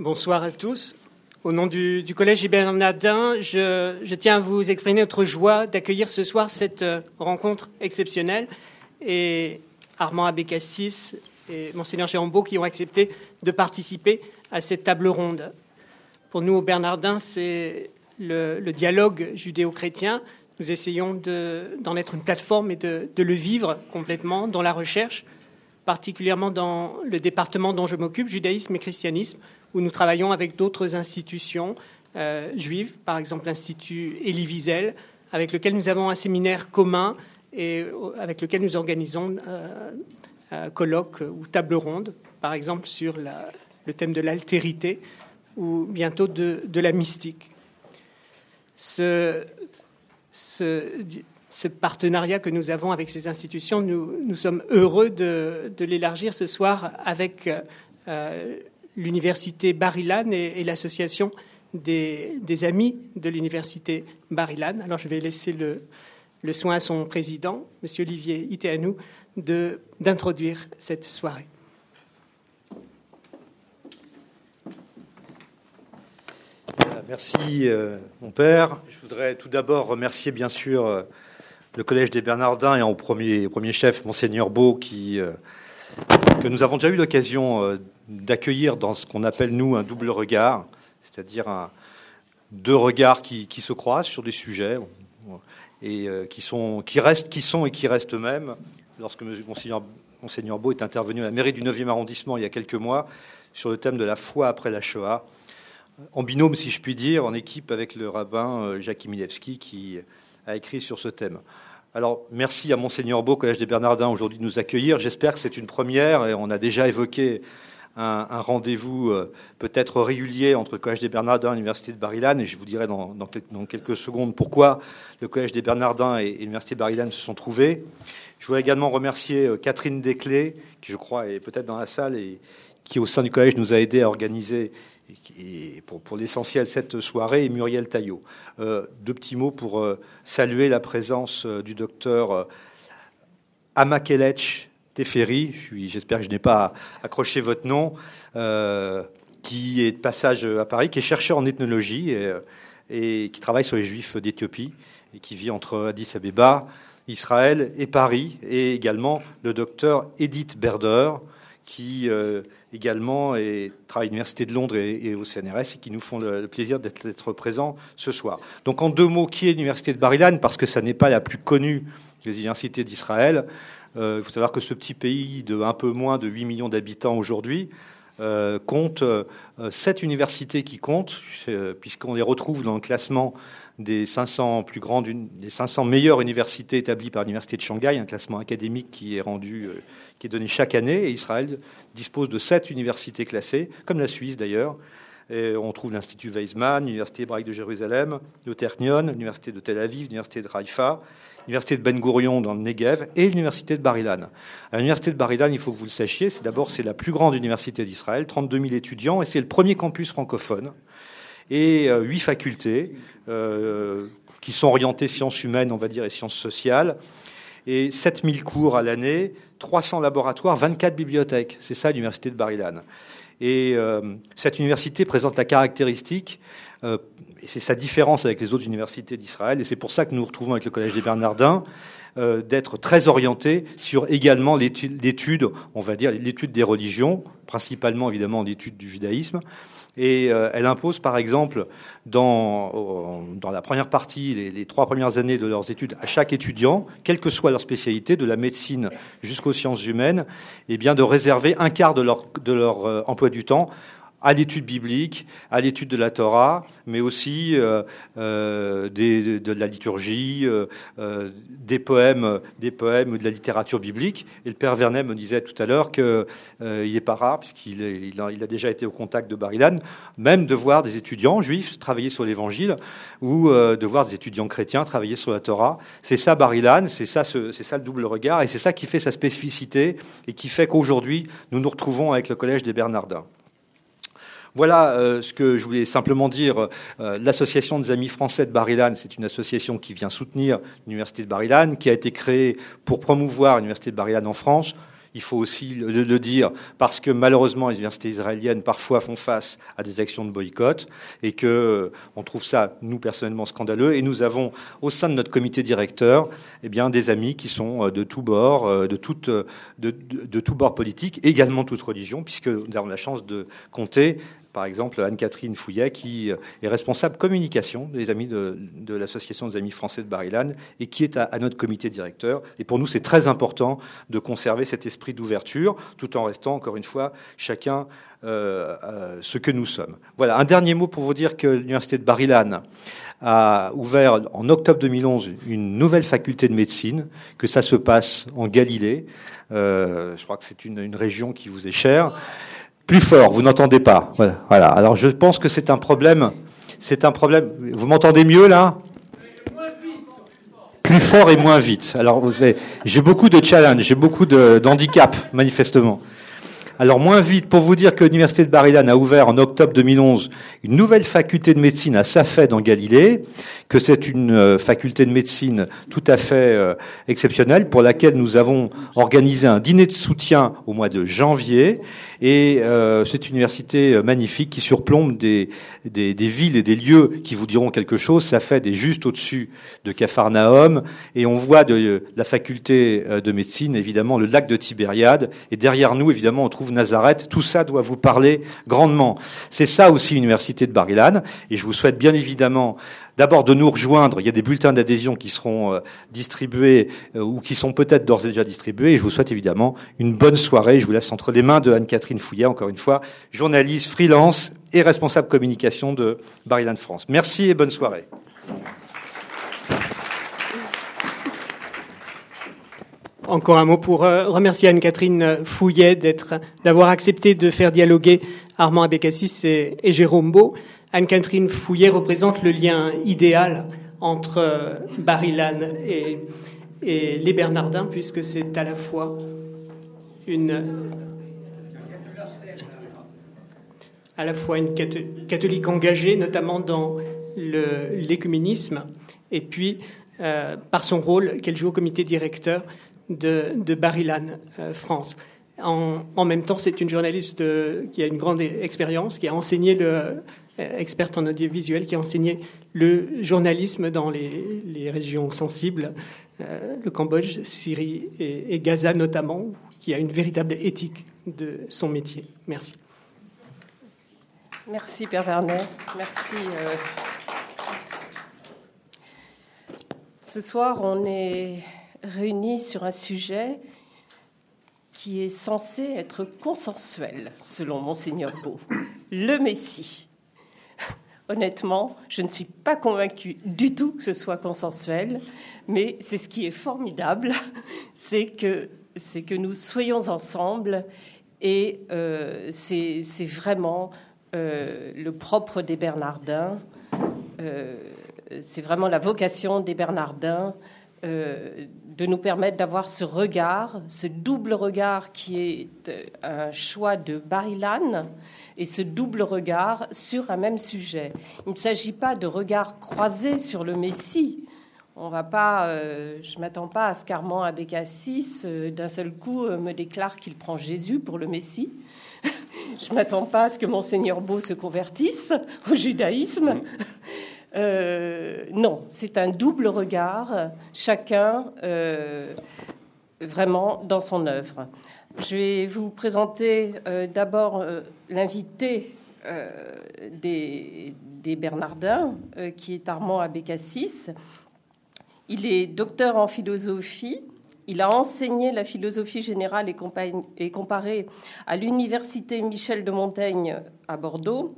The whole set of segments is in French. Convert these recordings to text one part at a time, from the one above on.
Bonsoir à tous. Au nom du, Collège Bernardin, je, tiens à vous exprimer notre joie d'accueillir ce soir cette euh, rencontre exceptionnelle. Et Armand Abécassis et Monseigneur Chérambeau qui ont accepté de participer à cette table ronde. Pour nous, au Bernardin, c'est le, dialogue judéo-chrétien. Nous essayons d'en être une plateforme et de, le vivre complètement dans la recherche, particulièrement dans le département dont je m'occupe, judaïsme et christianisme, où nous travaillons avec d'autres institutions euh, juives, par exemple l'Institut Élie Wiesel, avec lequel nous avons un séminaire commun et avec lequel nous organisons euh, un colloque ou table ronde, par exemple sur le thème de l'altérité ou bientôt de, la mystique. Ce, partenariat que nous avons avec ces institutions, nous, nous sommes heureux de, l'élargir ce soir avec euh, l'université Barilan et, l'association des, amis de l'université Barilan. Alors je vais laisser le, soin à son président, M. Olivier Iteanou, d'introduire cette soirée. Merci, euh, mon père. Je voudrais tout d'abord remercier, bien sûr, euh, le Collège des Bernardins et en premier, premier chef, Monseigneur Beau, qui, euh, que nous avons déjà eu l'occasion d'accueillir dans ce qu'on appelle, nous, un double regard, c'est-à-dire deux regards qui, se croisent sur des sujets et qui, sont, qui, restent, qui sont et qui restent eux-mêmes. Lorsque Monseigneur, Monseigneur Beau est intervenu à la mairie du 9e arrondissement il y a quelques mois sur le thème de la foi après la Shoah, en binôme, si je puis dire, en équipe avec le rabbin euh, Jacques Milewski qui a écrit sur ce thème. Alors, merci à Monseigneur Beau, Collège des Bernardins, aujourd'hui de nous accueillir. J'espère que c'est une première et on a déjà évoqué un, rendez-vous euh, peut-être régulier entre le Collège des Bernardins et l'Université de Barilan. Et je vous dirai dans, quelques secondes pourquoi le Collège des Bernardins et, l'Université de Barilan se sont trouvés. Je voudrais également remercier euh, Catherine Desclés, qui je crois est peut-être dans la salle et qui au sein du collège nous a aidé à organiser pour, l'essentiel cette soirée, et Muriel Taillot. Euh, deux petits mots pour saluer la présence du docteur Amakelech Teferi, j'espère que je n'ai pas accroché votre nom, qui est de passage à Paris, qui est chercheur en ethnologie et, et qui travaille sur les juifs d'Éthiopie et qui vit entre Addis Abeba, Israël et Paris, et également le docteur Edith Berder, qui également et travaille à l'Université de Londres et, au CNRS et qui nous font le, plaisir d'être présents ce soir. Donc en deux mots, qui est l'Université de Barilan? Parce que ça n'est pas la plus connue des universités d'Israël. Euh, il faut savoir que ce petit pays de un peu moins de 8 millions d'habitants aujourd'hui euh, compte euh, sept universités qui comptent, puisqu'on les retrouve dans le classement des 500 plus grandes, des 500 meilleures universités établies par l'université de Shanghai, un classement académique qui est rendu, qui est donné chaque année. Et Israël dispose de sept universités classées, comme la Suisse d'ailleurs. on trouve l'Institut Weizmann, l'Université hébraïque de Jérusalem, le Ternion, l'Université de Tel Aviv, l'Université de Haïfa, l'Université de Ben Gurion dans le Negev et l'Université de Bar-Ilan. L'Université de Bar-Ilan, il faut que vous le sachiez, c'est d'abord c'est la plus grande université d'Israël, 32 000 étudiants, et c'est le premier campus francophone. Et euh, huit facultés euh, qui sont orientées sciences humaines, on va dire, et sciences sociales, et 7000 cours à l'année, 300 laboratoires, 24 bibliothèques. C'est ça l'université de Bar-Ilan. Et euh, cette université présente la caractéristique, c'est sa différence avec les autres universités d'Israël, et c'est pour ça que nous nous retrouvons avec le Collège des Bernardins, euh, d'être très orienté sur également l'étude, on va dire, l'étude des religions, principalement évidemment l'étude du judaïsme, et euh, elle impose, par exemple, dans, dans la première partie, les, trois premières années de leurs études, à chaque étudiant, quelle que soit leur spécialité, de la médecine jusqu'aux sciences humaines, eh bien, de réserver un quart de leur, euh, emploi du temps à l'étude biblique, à l'étude de la Torah, mais aussi euh, euh de la liturgie, euh, des poèmes, des poèmes ou de la littérature biblique. Et le père Vernet me disait tout à l'heure qu'il n'est pas rare, puisqu'il il a, déjà été au contact de Barilan, même de voir des étudiants juifs travailler sur l'Évangile ou de voir des étudiants chrétiens travailler sur la Torah. C'est ça Barilan, c'est ça, c'est ça le double regard, et c'est ça qui fait sa spécificité et qui fait qu'aujourd'hui nous nous retrouvons avec le collège des Bernardins. Voilà euh, ce que je voulais simplement dire. Euh, l'association des amis français de Barilan, c'est une association qui vient soutenir l'université de Barilan, qui a été créée pour promouvoir l'université de Barilan en France. il faut aussi le, dire, parce que malheureusement, les universités israéliennes parfois font face à des actions de boycott et que euh, on trouve ça, nous personnellement, scandaleux. Et nous avons au sein de notre comité directeur, eh bien, des amis qui sont de tous bords, de de, tous bords politiques, également toute religion, puisque nous avons la chance de compter par exemple Anne-Catherine Fouillet, qui est responsable communication des amis de, l'Association des amis français de Barilan et qui est à, notre comité directeur. Et pour nous, c'est très important de conserver cet esprit d'ouverture, tout en restant, encore une fois, chacun euh, euh, ce que nous sommes. Voilà, un dernier mot pour vous dire que l'Université de Barilan a ouvert en octobre 2011 une nouvelle faculté de médecine, que ça se passe en Galilée. Euh, je crois que c'est une, une région qui vous est chère. Plus fort, vous n'entendez pas. Voilà. Alors je pense que c'est un problème. C'est un problème. Vous m'entendez mieux là? Plus fort et moins vite. Alors j'ai beaucoup de challenges, j'ai beaucoup d'handicap, manifestement. Alors moins vite, pour vous dire que l'Université de Barilan a ouvert en octobre 2011 une nouvelle faculté de médecine à Safed en Galilée, que c'est une euh, faculté de médecine tout à fait euh, exceptionnelle pour laquelle nous avons organisé un dîner de soutien au mois de janvier et euh, c'est une université magnifique qui surplombe des, des, villes et des lieux qui vous diront quelque chose. Ça fait des juste au-dessus de Capharnaüm. Et on voit de la faculté euh, de médecine, évidemment, le lac de Tibériade. Et derrière nous, évidemment, on trouve Nazareth. Tout ça doit vous parler grandement. C'est ça aussi l'université de bar Et je vous souhaite bien évidemment d'abord de nous rejoindre. Il y a des bulletins d'adhésion qui seront euh, distribués euh, ou qui sont peut-être d'ores et déjà distribués. Et je vous souhaite évidemment une bonne soirée. Je vous laisse entre les mains de Anne-Catherine Fouillet, encore une fois, journaliste, freelance et responsable communication de Barilan France. Merci et bonne soirée. Encore un mot pour euh, remercier Anne-Catherine Fouillet d'avoir accepté de faire dialoguer Armand Abécassis et, et Jérôme Beau. Anne-Catherine Fouillet représente le lien idéal entre euh, Barilan et, les Bernardins, puisque c'est à la fois une, à la fois une catholique engagée, notamment dans l'écuménisme, et puis euh, par son rôle qu'elle joue au comité directeur de, Barilan euh, France. En, même temps, c'est une journaliste qui a une grande expérience, qui a enseigné le, experte en audiovisuel qui a enseigné le journalisme dans les, régions sensibles, euh, le Cambodge, Syrie et, Gaza notamment, qui a une véritable éthique de son métier. Merci. Merci Père Werner. Merci. Euh. Ce soir, on est réunis sur un sujet qui est censé être consensuel, selon Monseigneur Beau, le Messie. Honnêtement, je ne suis pas convaincue du tout que ce soit consensuel, mais c'est ce qui est formidable, c'est que, c'est que nous soyons ensemble et euh, c'est, vraiment euh, le propre des Bernardins, euh, c'est vraiment la vocation des Bernardins de nous permettre d'avoir ce regard, ce double regard qui est un choix de Barilan et ce double regard sur un même sujet. Il ne s'agit pas de regard croisé sur le Messie. On va pas, euh, je m'attends pas à ce qu'Armand Abécassis, euh, d'un seul coup, euh, me déclare qu'il prend Jésus pour le Messie. je m'attends pas à ce que Monseigneur Beau se convertisse au judaïsme. Non, c'est un double regard, chacun vraiment dans son œuvre. Je vais vous présenter euh, d'abord euh, l'invité euh, des, Bernardins, qui est Armand Abécassis. Il est docteur en philosophie. Il a enseigné la philosophie générale et comparée à l'université Michel de Montaigne à Bordeaux.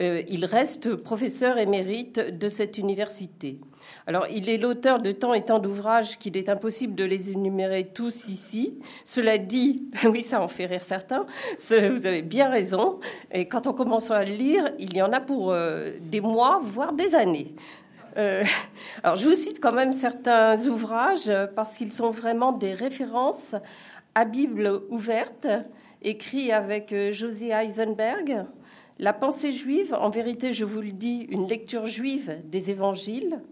Il reste professeur émérite de cette université. Alors, il est l'auteur de tant et tant d'ouvrages qu'il est impossible de les énumérer tous ici. Cela dit, oui, ça en fait rire certains, vous avez bien raison. Et quand on commence à lire, il y en a pour euh, des mois, voire des années. Euh, alors, je vous cite quand même certains ouvrages parce qu'ils sont vraiment des références à Bible ouverte, écrits avec euh, José Heisenberg. La pensée juive, en vérité, je vous le dis, une lecture juive des évangiles.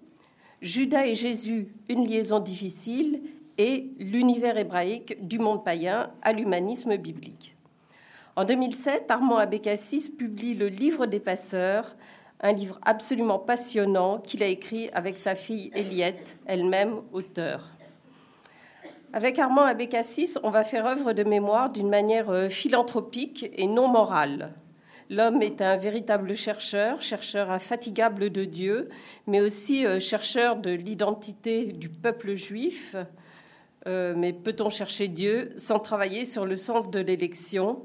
Judas et Jésus, une liaison difficile, et l'univers hébraïque du monde païen à l'humanisme biblique. En 2007, Armand Abécassis publie Le Livre des Passeurs, un livre absolument passionnant qu'il a écrit avec sa fille Eliette, elle-même auteure. Avec Armand Abécassis, on va faire œuvre de mémoire d'une manière euh, philanthropique et non morale. L'homme est un véritable chercheur, chercheur infatigable de Dieu, mais aussi euh, chercheur de l'identité du peuple juif. Euh, mais peut-on chercher Dieu sans travailler sur le sens de l'élection?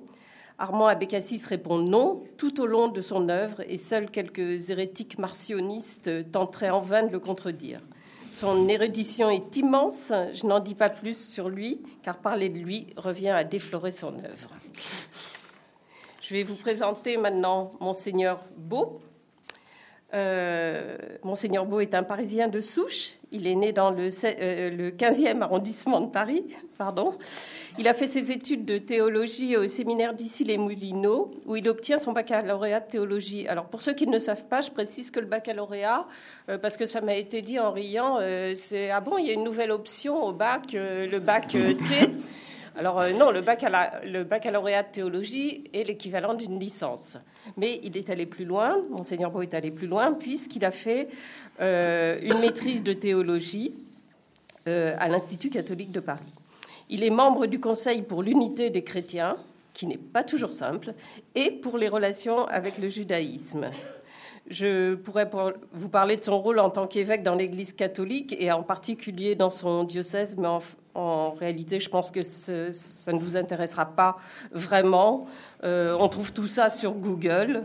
Armand Abécassis répond non tout au long de son œuvre et seuls quelques hérétiques marcionistes tenteraient en vain de le contredire. Son érudition est immense, je n'en dis pas plus sur lui, car parler de lui revient à déflorer son œuvre. Je vais vous présenter maintenant Monseigneur Beau. Euh, Monseigneur Beau est un Parisien de souche. Il est né dans le, 15e euh, arrondissement de Paris. Pardon. Il a fait ses études de théologie au séminaire d'Issy-les-Moulineaux, où il obtient son baccalauréat de théologie. Alors, pour ceux qui ne savent pas, je précise que le baccalauréat, euh, parce que ça m'a été dit en riant, c'est ah bon, il y a une nouvelle option au bac, le bac T. Alors non, le, baccalauréat de théologie est l'équivalent d'une licence. Mais il est allé plus loin, monseigneur Beau est allé plus loin, puisqu'il a fait euh, une maîtrise de théologie euh, à l'Institut catholique de Paris. Il est membre du Conseil pour l'unité des chrétiens, qui n'est pas toujours simple, et pour les relations avec le judaïsme. Je pourrais vous parler de son rôle en tant qu'évêque dans l'Église catholique et en particulier dans son diocèse, mais en, réalité, je pense que ça ne vous intéressera pas vraiment. Euh, on trouve tout ça sur Google.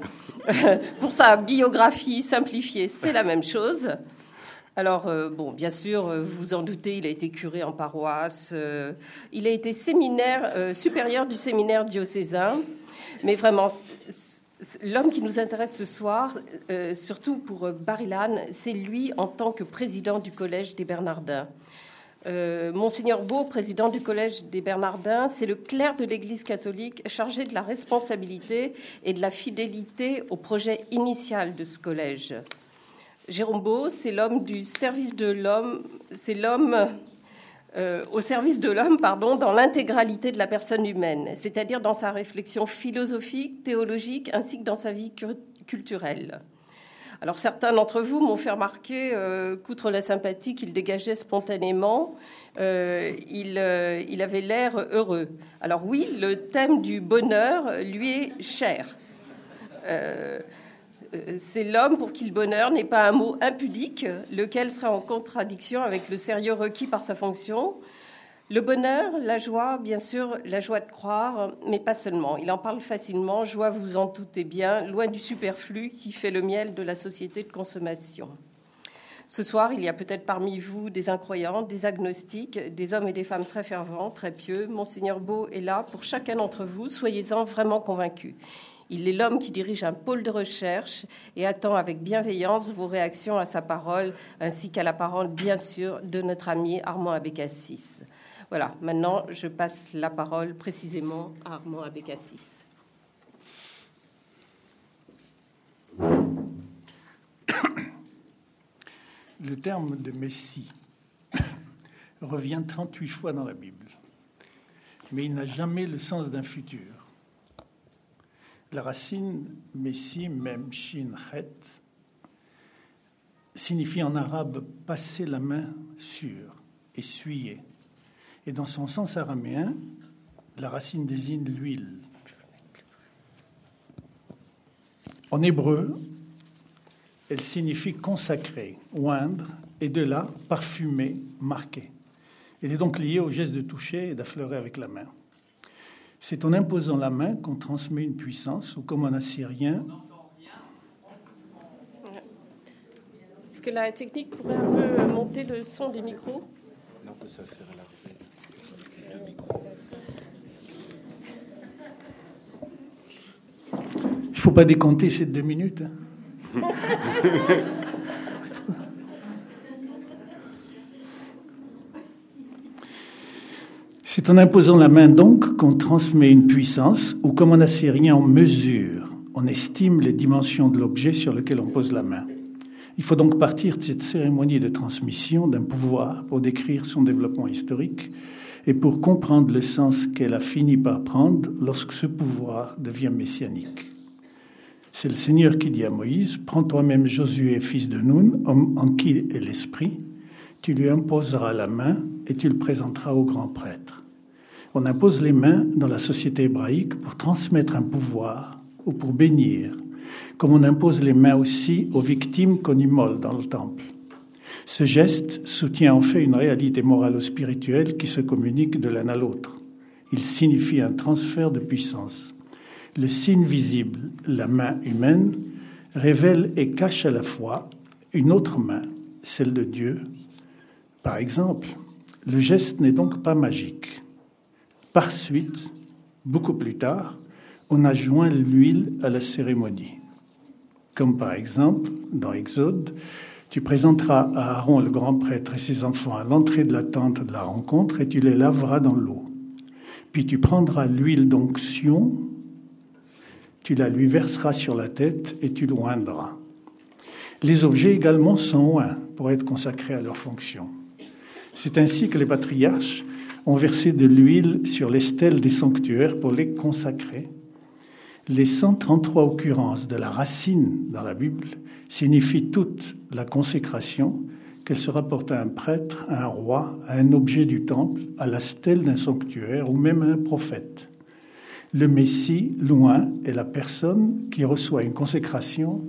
Pour sa biographie simplifiée, c'est la même chose. Alors, euh, bon, bien sûr, euh, vous en doutez, il a été curé en paroisse. il a été séminaire supérieur du séminaire diocésain. Mais vraiment, L'homme qui nous intéresse ce soir, euh, surtout pour euh, Barilan, c'est lui en tant que président du Collège des Bernardins. Euh, Monseigneur Beau, président du Collège des Bernardins, c'est le clerc de l'Église catholique chargé de la responsabilité et de la fidélité au projet initial de ce collège. Jérôme Beau, c'est l'homme du service de l'homme, c'est l'homme euh, au service de l'homme, pardon, dans l'intégralité de la personne humaine, c'est-à-dire dans sa réflexion philosophique, théologique, ainsi que dans sa vie culturelle. Alors certains d'entre vous m'ont fait remarquer euh, qu'outre la sympathie qu'il dégageait spontanément, euh, il, il, avait l'air heureux. Alors oui, le thème du bonheur lui est cher. Euh, c'est l'homme pour qui le bonheur n'est pas un mot impudique, lequel sera en contradiction avec le sérieux requis par sa fonction. Le bonheur, la joie, bien sûr, la joie de croire, mais pas seulement. Il en parle facilement, joie, vous en doutez bien, loin du superflu qui fait le miel de la société de consommation. Ce soir, il y a peut-être parmi vous des incroyants, des agnostiques, des hommes et des femmes très fervents, très pieux. Monseigneur Beau est là pour chacun d'entre vous. Soyez-en vraiment convaincus. Il est l'homme qui dirige un pôle de recherche et attend avec bienveillance vos réactions à sa parole, ainsi qu'à la parole, bien sûr, de notre ami Armand Abécassis. Voilà, maintenant je passe la parole précisément à Armand Abécassis. Le terme de Messie revient 38 fois dans la Bible, mais il n'a jamais le sens d'un futur. La racine Messi, même Shin Het, signifie en arabe passer la main sur, essuyer. Et dans son sens araméen, la racine désigne l'huile. En hébreu, elle signifie consacrer, oindre, et de là, parfumer, marquer. Elle est donc liée au geste de toucher et d'affleurer avec la main. C'est en imposant la main qu'on transmet une puissance, ou comme en assyrien. Est-ce que la technique pourrait un peu monter le son des micros? Non, ça faire le Il ne faut pas décompter ces deux minutes. Hein. C'est en imposant la main donc qu'on transmet une puissance, ou comme on rien en mesure, on estime les dimensions de l'objet sur lequel on pose la main. Il faut donc partir de cette cérémonie de transmission d'un pouvoir pour décrire son développement historique et pour comprendre le sens qu'elle a fini par prendre lorsque ce pouvoir devient messianique. C'est le Seigneur qui dit à Moïse, Prends toi-même Josué, fils de Nun, homme en qui est l'Esprit, tu lui imposeras la main et tu le présenteras au grand prêtre. On impose les mains dans la société hébraïque pour transmettre un pouvoir ou pour bénir, comme on impose les mains aussi aux victimes qu'on immole dans le temple. Ce geste soutient en fait une réalité morale ou spirituelle qui se communique de l'un à l'autre. Il signifie un transfert de puissance. Le signe visible, la main humaine, révèle et cache à la fois une autre main, celle de Dieu. Par exemple, le geste n'est donc pas magique. Par suite, beaucoup plus tard, on a joint l'huile à la cérémonie. Comme par exemple, dans Exode, tu présenteras à Aaron le grand prêtre et ses enfants à l'entrée de la tente de la rencontre et tu les laveras dans l'eau. Puis tu prendras l'huile d'onction, tu la lui verseras sur la tête et tu l'oindras. Les objets également sont oints pour être consacrés à leur fonction. C'est ainsi que les patriarches ont versé de l'huile sur les stèles des sanctuaires pour les consacrer. Les 133 occurrences de la racine dans la Bible signifie toute la consécration qu'elle se rapporte à un prêtre, à un roi, à un objet du temple, à la stèle d'un sanctuaire ou même à un prophète. Le Messie, loin, est la personne qui reçoit une consécration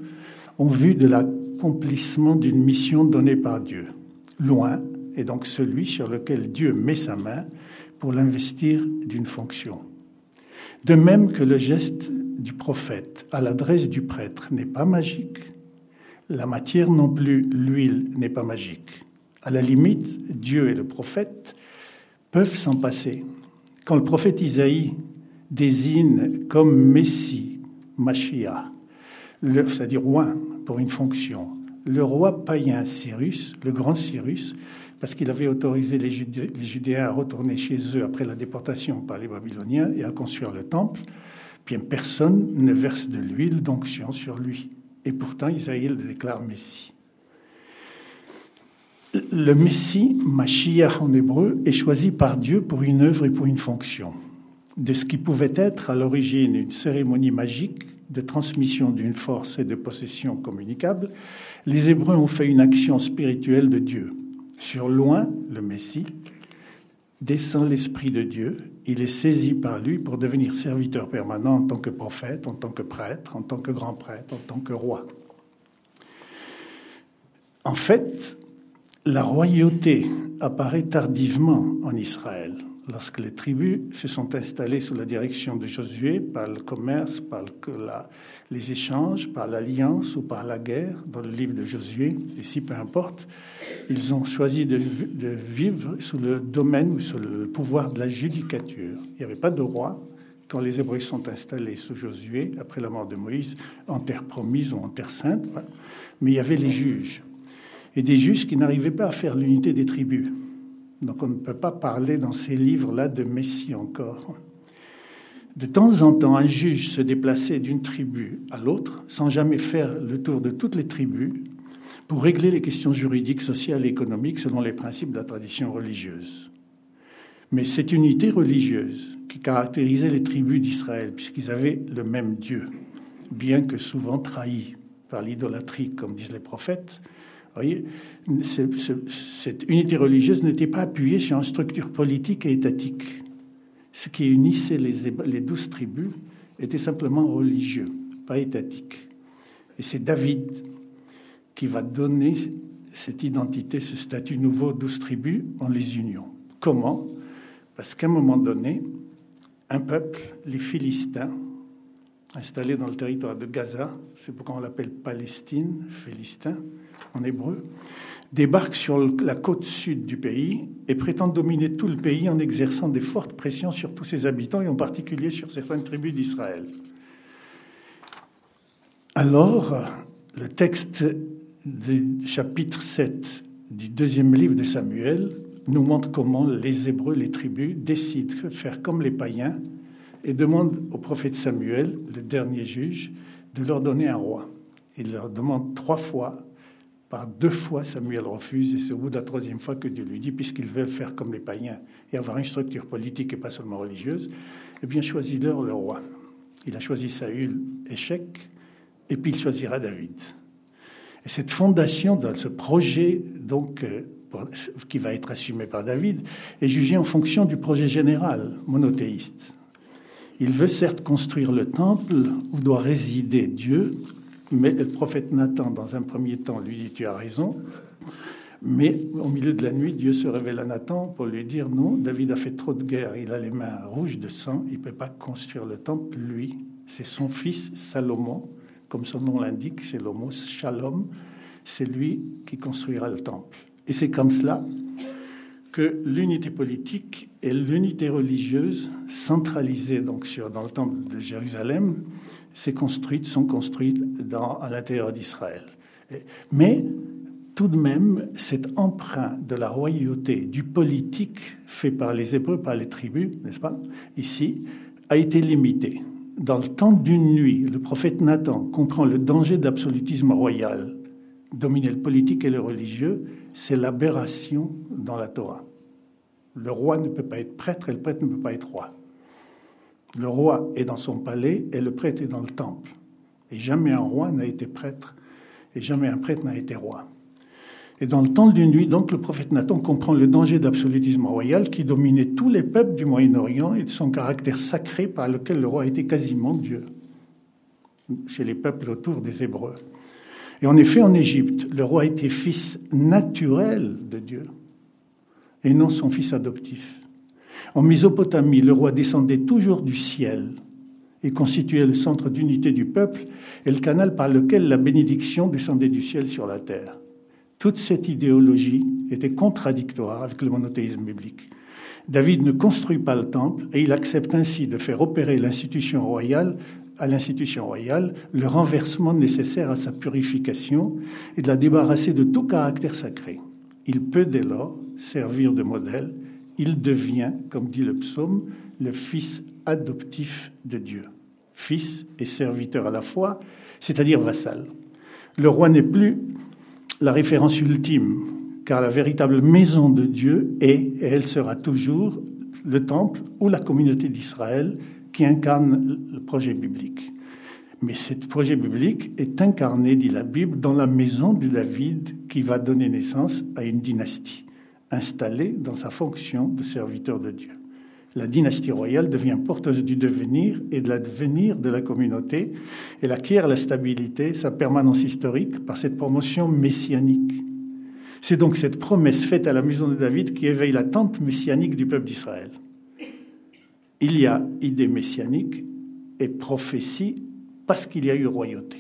en vue de l'accomplissement d'une mission donnée par Dieu. Loin est donc celui sur lequel Dieu met sa main pour l'investir d'une fonction. De même que le geste du prophète à l'adresse du prêtre n'est pas magique, la matière non plus, l'huile, n'est pas magique. À la limite, Dieu et le prophète peuvent s'en passer. Quand le prophète Isaïe désigne comme Messie, Mashiach, c'est-à-dire roi pour une fonction, le roi païen Cyrus, le grand Cyrus, parce qu'il avait autorisé les, Judéens à retourner chez eux après la déportation par les Babyloniens et à construire le temple, bien personne ne verse de l'huile d'onction sur lui. Et pourtant, Isaïe le déclare Messie. Le Messie, Mashiach en hébreu, est choisi par Dieu pour une œuvre et pour une fonction. De ce qui pouvait être à l'origine une cérémonie magique de transmission d'une force et de possession communicable, les Hébreux ont fait une action spirituelle de Dieu. Sur loin, le Messie descend l'Esprit de Dieu, il est saisi par lui pour devenir serviteur permanent en tant que prophète, en tant que prêtre, en tant que grand prêtre, en tant que roi. En fait, la royauté apparaît tardivement en Israël, lorsque les tribus se sont installées sous la direction de Josué par le commerce, par les échanges, par l'alliance ou par la guerre, dans le livre de Josué, ici peu importe, ils ont choisi de, vivre sous le domaine ou sous le pouvoir de la judicature. Il n'y avait pas de roi quand les Hébreux sont installés sous Josué, après la mort de Moïse, en terre promise ou en terre sainte, mais il y avait les juges. Et des juges qui n'arrivaient pas à faire l'unité des tribus. Donc on ne peut pas parler dans ces livres-là de Messie encore. De temps en temps, un juge se déplaçait d'une tribu à l'autre sans jamais faire le tour de toutes les tribus pour régler les questions juridiques, sociales et économiques selon les principes de la tradition religieuse. Mais cette unité religieuse qui caractérisait les tribus d'Israël, puisqu'ils avaient le même Dieu, bien que souvent trahi par l'idolâtrie, comme disent les prophètes, voyez, cette unité religieuse n'était pas appuyée sur une structure politique et étatique. Ce qui unissait les douze tribus était simplement religieux, pas étatique. Et c'est David qui va donner cette identité, ce statut nouveau, douze tribus en les unions. Comment? Parce qu'à un moment donné, un peuple, les Philistins, installés dans le territoire de Gaza, c'est pourquoi on l'appelle Palestine, Philistin en hébreu, débarquent sur la côte sud du pays et prétendent dominer tout le pays en exerçant des fortes pressions sur tous ses habitants et en particulier sur certaines tribus d'Israël. Alors, le texte du chapitre 7 du deuxième livre de Samuel nous montre comment les Hébreux, les tribus, décident de faire comme les païens et demandent au prophète Samuel, le dernier juge, de leur donner un roi. Il leur demande trois fois Par deux fois, Samuel refuse, et c'est au bout de la troisième fois que Dieu lui dit, puisqu'ils veulent faire comme les païens et avoir une structure politique et pas seulement religieuse, eh bien, choisis-leur le roi. Il a choisi Saül, échec, et puis il choisira David. Et cette fondation dans ce projet, donc, euh, qui va être assumé par David, est jugée en fonction du projet général monothéiste. Il veut certes construire le temple où doit résider Dieu, mais le prophète Nathan, dans un premier temps, lui dit Tu as raison. Mais au milieu de la nuit, Dieu se révèle à Nathan pour lui dire Non, David a fait trop de guerre, il a les mains rouges de sang, il ne peut pas construire le temple, lui. C'est son fils Salomon, comme son nom l'indique, c'est l'homo Shalom, c'est lui qui construira le temple. Et c'est comme cela que l'unité politique et l'unité religieuse, centralisées donc sur, dans le temple de Jérusalem, s'est construite, sont construites dans, à l'intérieur d'Israël. Mais tout de même, cet emprunt de la royauté, du politique fait par les Hébreux, par les tribus, n'est-ce pas, ici, a été limité. Dans le temps d'une nuit, le prophète Nathan comprend le danger de l'absolutisme royal, dominer le politique et le religieux, c'est l'aberration dans la Torah. Le roi ne peut pas être prêtre et le prêtre ne peut pas être roi. Le roi est dans son palais et le prêtre est dans le temple. Et jamais un roi n'a été prêtre et jamais un prêtre n'a été roi. Et dans le temps d'une nuit, donc, le prophète Nathan comprend le danger de l'absolutisme royal qui dominait tous les peuples du Moyen-Orient et de son caractère sacré par lequel le roi était quasiment Dieu chez les peuples autour des Hébreux. Et en effet, en Égypte, le roi était fils naturel de Dieu et non son fils adoptif. En Mésopotamie, le roi descendait toujours du ciel et constituait le centre d'unité du peuple et le canal par lequel la bénédiction descendait du ciel sur la terre. Toute cette idéologie était contradictoire avec le monothéisme biblique. David ne construit pas le temple et il accepte ainsi de faire opérer l'institution royale à l'institution royale le renversement nécessaire à sa purification et de la débarrasser de tout caractère sacré. Il peut dès lors servir de modèle. Il devient, comme dit le psaume, le fils adoptif de Dieu. Fils et serviteur à la fois, c'est-à-dire vassal. Le roi n'est plus la référence ultime, car la véritable maison de Dieu est, et elle sera toujours, le temple ou la communauté d'Israël qui incarne le projet biblique. Mais ce projet biblique est incarné, dit la Bible, dans la maison de David qui va donner naissance à une dynastie, installée dans sa fonction de serviteur de Dieu. La dynastie royale devient porteuse du devenir et de l'avenir de la communauté. Elle acquiert la stabilité, sa permanence historique par cette promotion messianique. C'est donc cette promesse faite à la maison de David qui éveille l'attente messianique du peuple d'Israël il y a idée messianique et prophétie parce qu'il y a eu royauté.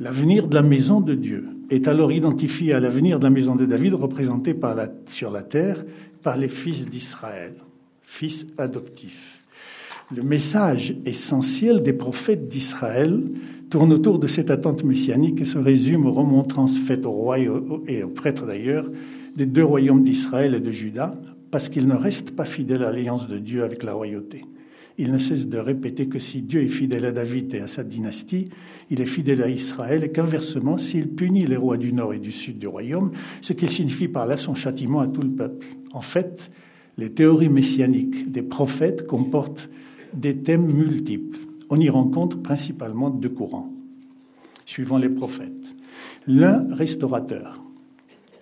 L'avenir de la maison de Dieu est alors identifié à l'avenir de la maison de David représenté par la, sur la terre par les fils d'Israël, fils adoptifs. Le message essentiel des prophètes d'Israël tourne autour de cette attente messianique et se résume aux remontrances faites aux rois et aux prêtres d'ailleurs des deux royaumes d'Israël et de Juda, parce qu'il ne reste pas fidèle à l'alliance de Dieu avec la royauté. Il ne cesse de répéter que si Dieu est fidèle à David et à sa dynastie, il est fidèle à Israël et qu'inversement, s'il punit les rois du nord et du sud du royaume, ce qu'il signifie par là son châtiment à tout le peuple. En fait, les théories messianiques des prophètes comportent des thèmes multiples. On y rencontre principalement deux courants, suivant les prophètes. L'un restaurateur,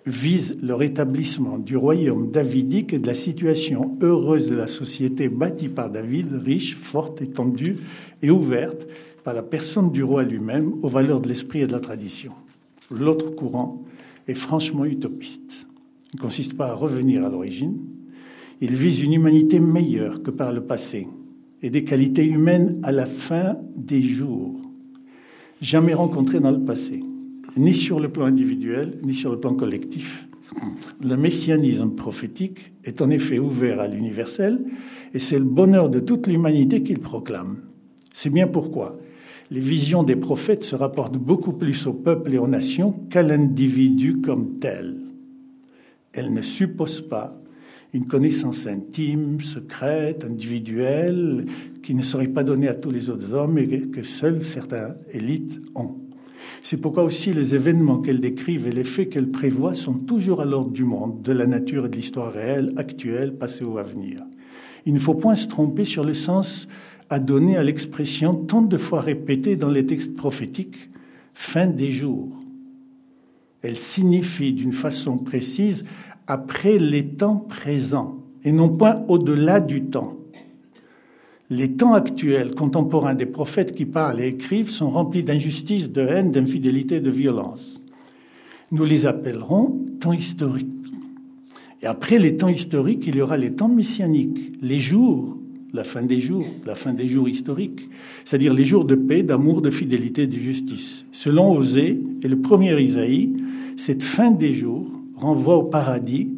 vise le rétablissement du royaume davidique et de la situation heureuse de la société bâtie par David, riche, forte, étendue et ouverte par la personne du roi lui-même aux valeurs de l'esprit et de la tradition. L'autre courant est franchement utopiste. Il ne consiste pas à revenir à l'origine. Il vise une humanité meilleure que par le passé et des qualités humaines à la fin des jours, jamais rencontrées dans le passé ni sur le plan individuel, ni sur le plan collectif. Le messianisme prophétique est en effet ouvert à l'universel et c'est le bonheur de toute l'humanité qu'il proclame. C'est bien pourquoi les visions des prophètes se rapportent beaucoup plus au peuple et aux nations qu'à l'individu comme tel. Elles ne supposent pas une connaissance intime, secrète, individuelle, qui ne serait pas donnée à tous les autres hommes et que seules certaines élites ont. C'est pourquoi aussi les événements qu'elle décrivent et les faits qu'elle prévoit sont toujours à l'ordre du monde, de la nature et de l'histoire réelle, actuelle, passée ou à venir. Il ne faut point se tromper sur le sens à donner à l'expression tant de fois répétée dans les textes prophétiques fin des jours. Elle signifie d'une façon précise après les temps présents et non point au-delà du temps. Les temps actuels, contemporains des prophètes qui parlent et écrivent sont remplis d'injustice, de haine, d'infidélité, de violence. Nous les appellerons temps historiques. Et après les temps historiques, il y aura les temps messianiques, les jours, la fin des jours, la fin des jours historiques, c'est-à-dire les jours de paix, d'amour, de fidélité, de justice. Selon Osée et le premier Isaïe, cette fin des jours renvoie au paradis,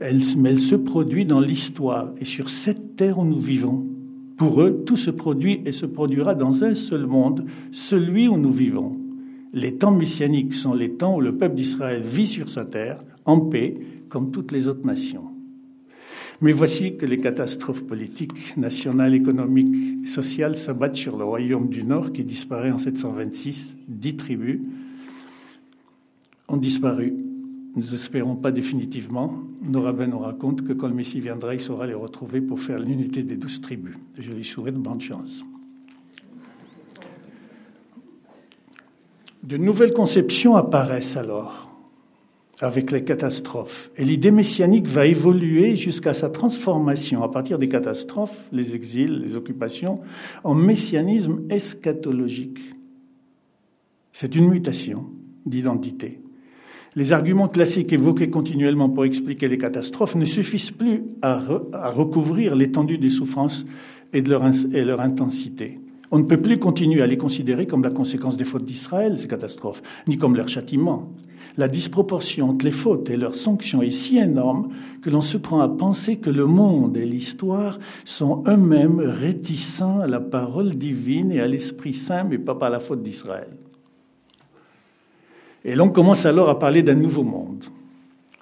mais elle se produit dans l'histoire et sur cette terre où nous vivons. Pour eux, tout se produit et se produira dans un seul monde, celui où nous vivons. Les temps messianiques sont les temps où le peuple d'Israël vit sur sa terre, en paix, comme toutes les autres nations. Mais voici que les catastrophes politiques, nationales, économiques et sociales s'abattent sur le royaume du Nord qui disparaît en 726. Dix tribus ont disparu. Nous espérons pas définitivement. Nos rabbins nous racontent que quand le Messie viendra, il saura les retrouver pour faire l'unité des douze tribus. Je lui souhaite bonne chance. De nouvelles conceptions apparaissent alors avec les catastrophes. Et l'idée messianique va évoluer jusqu'à sa transformation à partir des catastrophes, les exils, les occupations, en messianisme eschatologique. C'est une mutation d'identité. Les arguments classiques évoqués continuellement pour expliquer les catastrophes ne suffisent plus à, recouvrir l'étendue des souffrances et, de leur, intensité. On ne peut plus continuer à les considérer comme la conséquence des fautes d'Israël, ces catastrophes, ni comme leur châtiment. La disproportion entre les fautes et leurs sanctions est si énorme que l'on se prend à penser que le monde et l'histoire sont eux-mêmes réticents à la parole divine et à l'Esprit Saint, mais pas par la faute d'Israël. Et l'on commence alors à parler d'un nouveau monde,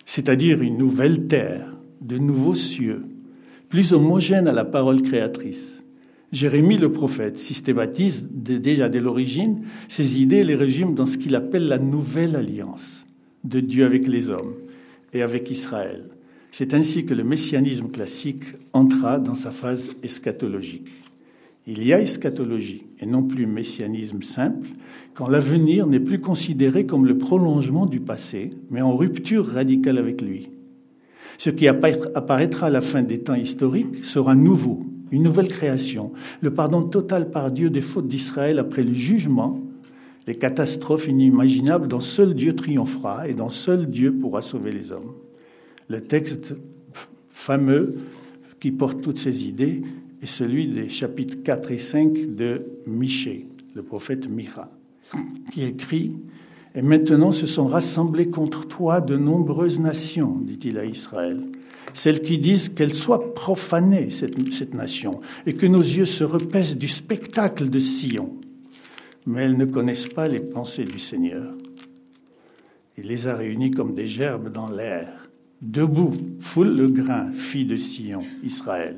c'est-à-dire une nouvelle terre, de nouveaux cieux, plus homogène à la parole créatrice. Jérémie le prophète systématise déjà dès l'origine ses idées et les résume dans ce qu'il appelle la nouvelle alliance de Dieu avec les hommes et avec Israël. C'est ainsi que le messianisme classique entra dans sa phase eschatologique. Il y a eschatologie et non plus messianisme simple quand l'avenir n'est plus considéré comme le prolongement du passé, mais en rupture radicale avec lui. Ce qui apparaîtra à la fin des temps historiques sera nouveau, une nouvelle création, le pardon total par Dieu des fautes d'Israël après le jugement, les catastrophes inimaginables dont seul Dieu triomphera et dont seul Dieu pourra sauver les hommes. Le texte fameux qui porte toutes ces idées est celui des chapitres 4 et 5 de Michée, le prophète Micha, qui écrit Et maintenant se sont rassemblées contre toi de nombreuses nations, dit-il à Israël, celles qui disent qu'elle soit profanée, cette, cette nation, et que nos yeux se repaissent du spectacle de Sion. Mais elles ne connaissent pas les pensées du Seigneur. Il les a réunies comme des gerbes dans l'air. Debout, foule le grain, fille de Sion, Israël.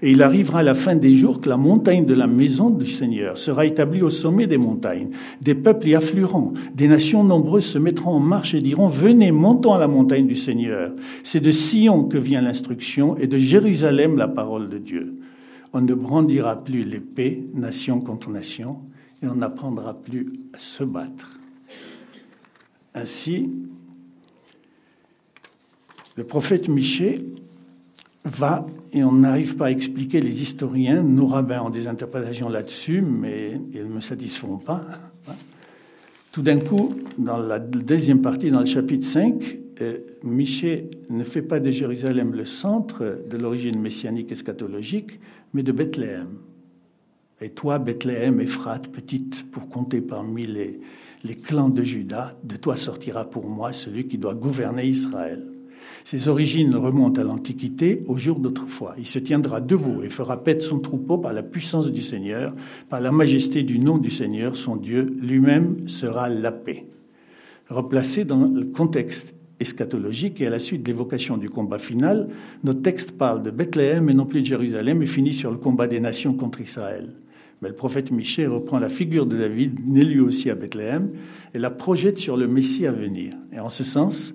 Et il arrivera à la fin des jours que la montagne de la maison du Seigneur sera établie au sommet des montagnes. Des peuples y afflueront, des nations nombreuses se mettront en marche et diront, venez, montons à la montagne du Seigneur. C'est de Sion que vient l'instruction et de Jérusalem la parole de Dieu. On ne brandira plus l'épée, nation contre nation, et on n'apprendra plus à se battre. Ainsi, le prophète Michée va, et on n'arrive pas à expliquer, les historiens, nos rabbins ont des interprétations là-dessus, mais ils ne me satisfont pas. Tout d'un coup, dans la deuxième partie, dans le chapitre 5, euh, Michée ne fait pas de Jérusalem le centre de l'origine messianique eschatologique, mais de Bethléem. Et toi, Bethléem, Ephrate, petite pour compter parmi les, les clans de Juda, de toi sortira pour moi celui qui doit gouverner Israël. Ses origines remontent à l'Antiquité, au jour d'autrefois. Il se tiendra debout et fera paître son troupeau par la puissance du Seigneur, par la majesté du nom du Seigneur, son Dieu, lui-même sera la paix. Replacé dans le contexte eschatologique et à la suite de l'évocation du combat final, notre texte parle de Bethléem et non plus de Jérusalem et finit sur le combat des nations contre Israël. Mais le prophète Michée reprend la figure de David, né lui aussi à Bethléem, et la projette sur le Messie à venir. Et en ce sens,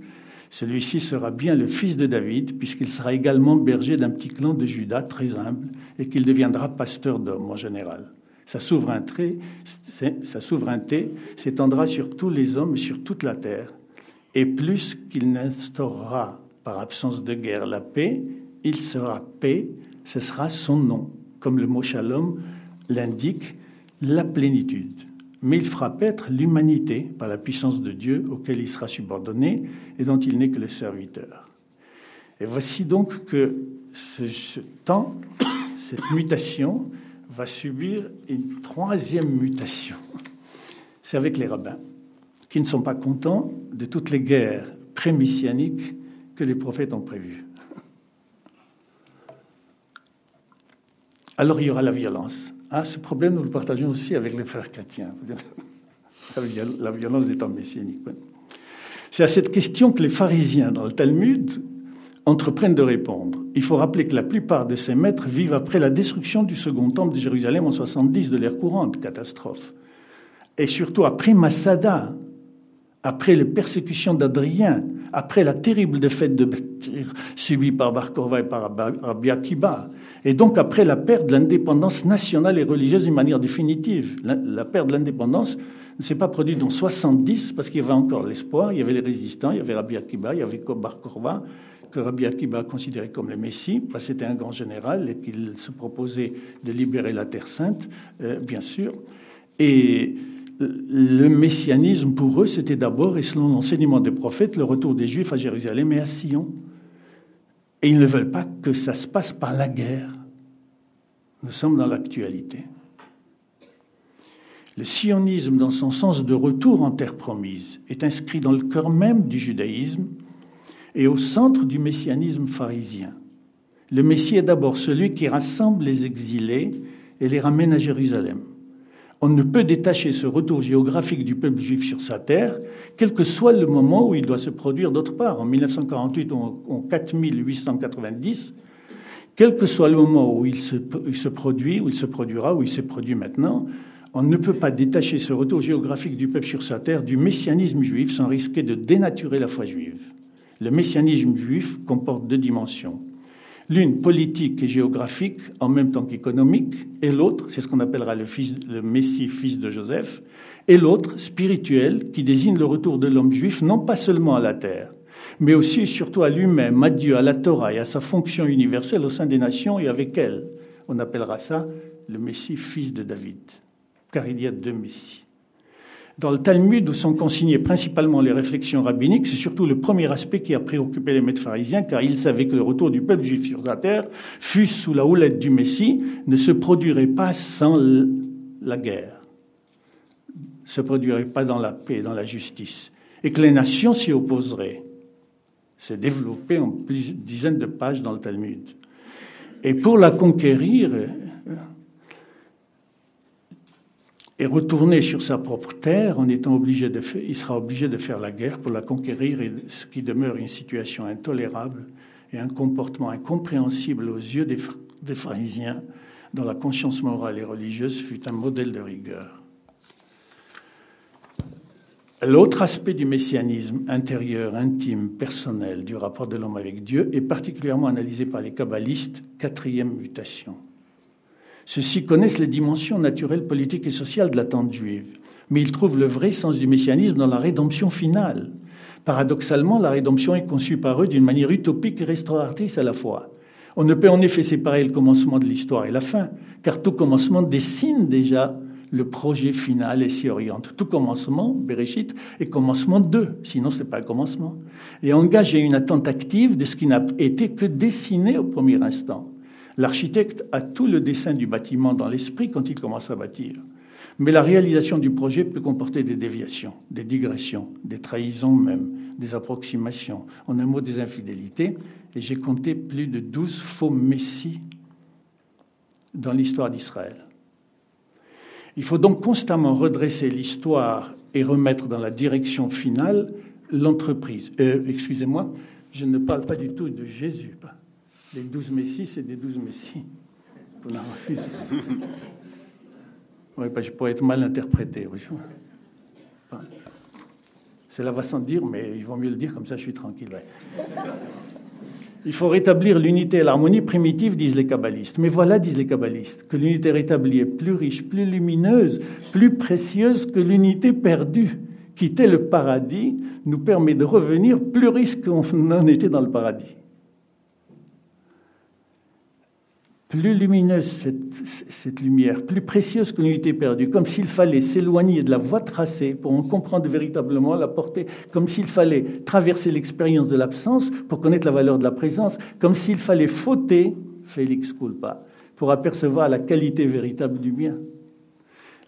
celui-ci sera bien le fils de David, puisqu'il sera également berger d'un petit clan de Judas très humble, et qu'il deviendra pasteur d'hommes en général. Sa souveraineté, s'étendra sur tous les hommes et sur toute la terre. Et plus qu'il n'instaurera par absence de guerre la paix, il sera paix, ce sera son nom, comme le mot shalom l'indique, la plénitude. Mais il fera paître l'humanité par la puissance de Dieu auquel il sera subordonné et dont il n'est que le serviteur. Et voici donc que ce, temps, cette mutation, va subir une troisième mutation. C'est avec les rabbins, qui ne sont pas contents de toutes les guerres prémissianiques que les prophètes ont prévues. Alors il y aura la violence. Ah, ce problème, nous le partageons aussi avec les frères chrétiens. La violence des temps messianiques. C'est à cette question que les pharisiens, dans le Talmud, entreprennent de répondre. Il faut rappeler que la plupart de ces maîtres vivent après la destruction du second temple de Jérusalem en 70 de l'ère courante, catastrophe. Et surtout après Massada, après les persécutions d'Adrien, après la terrible défaite de Bétir subie par Bar et par Rabbi Akiba, et donc après la perte de l'indépendance nationale et religieuse d'une manière définitive. La, perte de l'indépendance ne s'est pas produite en 70 parce qu'il y avait encore l'espoir, il y avait les résistants, il y avait Rabbi Akiba, il y avait Bar Korva, que Rabbi Akiba considérait comme le Messie, parce c'était un grand général et qu'il se proposait de libérer la Terre sainte, euh, bien sûr. Et le messianisme, pour eux, c'était d'abord, et selon l'enseignement des prophètes, le retour des Juifs à Jérusalem et à Sion. Et ils ne veulent pas que ça se passe par la guerre. Nous sommes dans l'actualité. Le sionisme, dans son sens de retour en terre promise, est inscrit dans le cœur même du judaïsme et au centre du messianisme pharisien. Le Messie est d'abord celui qui rassemble les exilés et les ramène à Jérusalem. On ne peut détacher ce retour géographique du peuple juif sur sa terre, quel que soit le moment où il doit se produire d'autre part, en 1948 ou en 4890, quel que soit le moment où il se, produit, où il se produira, où il se produit maintenant, on ne peut pas détacher ce retour géographique du peuple sur sa terre du messianisme juif sans risquer de dénaturer la foi juive. Le messianisme juif comporte deux dimensions l'une politique et géographique en même temps qu'économique, et l'autre, c'est ce qu'on appellera le, Messie, fils de Joseph, et l'autre spirituel qui désigne le retour de l'homme juif non pas seulement à la terre, mais aussi et surtout à lui-même, à Dieu, à la Torah et à sa fonction universelle au sein des nations et avec elle. On appellera ça le Messie, fils de David, car il y a deux Messies. Dans le Talmud, où sont consignées principalement les réflexions rabbiniques, c'est surtout le premier aspect qui a préoccupé les maîtres pharisiens, car ils savaient que le retour du peuple juif sur la terre, fût sous la houlette du Messie, ne se produirait pas sans la guerre, ne se produirait pas dans la paix, dans la justice, et que les nations s'y opposeraient. C'est développé en dizaines de pages dans le Talmud. Et pour la conquérir, et retourner sur sa propre terre il sera obligé de faire la guerre pour la conquérir, ce qui demeure une situation intolérable et un comportement incompréhensible aux yeux des pharisiens, dont la conscience morale et religieuse fut un modèle de rigueur. L'autre aspect du messianisme intérieur, intime, personnel du rapport de l'homme avec Dieu est particulièrement analysé par les kabbalistes, quatrième mutation. Ceux-ci connaissent les dimensions naturelles, politiques et sociales de l'attente juive, mais ils trouvent le vrai sens du messianisme dans la rédemption finale. Paradoxalement, la rédemption est conçue par eux d'une manière utopique et restauratrice à la fois. On ne peut en effet séparer le commencement de l'histoire et la fin, car tout commencement dessine déjà le projet final et s'y oriente. Tout commencement, Bereshit, est commencement d'eux, sinon ce n'est pas un commencement. Et engager une attente active de ce qui n'a été que dessiné au premier instant. L'architecte a tout le dessin du bâtiment dans l'esprit quand il commence à bâtir. Mais la réalisation du projet peut comporter des déviations, des digressions, des trahisons même, des approximations, en un mot des infidélités. Et j'ai compté plus de douze faux messies dans l'histoire d'Israël. Il faut donc constamment redresser l'histoire et remettre dans la direction finale l'entreprise. Euh, excusez-moi, je ne parle pas du tout de Jésus. Les douze messies, c'est des douze messies. Oui, je pourrais être mal interprété. Oui. Cela va sans dire, mais il vaut mieux le dire, comme ça je suis tranquille. Il faut rétablir l'unité et l'harmonie primitive, disent les kabbalistes. Mais voilà, disent les kabbalistes, que l'unité rétablie est plus riche, plus lumineuse, plus précieuse que l'unité perdue. Quitter le paradis nous permet de revenir plus riche qu'on en était dans le paradis. Plus lumineuse cette, lumière, plus précieuse que l'unité perdue, comme s'il fallait s'éloigner de la voie tracée pour en comprendre véritablement la portée, comme s'il fallait traverser l'expérience de l'absence pour connaître la valeur de la présence, comme s'il fallait fauter, Félix culpa, pour apercevoir la qualité véritable du bien.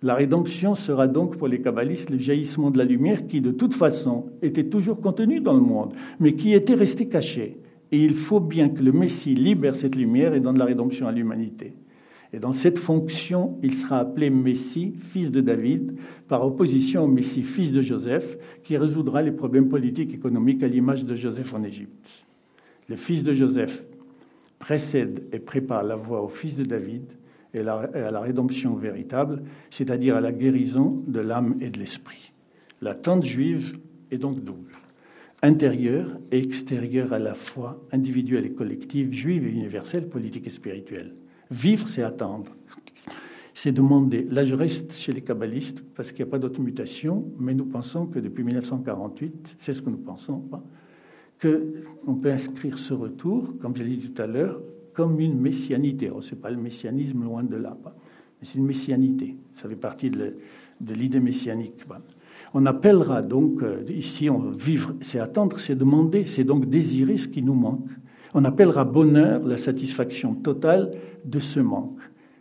La rédemption sera donc pour les kabbalistes le jaillissement de la lumière qui, de toute façon, était toujours contenue dans le monde, mais qui était restée cachée et il faut bien que le Messie libère cette lumière et donne la rédemption à l'humanité. Et dans cette fonction, il sera appelé Messie, fils de David, par opposition au Messie, fils de Joseph, qui résoudra les problèmes politiques et économiques à l'image de Joseph en Égypte. Le fils de Joseph précède et prépare la voie au fils de David et à la rédemption véritable, c'est-à-dire à la guérison de l'âme et de l'esprit. L'attente juive est donc double intérieure et extérieure à la fois, individuelle et collective, juive et universelle, politique et spirituelle. Vivre, c'est attendre. C'est demander. Là, je reste chez les kabbalistes parce qu'il n'y a pas d'autre mutation, mais nous pensons que depuis 1948, c'est ce que nous pensons, hein, qu'on peut inscrire ce retour, comme je l'ai dit tout à l'heure, comme une messianité. Ce n'est pas le messianisme, loin de là, mais c'est une messianité. Ça fait partie de l'idée messianique. On appellera donc, euh, ici, on, vivre, c'est attendre, c'est demander, c'est donc désirer ce qui nous manque. On appellera bonheur la satisfaction totale de ce manque,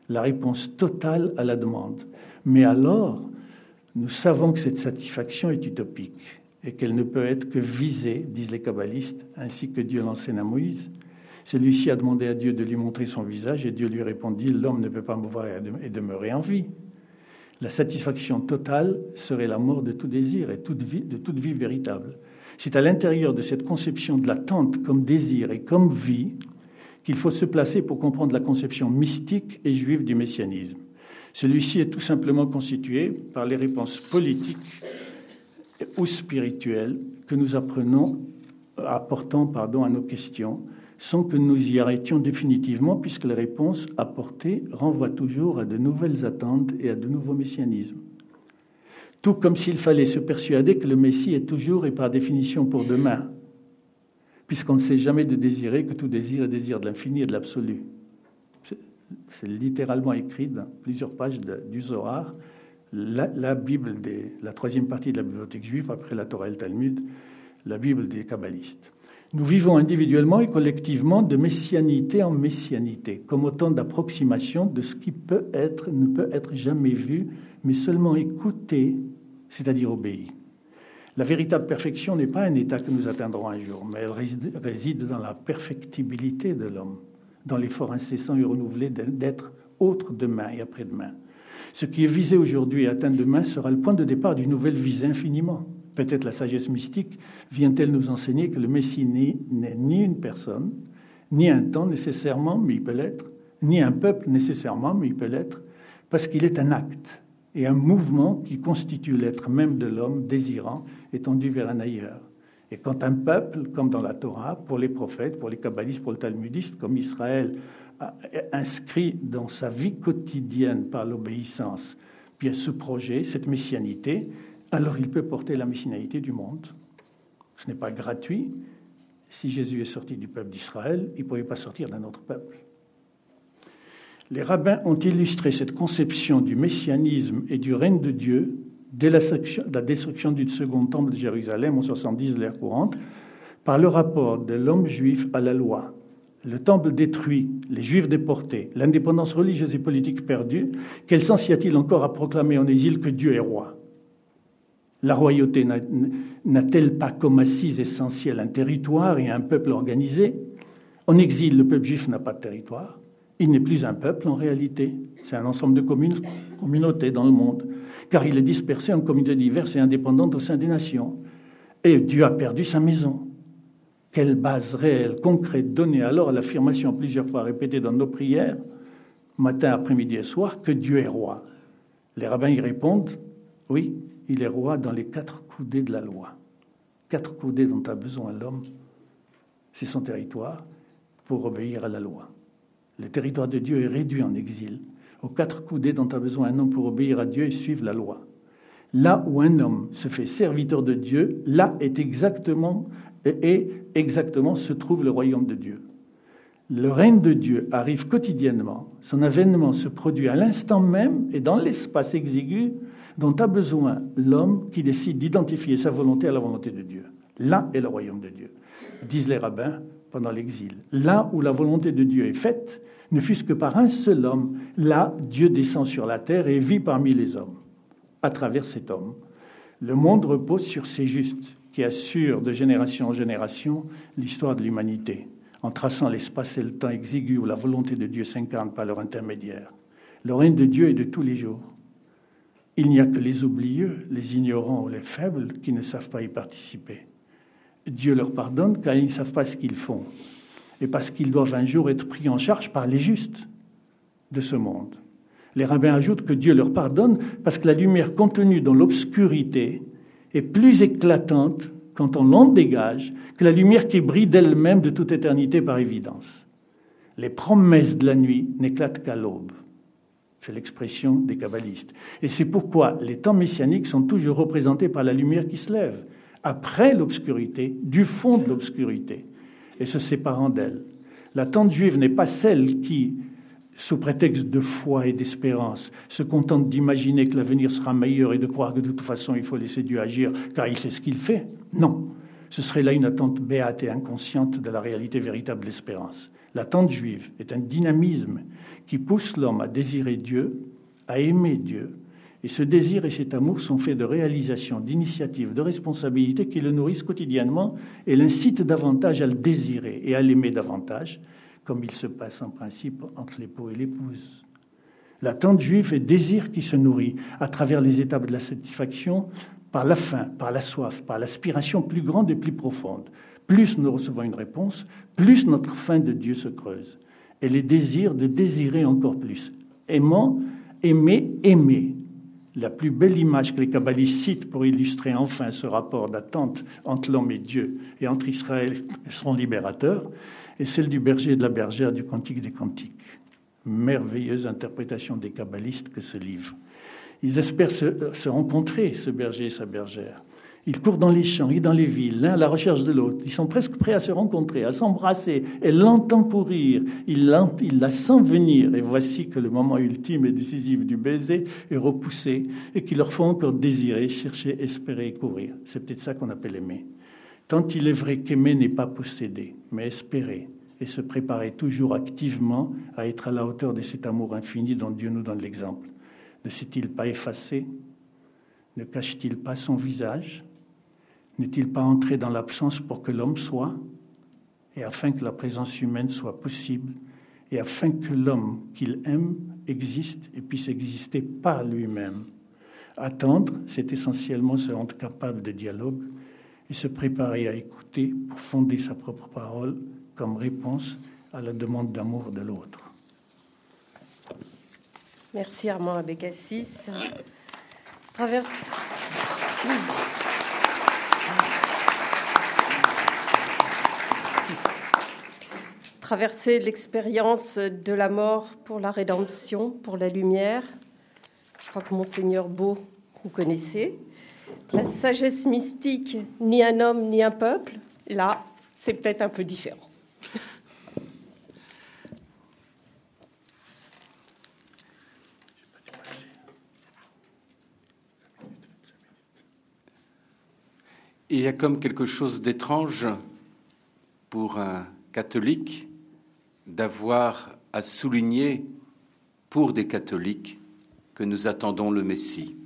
la réponse totale à la demande. Mais alors, nous savons que cette satisfaction est utopique et qu'elle ne peut être que visée, disent les kabbalistes, ainsi que Dieu l'enseigne à Moïse. Celui-ci a demandé à Dieu de lui montrer son visage et Dieu lui répondit, l'homme ne peut pas me voir et demeurer en vie. La satisfaction totale serait la mort de tout désir et de toute vie véritable. C'est à l'intérieur de cette conception de l'attente comme désir et comme vie qu'il faut se placer pour comprendre la conception mystique et juive du messianisme. Celui-ci est tout simplement constitué par les réponses politiques ou spirituelles que nous apprenons, apportant pardon, à nos questions, sans que nous y arrêtions définitivement, puisque les réponses apportées renvoient toujours à de nouvelles attentes et à de nouveaux messianismes. Tout comme s'il fallait se persuader que le Messie est toujours et par définition pour demain, puisqu'on ne sait jamais de désirer que tout désir est désir de l'infini et de l'absolu. C'est littéralement écrit dans plusieurs pages du Zohar, la, Bible des, la troisième partie de la bibliothèque juive, après la Torah et le Talmud, la Bible des kabbalistes. Nous vivons individuellement et collectivement de messianité en messianité, comme autant d'approximations de ce qui peut être, ne peut être jamais vu, mais seulement écouté, c'est-à-dire obéi. La véritable perfection n'est pas un état que nous atteindrons un jour, mais elle réside dans la perfectibilité de l'homme, dans l'effort incessant et renouvelé d'être autre demain et après-demain. Ce qui est visé aujourd'hui et atteint demain sera le point de départ d'une nouvelle visée infiniment peut-être la sagesse mystique vient-elle nous enseigner que le Messie n'est ni une personne, ni un temps nécessairement, mais il peut l'être, ni un peuple nécessairement, mais il peut l'être, parce qu'il est un acte et un mouvement qui constitue l'être même de l'homme désirant étendu vers un ailleurs. Et quand un peuple, comme dans la Torah, pour les prophètes, pour les kabbalistes, pour le talmudiste, comme Israël, inscrit dans sa vie quotidienne par l'obéissance, bien ce projet, cette messianité, alors il peut porter la messianité du monde. Ce n'est pas gratuit. Si Jésus est sorti du peuple d'Israël, il ne pouvait pas sortir d'un autre peuple. Les rabbins ont illustré cette conception du messianisme et du règne de Dieu dès la, destruction du second temple de Jérusalem en 70 de l'ère courante par le rapport de l'homme juif à la loi. Le temple détruit, les juifs déportés, l'indépendance religieuse et politique perdue, quel sens y a-t-il encore à proclamer en exil que Dieu est roi? La royauté n'a-t-elle pas comme assise essentielle un territoire et un peuple organisé? En exil, le peuple juif n'a pas de territoire. Il n'est plus un peuple en réalité. C'est un ensemble de communautés dans le monde, car il est dispersé en communautés diverses et indépendantes au sein des nations. Et Dieu a perdu sa maison. Quelle base réelle, concrète donnée alors à l'affirmation plusieurs fois répétée dans nos prières, matin, après-midi et soir, que Dieu est roi? Les rabbins y répondent Oui, il est roi dans les quatre coudées de la loi. Quatre coudées dont a besoin l'homme, c'est son territoire pour obéir à la loi. Le territoire de Dieu est réduit en exil aux quatre coudées dont a besoin un homme pour obéir à Dieu et suivre la loi. Là où un homme se fait serviteur de Dieu, là est exactement et exactement se trouve le royaume de Dieu. Le règne de Dieu arrive quotidiennement. Son avènement se produit à l'instant même et dans l'espace exigu dont a besoin l'homme qui décide d'identifier sa volonté à la volonté de Dieu. Là est le royaume de Dieu, disent les rabbins pendant l'exil. Là où la volonté de Dieu est faite, ne fût-ce que par un seul homme, là Dieu descend sur la terre et vit parmi les hommes. À travers cet homme, le monde repose sur ces justes qui assurent de génération en génération l'histoire de l'humanité en traçant l'espace et le temps exigu où la volonté de Dieu s'incarne par leur intermédiaire. Le règne de Dieu est de tous les jours. Il n'y a que les oublieux, les ignorants ou les faibles qui ne savent pas y participer. Dieu leur pardonne car ils ne savent pas ce qu'ils font et parce qu'ils doivent un jour être pris en charge par les justes de ce monde. Les rabbins ajoutent que Dieu leur pardonne parce que la lumière contenue dans l'obscurité est plus éclatante quand on l'en dégage, que la lumière qui brille d'elle-même de toute éternité par évidence. Les promesses de la nuit n'éclatent qu'à l'aube. C'est l'expression des kabbalistes. Et c'est pourquoi les temps messianiques sont toujours représentés par la lumière qui se lève, après l'obscurité, du fond de l'obscurité, et se séparant d'elle. L'attente juive n'est pas celle qui, sous prétexte de foi et d'espérance, se contente d'imaginer que l'avenir sera meilleur et de croire que de toute façon il faut laisser Dieu agir car il sait ce qu'il fait. Non, ce serait là une attente béate et inconsciente de la réalité véritable de l'espérance. L'attente juive est un dynamisme qui pousse l'homme à désirer Dieu, à aimer Dieu, et ce désir et cet amour sont faits de réalisation, d'initiatives, de responsabilités qui le nourrissent quotidiennement et l'incitent davantage à le désirer et à l'aimer davantage, comme il se passe en principe entre l'époux et l'épouse. L'attente juive est désir qui se nourrit à travers les étapes de la satisfaction par la faim, par la soif, par l'aspiration plus grande et plus profonde. Plus nous recevons une réponse, plus notre faim de Dieu se creuse. Et les désirs de désirer encore plus. Aimant, aimer, aimer. La plus belle image que les kabbalistes citent pour illustrer enfin ce rapport d'attente entre l'homme et Dieu et entre Israël et son libérateur, et celle du berger et de la bergère du Cantique des Cantiques. Merveilleuse interprétation des kabbalistes que ce livre. Ils espèrent se, rencontrer, ce berger et sa bergère. Ils courent dans les champs et dans les villes, l'un à la recherche de l'autre. Ils sont presque prêts à se rencontrer, à s'embrasser. Elle l'entend courir, il, il la sent venir. Et voici que le moment ultime et décisif du baiser est repoussé et qu'il leur faut encore désirer, chercher, espérer et courir. C'est peut-être ça qu'on appelle aimer. Tant il est vrai qu'aimer n'est pas posséder, mais espérer et se préparer toujours activement à être à la hauteur de cet amour infini dont Dieu nous donne l'exemple. Ne s'est-il pas effacé? Ne cache-t-il pas son visage? N'est-il pas entré dans l'absence pour que l'homme soit Et afin que la présence humaine soit possible, et afin que l'homme qu'il aime existe et puisse exister par lui-même? Attendre, c'est essentiellement se rendre capable de dialogue et se préparer à écouter pour fonder sa propre parole comme réponse à la demande d'amour de l'autre. Merci Armand Abécassis. Traverse. Traverser l'expérience de la mort pour la rédemption, pour la lumière. Je crois que Monseigneur Beau, vous connaissez la sagesse mystique, ni un homme, ni un peuple, là, c'est peut-être un peu différent. Il y a comme quelque chose d'étrange pour un catholique d'avoir à souligner pour des catholiques que nous attendons le Messie.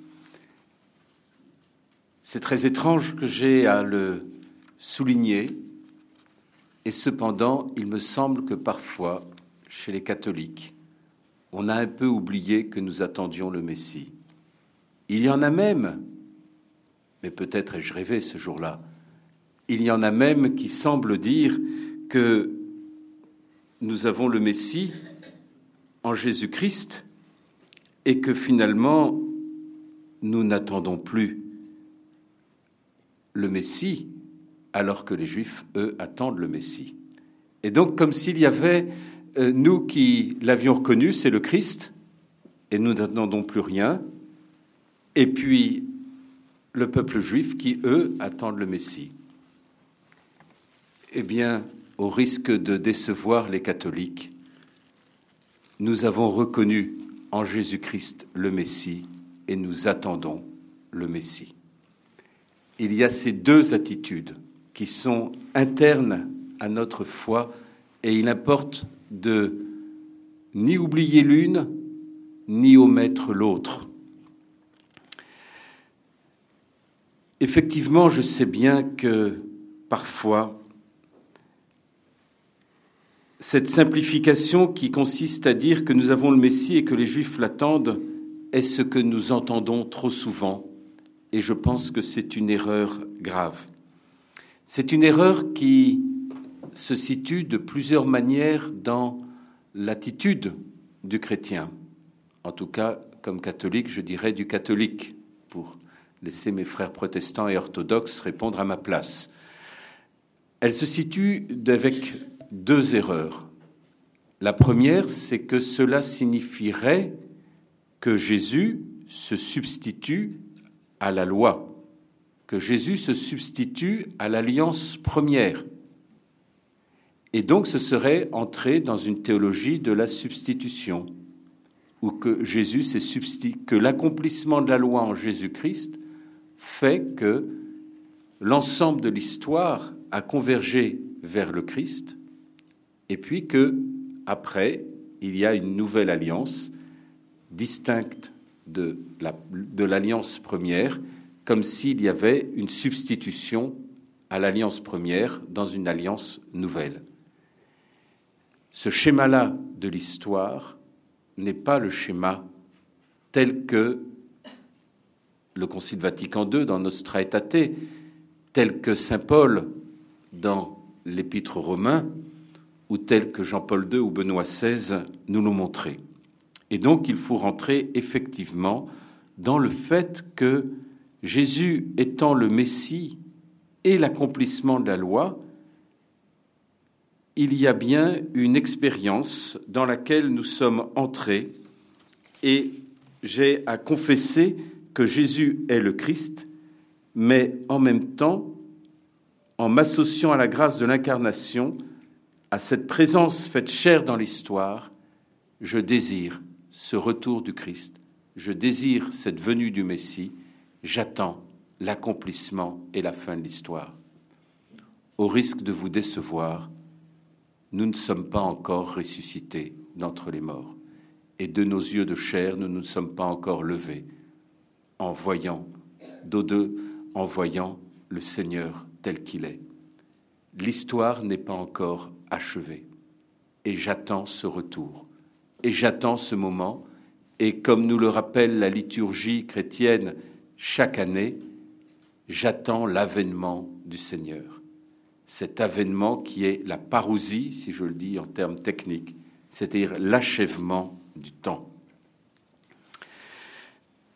C'est très étrange que j'ai à le souligner, et cependant, il me semble que parfois, chez les catholiques, on a un peu oublié que nous attendions le Messie. Il y en a même, mais peut-être ai-je rêvé ce jour-là, il y en a même qui semblent dire que nous avons le Messie en Jésus-Christ et que finalement nous n'attendons plus le Messie, alors que les Juifs, eux, attendent le Messie. Et donc, comme s'il y avait, euh, nous qui l'avions reconnu, c'est le Christ, et nous n'attendons plus rien, et puis le peuple juif qui, eux, attendent le Messie. Eh bien, au risque de décevoir les catholiques, nous avons reconnu en Jésus-Christ le Messie et nous attendons le Messie. Il y a ces deux attitudes qui sont internes à notre foi et il importe de ni oublier l'une ni omettre l'autre. Effectivement, je sais bien que parfois, cette simplification qui consiste à dire que nous avons le Messie et que les Juifs l'attendent est ce que nous entendons trop souvent, et je pense que c'est une erreur grave. C'est une erreur qui se situe de plusieurs manières dans l'attitude du chrétien. En tout cas, comme catholique, je dirais du catholique, pour laisser mes frères protestants et orthodoxes répondre à ma place. Elle se situe avec deux erreurs. La première, c'est que cela signifierait que Jésus se substitue à la loi, que Jésus se substitue à l'alliance première. Et donc ce serait entrer dans une théologie de la substitution, où que Jésus que l'accomplissement de la loi en Jésus-Christ fait que l'ensemble de l'histoire a convergé vers le Christ, et puis que après il y a une nouvelle alliance distincte de l'alliance première, comme s'il y avait une substitution à l'alliance première dans une alliance nouvelle. Ce schéma-là de l'histoire n'est pas le schéma tel que le Concile Vatican II dans Nostra Aetate, tel que Saint Paul dans l'Épître romain, ou tel que Jean-Paul II ou Benoît XVI nous l'ont montré. Et donc il faut rentrer effectivement dans le fait que Jésus étant le Messie et l'accomplissement de la loi, il y a bien une expérience dans laquelle nous sommes entrés et j'ai à confesser que Jésus est le Christ, mais en même temps, en m'associant à la grâce de l'incarnation, à cette présence faite chair dans l'histoire, je désire ce retour du Christ, je désire cette venue du Messie, j'attends l'accomplissement et la fin de l'histoire. Au risque de vous décevoir, nous ne sommes pas encore ressuscités d'entre les morts, et de nos yeux de chair, nous ne sommes pas encore levés en voyant, d'eux en voyant le Seigneur tel qu'il est. L'histoire n'est pas encore achevée et j'attends ce retour et j'attends ce moment et comme nous le rappelle la liturgie chrétienne chaque année, j'attends l'avènement du Seigneur. Cet avènement qui est la parousie, si je le dis en termes techniques, c'est-à-dire l'achèvement du temps.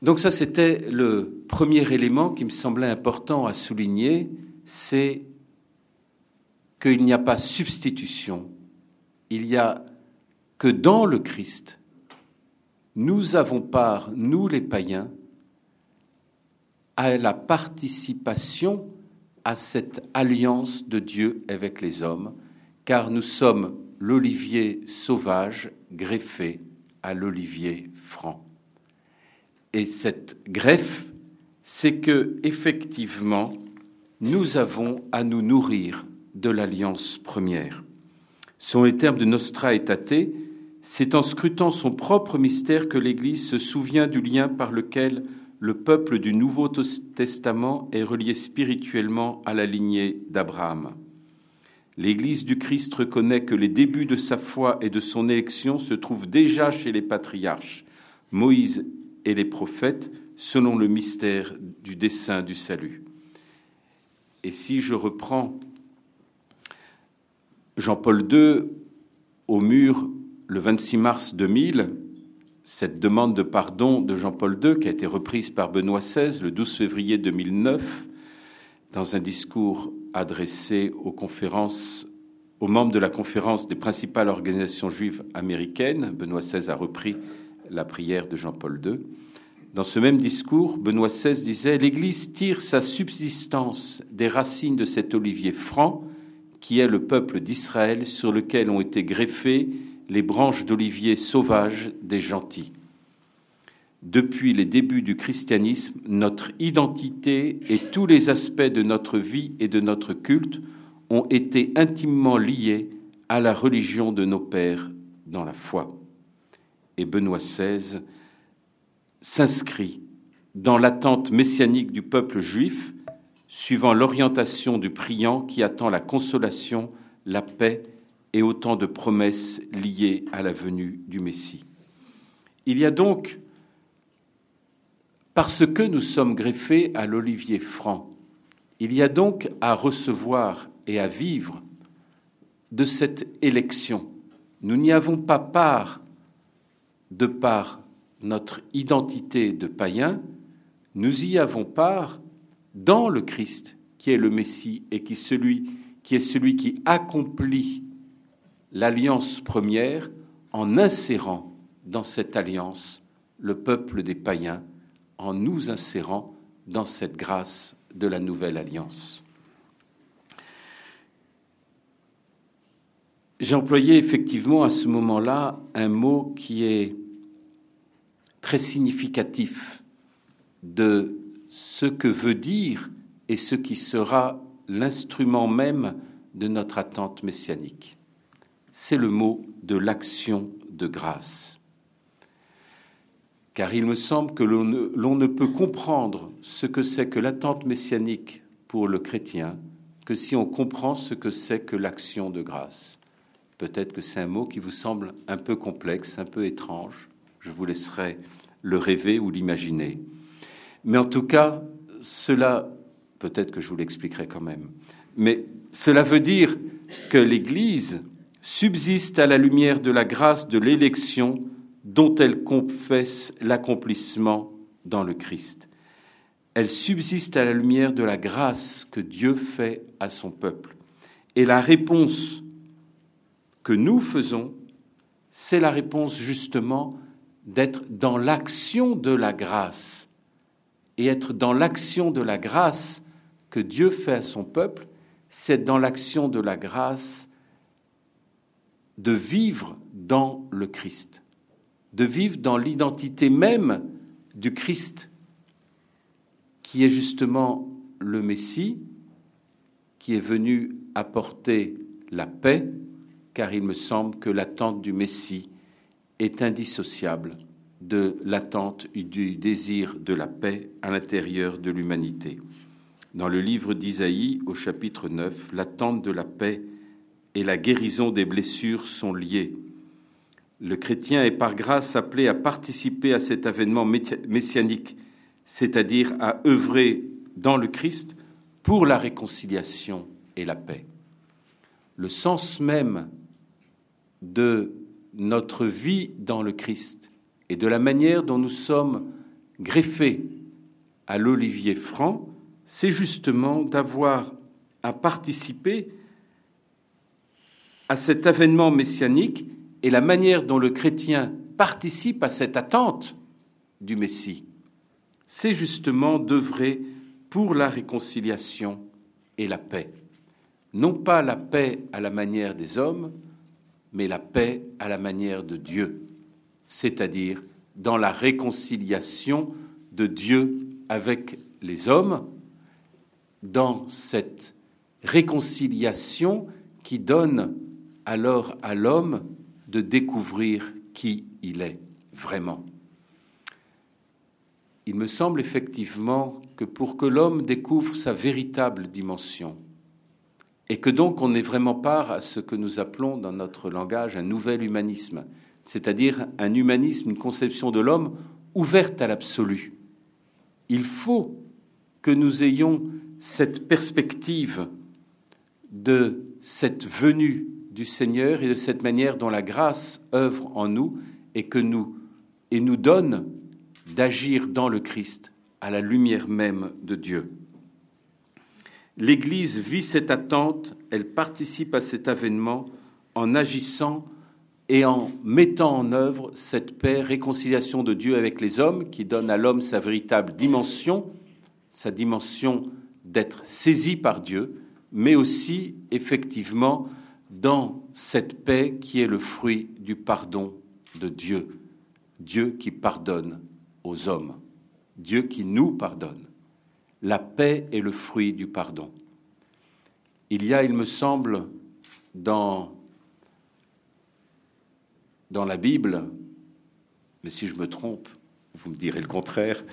Donc ça, c'était le premier élément qui me semblait important à souligner, c'est qu'il n'y a pas substitution, il y a que dans le Christ, nous avons part, nous les païens, à la participation à cette alliance de Dieu avec les hommes, car nous sommes l'olivier sauvage greffé à l'olivier franc. Et cette greffe, c'est que effectivement, nous avons à nous nourrir de l'alliance première. Sont les termes de Nostra Aetate, c'est en scrutant son propre mystère que l'Église se souvient du lien par lequel le peuple du Nouveau Testament est relié spirituellement à la lignée d'Abraham. L'Église du Christ reconnaît que les débuts de sa foi et de son élection se trouvent déjà chez les patriarches, Moïse et les prophètes selon le mystère du dessein du salut. Et si je reprends Jean-Paul II au mur le 26 mars 2000, cette demande de pardon de Jean-Paul II, qui a été reprise par Benoît XVI le 12 février 2009, dans un discours adressé aux membres de la conférence des principales organisations juives américaines. Benoît XVI a repris la prière de Jean-Paul II. Dans ce même discours, Benoît XVI disait L'Église tire sa subsistance des racines de cet olivier franc qui est le peuple d'Israël sur lequel ont été greffées les branches d'olivier sauvages des gentils. Depuis les débuts du christianisme, notre identité et tous les aspects de notre vie et de notre culte ont été intimement liés à la religion de nos pères dans la foi. Et Benoît XVI s'inscrit dans l'attente messianique du peuple juif, suivant l'orientation du priant qui attend la consolation, la paix et autant de promesses liées à la venue du Messie. Il y a donc, parce que nous sommes greffés à l'olivier franc, il y a donc à recevoir et à vivre de cette élection. Nous n'y avons pas part de par notre identité de païen, nous y avons part dans le Christ qui est le Messie et qui, est celui qui accomplit l'alliance première en insérant dans cette alliance le peuple des païens, en nous insérant dans cette grâce de la nouvelle alliance. J'ai employé effectivement à ce moment-là un mot qui est très significatif de ce que veut dire et ce qui sera l'instrument même de notre attente messianique c'est le mot de l'action de grâce. Car il me semble que l'on ne, peut comprendre ce que c'est que l'attente messianique pour le chrétien que si on comprend ce que c'est que l'action de grâce. Peut-être que c'est un mot qui vous semble un peu complexe, un peu étrange. Je vous laisserai le rêver ou l'imaginer. Mais en tout cas, cela, peut-être que je vous l'expliquerai quand même, mais cela veut dire que l'Église subsiste à la lumière de la grâce de l'élection dont elle confesse l'accomplissement dans le Christ. Elle subsiste à la lumière de la grâce que Dieu fait à son peuple. Et la réponse que nous faisons, c'est la réponse justement d'être dans l'action de la grâce. Et être dans l'action de la grâce que Dieu fait à son peuple, c'est dans l'action de la grâce de vivre dans le Christ, de vivre dans l'identité même du Christ, qui est justement le Messie, qui est venu apporter la paix, car il me semble que l'attente du Messie est indissociable de l'attente du désir de la paix à l'intérieur de l'humanité. Dans le livre d'Isaïe, au chapitre 9, l'attente de la paix et la guérison des blessures sont liées. Le chrétien est par grâce appelé à participer à cet avènement messianique, c'est-à-dire à œuvrer dans le Christ pour la réconciliation et la paix. Le sens même de notre vie dans le Christ et de la manière dont nous sommes greffés à l'olivier franc, c'est justement d'avoir à participer à cet avènement messianique et la manière dont le chrétien participe à cette attente du Messie, c'est justement d'œuvrer pour la réconciliation et la paix. Non pas la paix à la manière des hommes, mais la paix à la manière de Dieu, c'est-à-dire dans la réconciliation de Dieu avec les hommes, dans cette réconciliation qui donne alors à l'homme de découvrir qui il est vraiment. Il me semble effectivement que pour que l'homme découvre sa véritable dimension, et que donc on ait vraiment part à ce que nous appelons dans notre langage un nouvel humanisme, c'est-à-dire un humanisme, une conception de l'homme ouverte à l'absolu. Il faut que nous ayons cette perspective de cette venue du Seigneur et de cette manière dont la grâce œuvre en nous et que nous et nous donne d'agir dans le Christ à la lumière même de Dieu. L'Église vit cette attente, elle participe à cet avènement en agissant et en mettant en œuvre cette paix, réconciliation de Dieu avec les hommes qui donne à l'homme sa véritable dimension, sa dimension d'être saisi par Dieu, mais aussi effectivement dans cette paix qui est le fruit du pardon de Dieu, Dieu qui pardonne aux hommes, Dieu qui nous pardonne. La paix est le fruit du pardon. Il y a, il me semble, dans, dans la Bible, mais si je me trompe, vous me direz le contraire,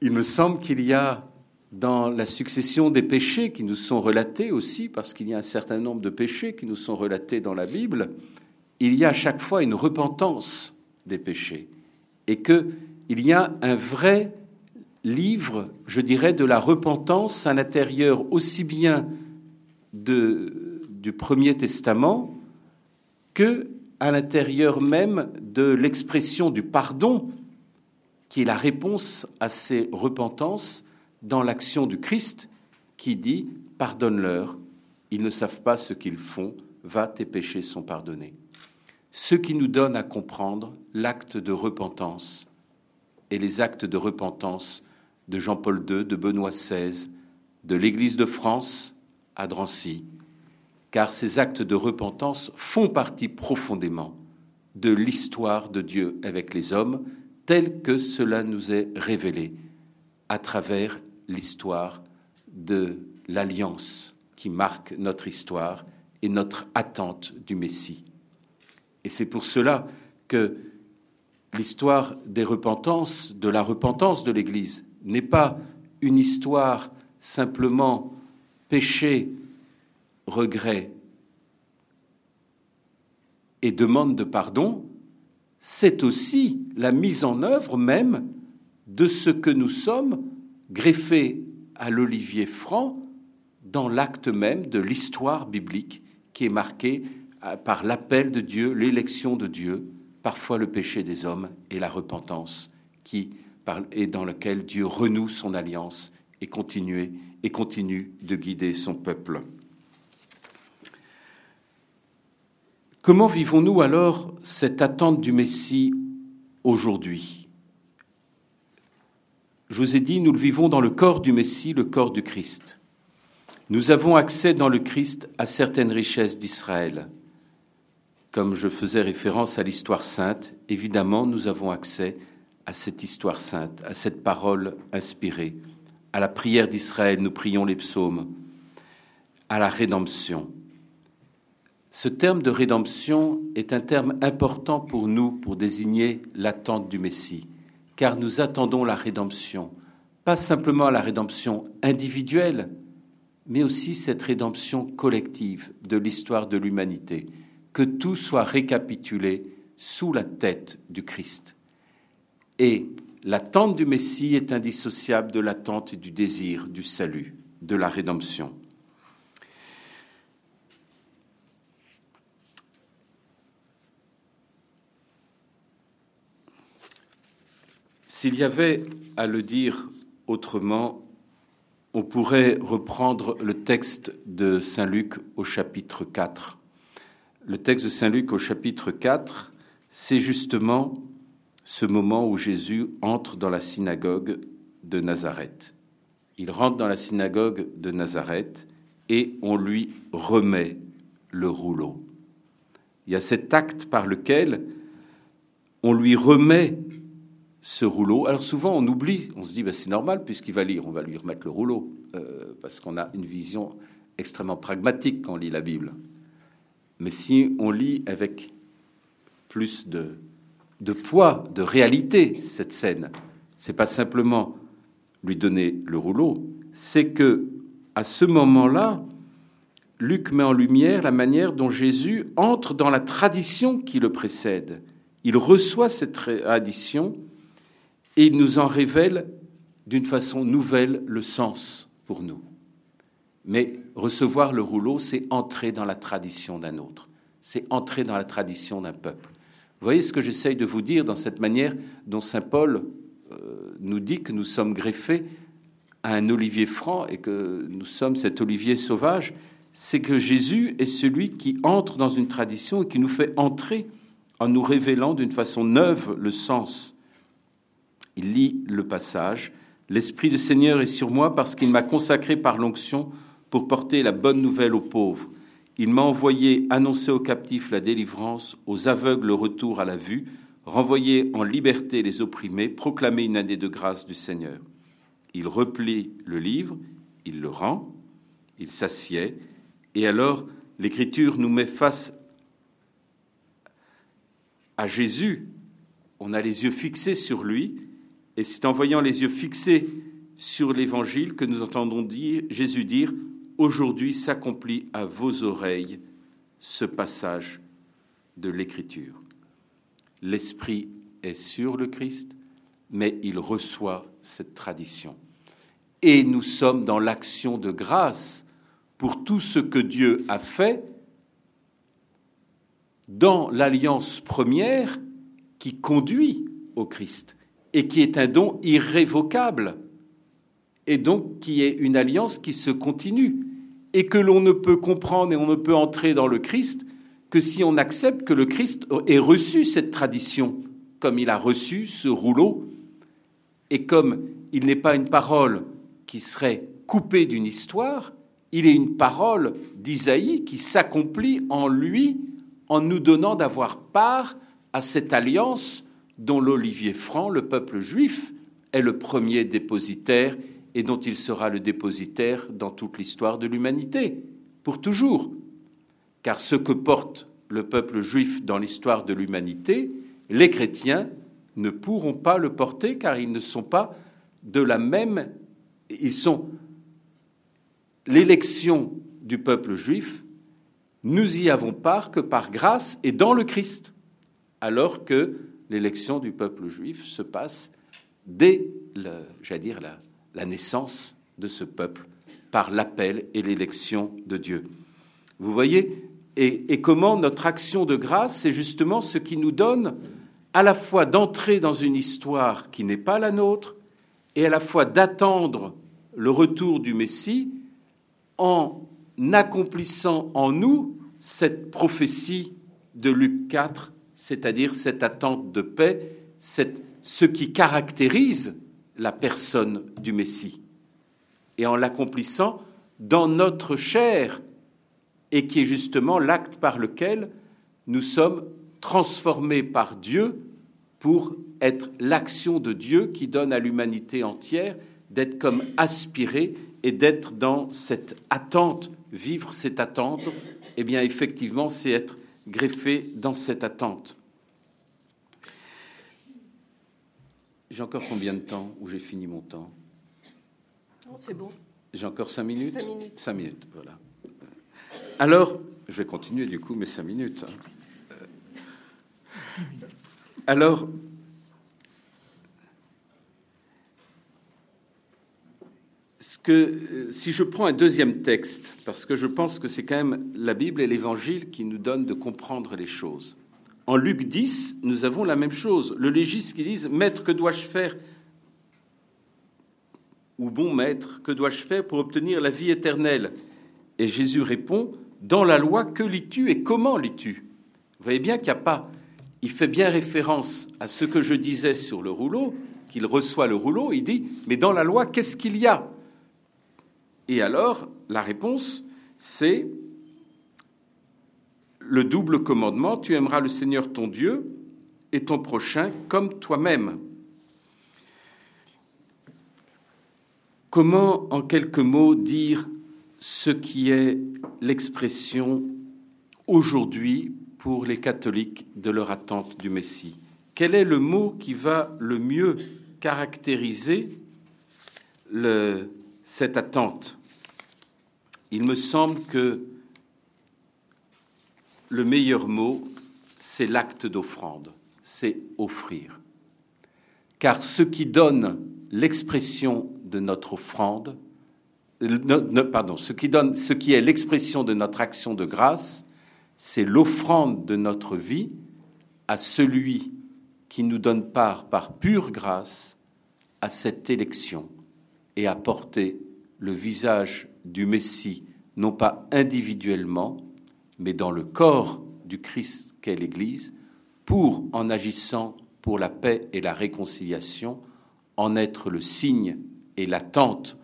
il me semble qu'il y a dans la succession des péchés qui nous sont relatés aussi, parce qu'il y a un certain nombre de péchés qui nous sont relatés dans la Bible, il y a à chaque fois une repentance des péchés, et qu'il y a un vrai livre, je dirais, de la repentance à l'intérieur aussi bien de, du Premier Testament que à l'intérieur même de l'expression du pardon, qui est la réponse à ces repentances dans l'action du Christ, qui dit Pardonne-leur, ils ne savent pas ce qu'ils font, va, tes péchés sont pardonnés. Ce qui nous donne à comprendre l'acte de repentance et les actes de repentance de Jean-Paul II, de Benoît XVI, de l'Église de France à Drancy, car ces actes de repentance font partie profondément de l'histoire de Dieu avec les hommes, tel que cela nous est révélé à travers l'histoire de l'alliance qui marque notre histoire et notre attente du Messie. Et c'est pour cela que l'histoire des repentances, de la repentance de l'Église, n'est pas une histoire simplement péché, regret et demande de pardon, c'est aussi la mise en œuvre même de ce que nous sommes greffés à l'olivier franc dans l'acte même de l'histoire biblique qui est marqué par l'appel de Dieu, l'élection de Dieu, parfois le péché des hommes et la repentance qui et dans lequel Dieu renoue son alliance et continue de guider son peuple. Comment vivons-nous alors cette attente du Messie aujourd'hui? Je vous ai dit, nous le vivons dans le corps du Messie, le corps du Christ. Nous avons accès dans le Christ à certaines richesses d'Israël. Comme je faisais référence à l'histoire sainte, évidemment, nous avons accès à cette histoire sainte, à cette parole inspirée, à la prière d'Israël, nous prions les psaumes, à la rédemption. Ce terme de rédemption est un terme important pour nous pour désigner l'attente du Messie, car nous attendons la rédemption, pas simplement la rédemption individuelle, mais aussi cette rédemption collective de l'histoire de l'humanité, que tout soit récapitulé sous la tête du Christ. Et l'attente du Messie est indissociable de l'attente du désir du salut, de la rédemption. S'il y avait à le dire autrement, on pourrait reprendre le texte de Saint Luc au chapitre 4. Le texte de Saint Luc au chapitre 4, c'est justement ce moment où Jésus entre dans la synagogue de Nazareth. Il rentre dans la synagogue de Nazareth et on lui remet le rouleau. Il y a cet acte par lequel on lui remet ce rouleau. Alors souvent on oublie, on se dit ben, c'est normal puisqu'il va lire, on va lui remettre le rouleau, euh, parce qu'on a une vision extrêmement pragmatique quand on lit la Bible. Mais si on lit avec plus de de poids, de réalité, cette scène. C'est pas simplement lui donner le rouleau, c'est que à ce moment-là, Luc met en lumière la manière dont Jésus entre dans la tradition qui le précède. Il reçoit cette tradition et il nous en révèle d'une façon nouvelle le sens pour nous. Mais recevoir le rouleau, c'est entrer dans la tradition d'un autre, c'est entrer dans la tradition d'un peuple. Vous voyez ce que j'essaye de vous dire dans cette manière dont Saint Paul euh, nous dit que nous sommes greffés à un olivier franc et que nous sommes cet olivier sauvage, c'est que Jésus est celui qui entre dans une tradition et qui nous fait entrer en nous révélant d'une façon neuve le sens. Il lit le passage L'Esprit du Seigneur est sur moi parce qu'il m'a consacré par l'onction pour porter la bonne nouvelle aux pauvres. Il m'a envoyé annoncer aux captifs la délivrance, aux aveugles le retour à la vue, renvoyer en liberté les opprimés, proclamer une année de grâce du Seigneur. Il replie le livre, il le rend, il s'assied, et alors l'Écriture nous met face à Jésus. On a les yeux fixés sur lui, et c'est en voyant les yeux fixés sur l'Évangile que nous entendons dire, Jésus dire Aujourd'hui s'accomplit à vos oreilles ce passage de l'Écriture. L'Esprit est sur le Christ, mais il reçoit cette tradition. Et nous sommes dans l'action de grâce pour tout ce que Dieu a fait dans l'alliance première qui conduit au Christ et qui est un don irrévocable, et donc qui est une alliance qui se continue, et que l'on ne peut comprendre et on ne peut entrer dans le Christ que si on accepte que le Christ ait reçu cette tradition, comme il a reçu ce rouleau, et comme il n'est pas une parole qui serait coupée d'une histoire, il est une parole d'Isaïe qui s'accomplit en lui en nous donnant d'avoir part à cette alliance dont l'olivier franc, le peuple juif, est le premier dépositaire et dont il sera le dépositaire dans toute l'histoire de l'humanité, pour toujours. Car ce que porte le peuple juif dans l'histoire de l'humanité, les chrétiens ne pourront pas le porter car ils ne sont pas de la même... Ils sont l'élection du peuple juif, nous y avons part que par grâce et dans le Christ, alors que l'élection du peuple juif se passe dès, la, naissance de ce peuple, par l'appel et l'élection de Dieu. Vous voyez et, comment notre action de grâce, c'est justement ce qui nous donne à la fois d'entrer dans une histoire qui n'est pas la nôtre, et à la fois d'attendre le retour du Messie en accomplissant en nous cette prophétie de Luc 4 c'est-à-dire cette attente de paix, ce qui caractérise la personne du Messie. Et en l'accomplissant dans notre chair, et qui est justement l'acte par lequel nous sommes transformés par Dieu pour être l'action de Dieu qui donne à l'humanité entière d'être comme aspiré et d'être dans cette attente, vivre cette attente, eh bien effectivement, c'est être greffé dans cette attente. J'ai encore combien de temps où j'ai fini mon temps? C'est bon. J'ai encore cinq minutes? Cinq minutes. Cinq minutes, voilà. Alors, je vais continuer du coup mes cinq minutes. hein. Alors, que, euh, si je prends un deuxième texte, parce que je pense que c'est quand même la Bible et l'Évangile qui nous donnent de comprendre les choses. En Luc 10, nous avons la même chose. Le légiste qui dit Maître, que dois-je faire? Ou bon maître, que dois-je faire pour obtenir la vie éternelle? Et Jésus répond Dans la loi, que lis-tu et comment lis-tu? Vous voyez bien qu'il n'y a pas. Il fait bien référence à ce que je disais sur le rouleau, qu'il reçoit le rouleau. Il dit Mais dans la loi, qu'est-ce qu'il y a? Et alors, la réponse, c'est le double commandement, tu aimeras le Seigneur ton Dieu et ton prochain comme toi-même. Comment, en quelques mots, dire ce qui est l'expression aujourd'hui pour les catholiques de leur attente du Messie? Quel est le mot qui va le mieux caractériser cette attente? Il me semble que le meilleur mot, c'est l'acte d'offrande, c'est offrir. Car ce qui donne l'expression de notre offrande, euh, ce qui, ce qui est l'expression de notre action de grâce, c'est l'offrande de notre vie à celui qui nous donne part par pure grâce à cette élection et à porter le visage du Messie, non pas individuellement, mais dans le corps du Christ qu'est l'Église, pour, en agissant pour la paix et la réconciliation, en être le signe et l'attente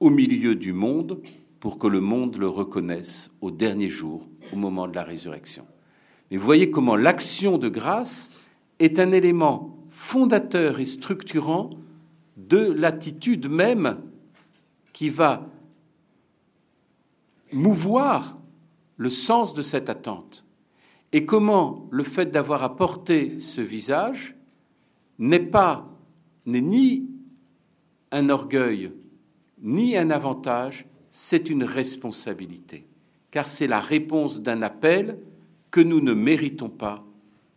au milieu du monde pour que le monde le reconnaisse au dernier jour, au moment de la résurrection. Mais vous voyez comment l'action de grâce est un élément fondateur et structurant de l'attitude même qui va mouvoir le sens de cette attente. Et comment le fait d'avoir apporté ce visage n'est pas, n'est ni un orgueil, ni un avantage, c'est une responsabilité. Car c'est la réponse d'un appel que nous ne méritons pas,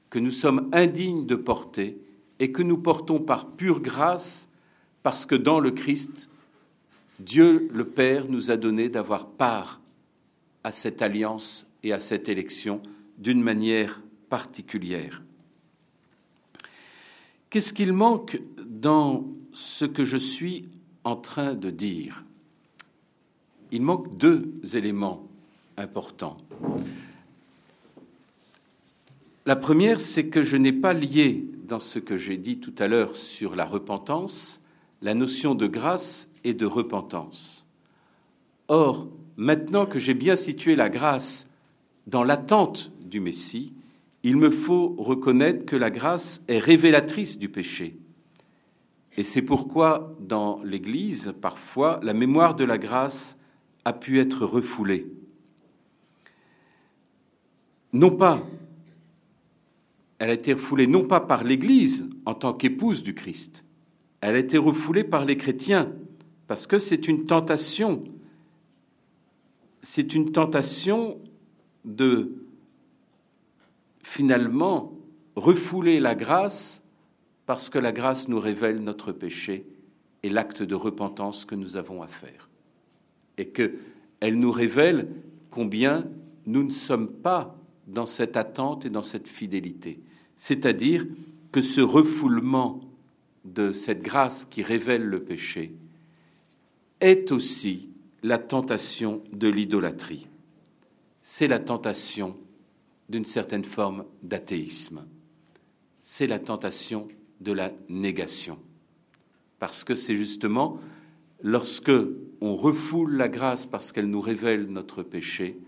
que nous sommes indignes de porter et que nous portons par pure grâce parce que dans le Christ, Dieu le Père nous a donné d'avoir part à cette alliance et à cette élection d'une manière particulière. Qu'est-ce qu'il manque dans ce que je suis en train de dire? Il manque deux éléments importants. La première, c'est que je n'ai pas lié dans ce que j'ai dit tout à l'heure sur la repentance la notion de grâce et de repentance. Or, maintenant que j'ai bien situé la grâce dans l'attente du Messie, il me faut reconnaître que la grâce est révélatrice du péché. Et c'est pourquoi, dans l'Église, parfois, la mémoire de la grâce a pu être refoulée. Non pas, elle a été refoulée non pas par l'Église en tant qu'épouse du Christ, elle a été refoulée par les chrétiens parce que c'est une tentation. C'est une tentation de finalement refouler la grâce parce que la grâce nous révèle notre péché et l'acte de repentance que nous avons à faire. Et qu'elle nous révèle combien nous ne sommes pas dans cette attente et dans cette fidélité. C'est-à-dire que ce refoulement de cette grâce qui révèle le péché est aussi la tentation de l'idolâtrie. C'est la tentation d'une certaine forme d'athéisme. C'est la tentation de la négation. Parce que c'est justement lorsque on refoule la grâce parce qu'elle nous révèle notre péché,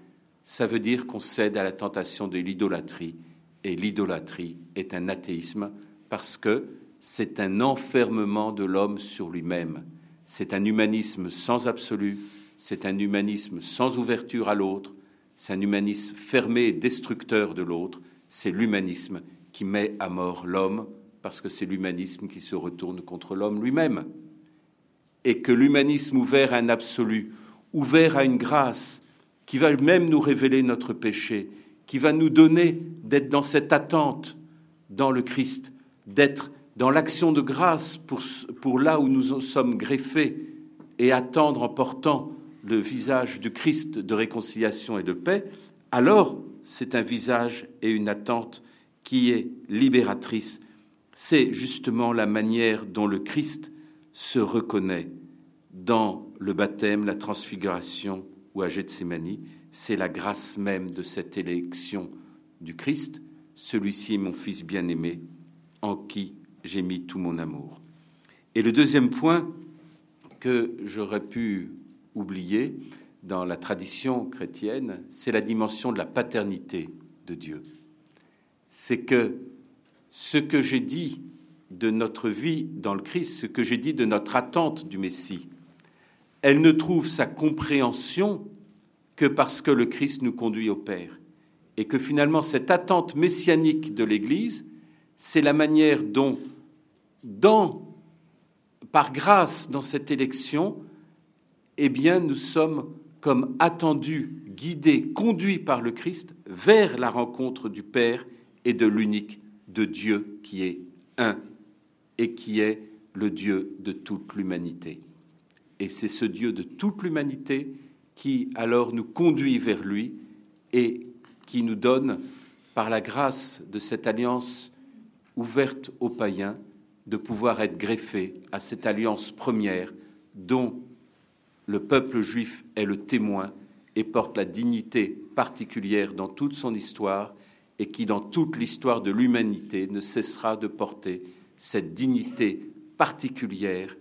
ça veut dire qu'on cède à la tentation de l'idolâtrie. Et l'idolâtrie est un athéisme parce que c'est un enfermement de l'homme sur lui-même. C'est un humanisme sans absolu, c'est un humanisme sans ouverture à l'autre, c'est un humanisme fermé et destructeur de l'autre, c'est l'humanisme qui met à mort l'homme, parce que c'est l'humanisme qui se retourne contre l'homme lui-même. Et que l'humanisme ouvert à un absolu, ouvert à une grâce, qui va même nous révéler notre péché, qui va nous donner d'être dans cette attente dans le Christ, d'être dans l'action de grâce pour, pour là où nous sommes greffés et attendre en portant le visage du Christ de réconciliation et de paix, alors c'est un visage et une attente qui est libératrice. C'est justement la manière dont le Christ se reconnaît dans le baptême, la transfiguration ou à Gethsemane. C'est la grâce même de cette élection du Christ. Celui-ci est mon Fils bien-aimé, en qui j'ai mis tout mon amour. Et le deuxième point que j'aurais pu oublier dans la tradition chrétienne, c'est la dimension de la paternité de Dieu. C'est que ce que j'ai dit de notre vie dans le Christ, ce que j'ai dit de notre attente du Messie, elle ne trouve sa compréhension que parce que le Christ nous conduit au Père. Et que finalement, cette attente messianique de l'Église, c'est la manière dont par grâce dans cette élection, eh bien, nous sommes comme attendus, guidés, conduits par le Christ vers la rencontre du Père et de l'unique de Dieu qui est un et qui est le Dieu de toute l'humanité. Et c'est ce Dieu de toute l'humanité qui alors nous conduit vers lui et qui nous donne par la grâce de cette alliance ouverte aux païens, de pouvoir être greffé à cette alliance première dont le peuple juif est le témoin et porte la dignité particulière dans toute son histoire et qui, dans toute l'histoire de l'humanité, ne cessera de porter cette dignité particulière,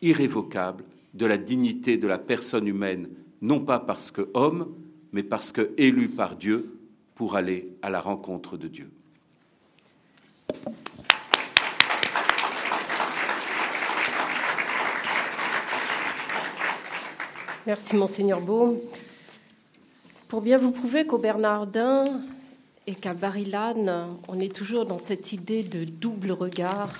irrévocable, de la dignité de la personne humaine, non pas parce que homme, mais parce que élu par Dieu pour aller à la rencontre de Dieu. Merci, Monseigneur Beau. Pour bien vous prouver qu'au Bernardin et qu'à Barilane, on est toujours dans cette idée de double regard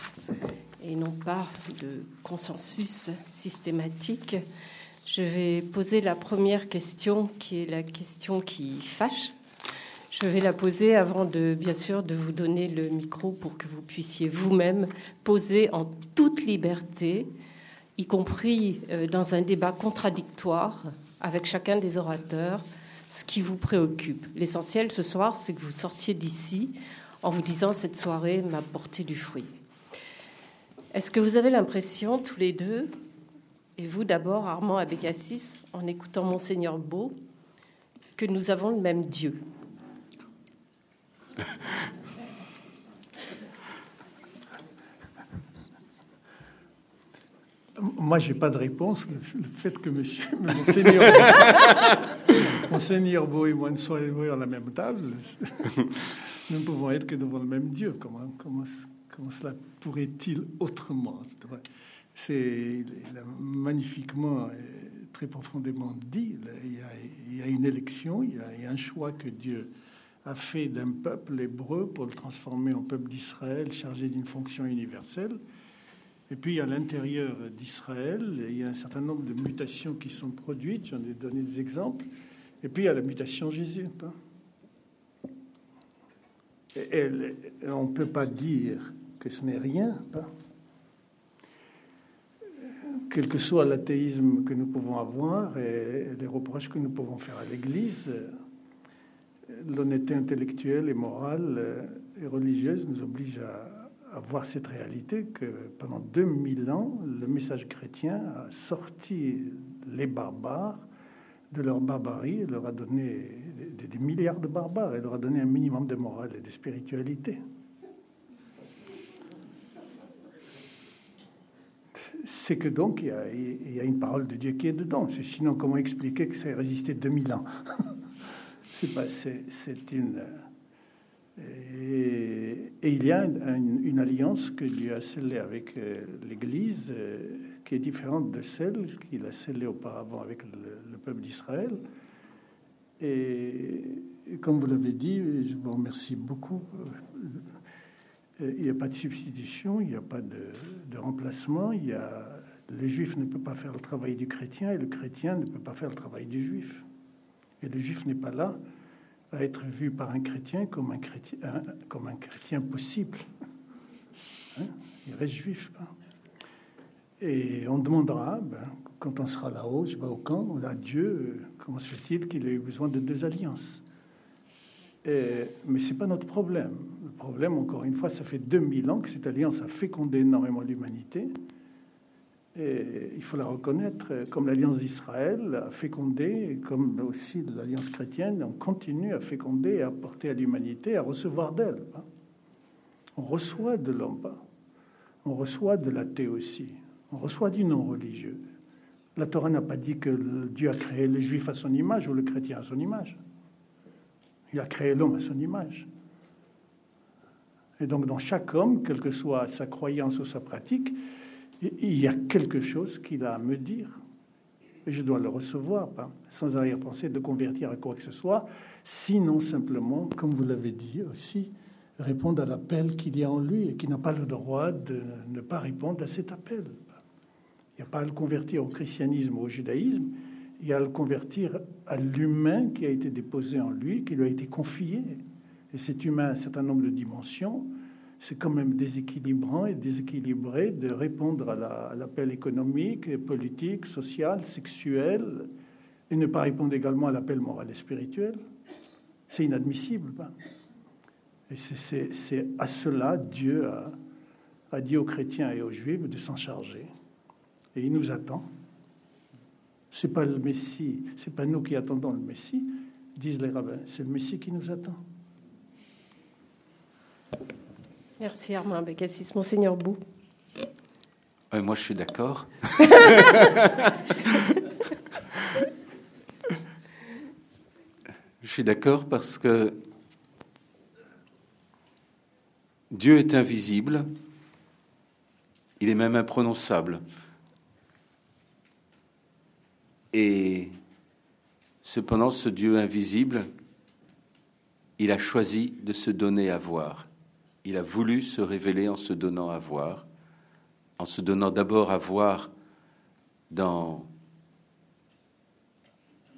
et non pas de consensus systématique, je vais poser la première question qui est la question qui fâche. Je vais la poser avant de, bien sûr, de vous donner le micro pour que vous puissiez vous-même poser en toute liberté y compris euh, dans un débat contradictoire avec chacun des orateurs, ce qui vous préoccupe. L'essentiel ce soir, c'est que vous sortiez d'ici en vous disant cette soirée m'a porté du fruit. Est-ce que vous avez l'impression, tous les deux, et vous d'abord, Armand Abécassis, en écoutant Monseigneur Beau, que nous avons le même Dieu? Moi, je n'ai pas de réponse. Le fait que monsieur, Monseigneur, Monseigneur Beau et moi ne soyons à la même table, nous ne pouvons être que devant le même Dieu. Comment, comment, comment cela pourrait-il autrement C'est magnifiquement, très profondément dit. Il y, a, une élection, il y a un choix que Dieu a fait d'un peuple hébreu pour le transformer en peuple d'Israël chargé d'une fonction universelle. Et puis à l'intérieur d'Israël, il y a un certain nombre de mutations qui sont produites, j'en ai donné des exemples. Et puis il y a la mutation Jésus. Et, on ne peut pas dire que ce n'est rien. Quel que soit l'athéisme que nous pouvons avoir et les reproches que nous pouvons faire à l'Église, l'honnêteté intellectuelle et morale et religieuse nous oblige à à voir cette réalité que pendant 2000 ans, le message chrétien a sorti les barbares de leur barbarie et leur a donné des, milliards de barbares et leur a donné un minimum de morale et de spiritualité. C'est que donc il y, a, a, une parole de Dieu qui est dedans. Sinon, comment expliquer que ça ait résisté 2000 ans? C'est une et, il y a une, alliance que Dieu a scellée avec euh, l'Église euh, qui est différente de celle qu'il a scellée auparavant avec le, peuple d'Israël. Et, comme vous l'avez dit, je vous remercie beaucoup. Euh, il n'y a pas de substitution, il n'y a pas de, remplacement. Il y a, le juif ne peut pas faire le travail du chrétien et le chrétien ne peut pas faire le travail du juif. Et le juif n'est pas là à être vu par un chrétien comme un chrétien, comme un chrétien possible. Hein? il reste juif. Hein. Et on demandera, ben, quand on sera là-haut, je sais au camp, on a Dieu, comment se fait-il qu'il ait eu besoin de deux alliances? Et, Mais ce n'est pas notre problème. Le problème, encore une fois, ça fait 2000 ans que cette alliance a fécondé énormément l'humanité. Et il faut la reconnaître, comme l'Alliance d'Israël a fécondé, comme aussi l'Alliance chrétienne, on continue à féconder et à apporter à l'humanité, à recevoir d'elle. Hein. On reçoit de l'homme, on reçoit de l'athée aussi, on reçoit du non-religieux. La Torah n'a pas dit que Dieu a créé le juif à son image ou le chrétien à son image. Il a créé l'homme à son image. Et donc dans chaque homme, quelle que soit sa croyance ou sa pratique, il y a quelque chose qu'il a à me dire. Et je dois le recevoir, sans arrière-pensée de convertir à quoi que ce soit, sinon simplement, comme vous l'avez dit aussi, répondre à l'appel qu'il y a en lui et qui n'a pas le droit de ne pas répondre à cet appel. Il n'y a pas à le convertir au christianisme ou au judaïsme, il y a à le convertir à l'humain qui a été déposé en lui, qui lui a été confié. Et cet humain a un certain nombre de dimensions c'est quand même déséquilibrant et déséquilibré de répondre à l'appel économique, politique, social, sexuel, et ne pas répondre également à l'appel moral et spirituel. C'est inadmissible. Et c'est à cela Dieu a, a dit aux chrétiens et aux juifs de s'en charger. Et il nous attend. C'est pas le Messie, c'est pas nous qui attendons le Messie, disent les rabbins, c'est le Messie qui nous attend. Merci Armand Bécassis. Monseigneur Bou. moi, je suis d'accord. je suis d'accord parce que Dieu est invisible, il est même imprononçable. Et cependant, ce Dieu invisible, il a choisi de se donner à voir. Il a voulu se révéler en se donnant à voir, en se donnant d'abord à voir dans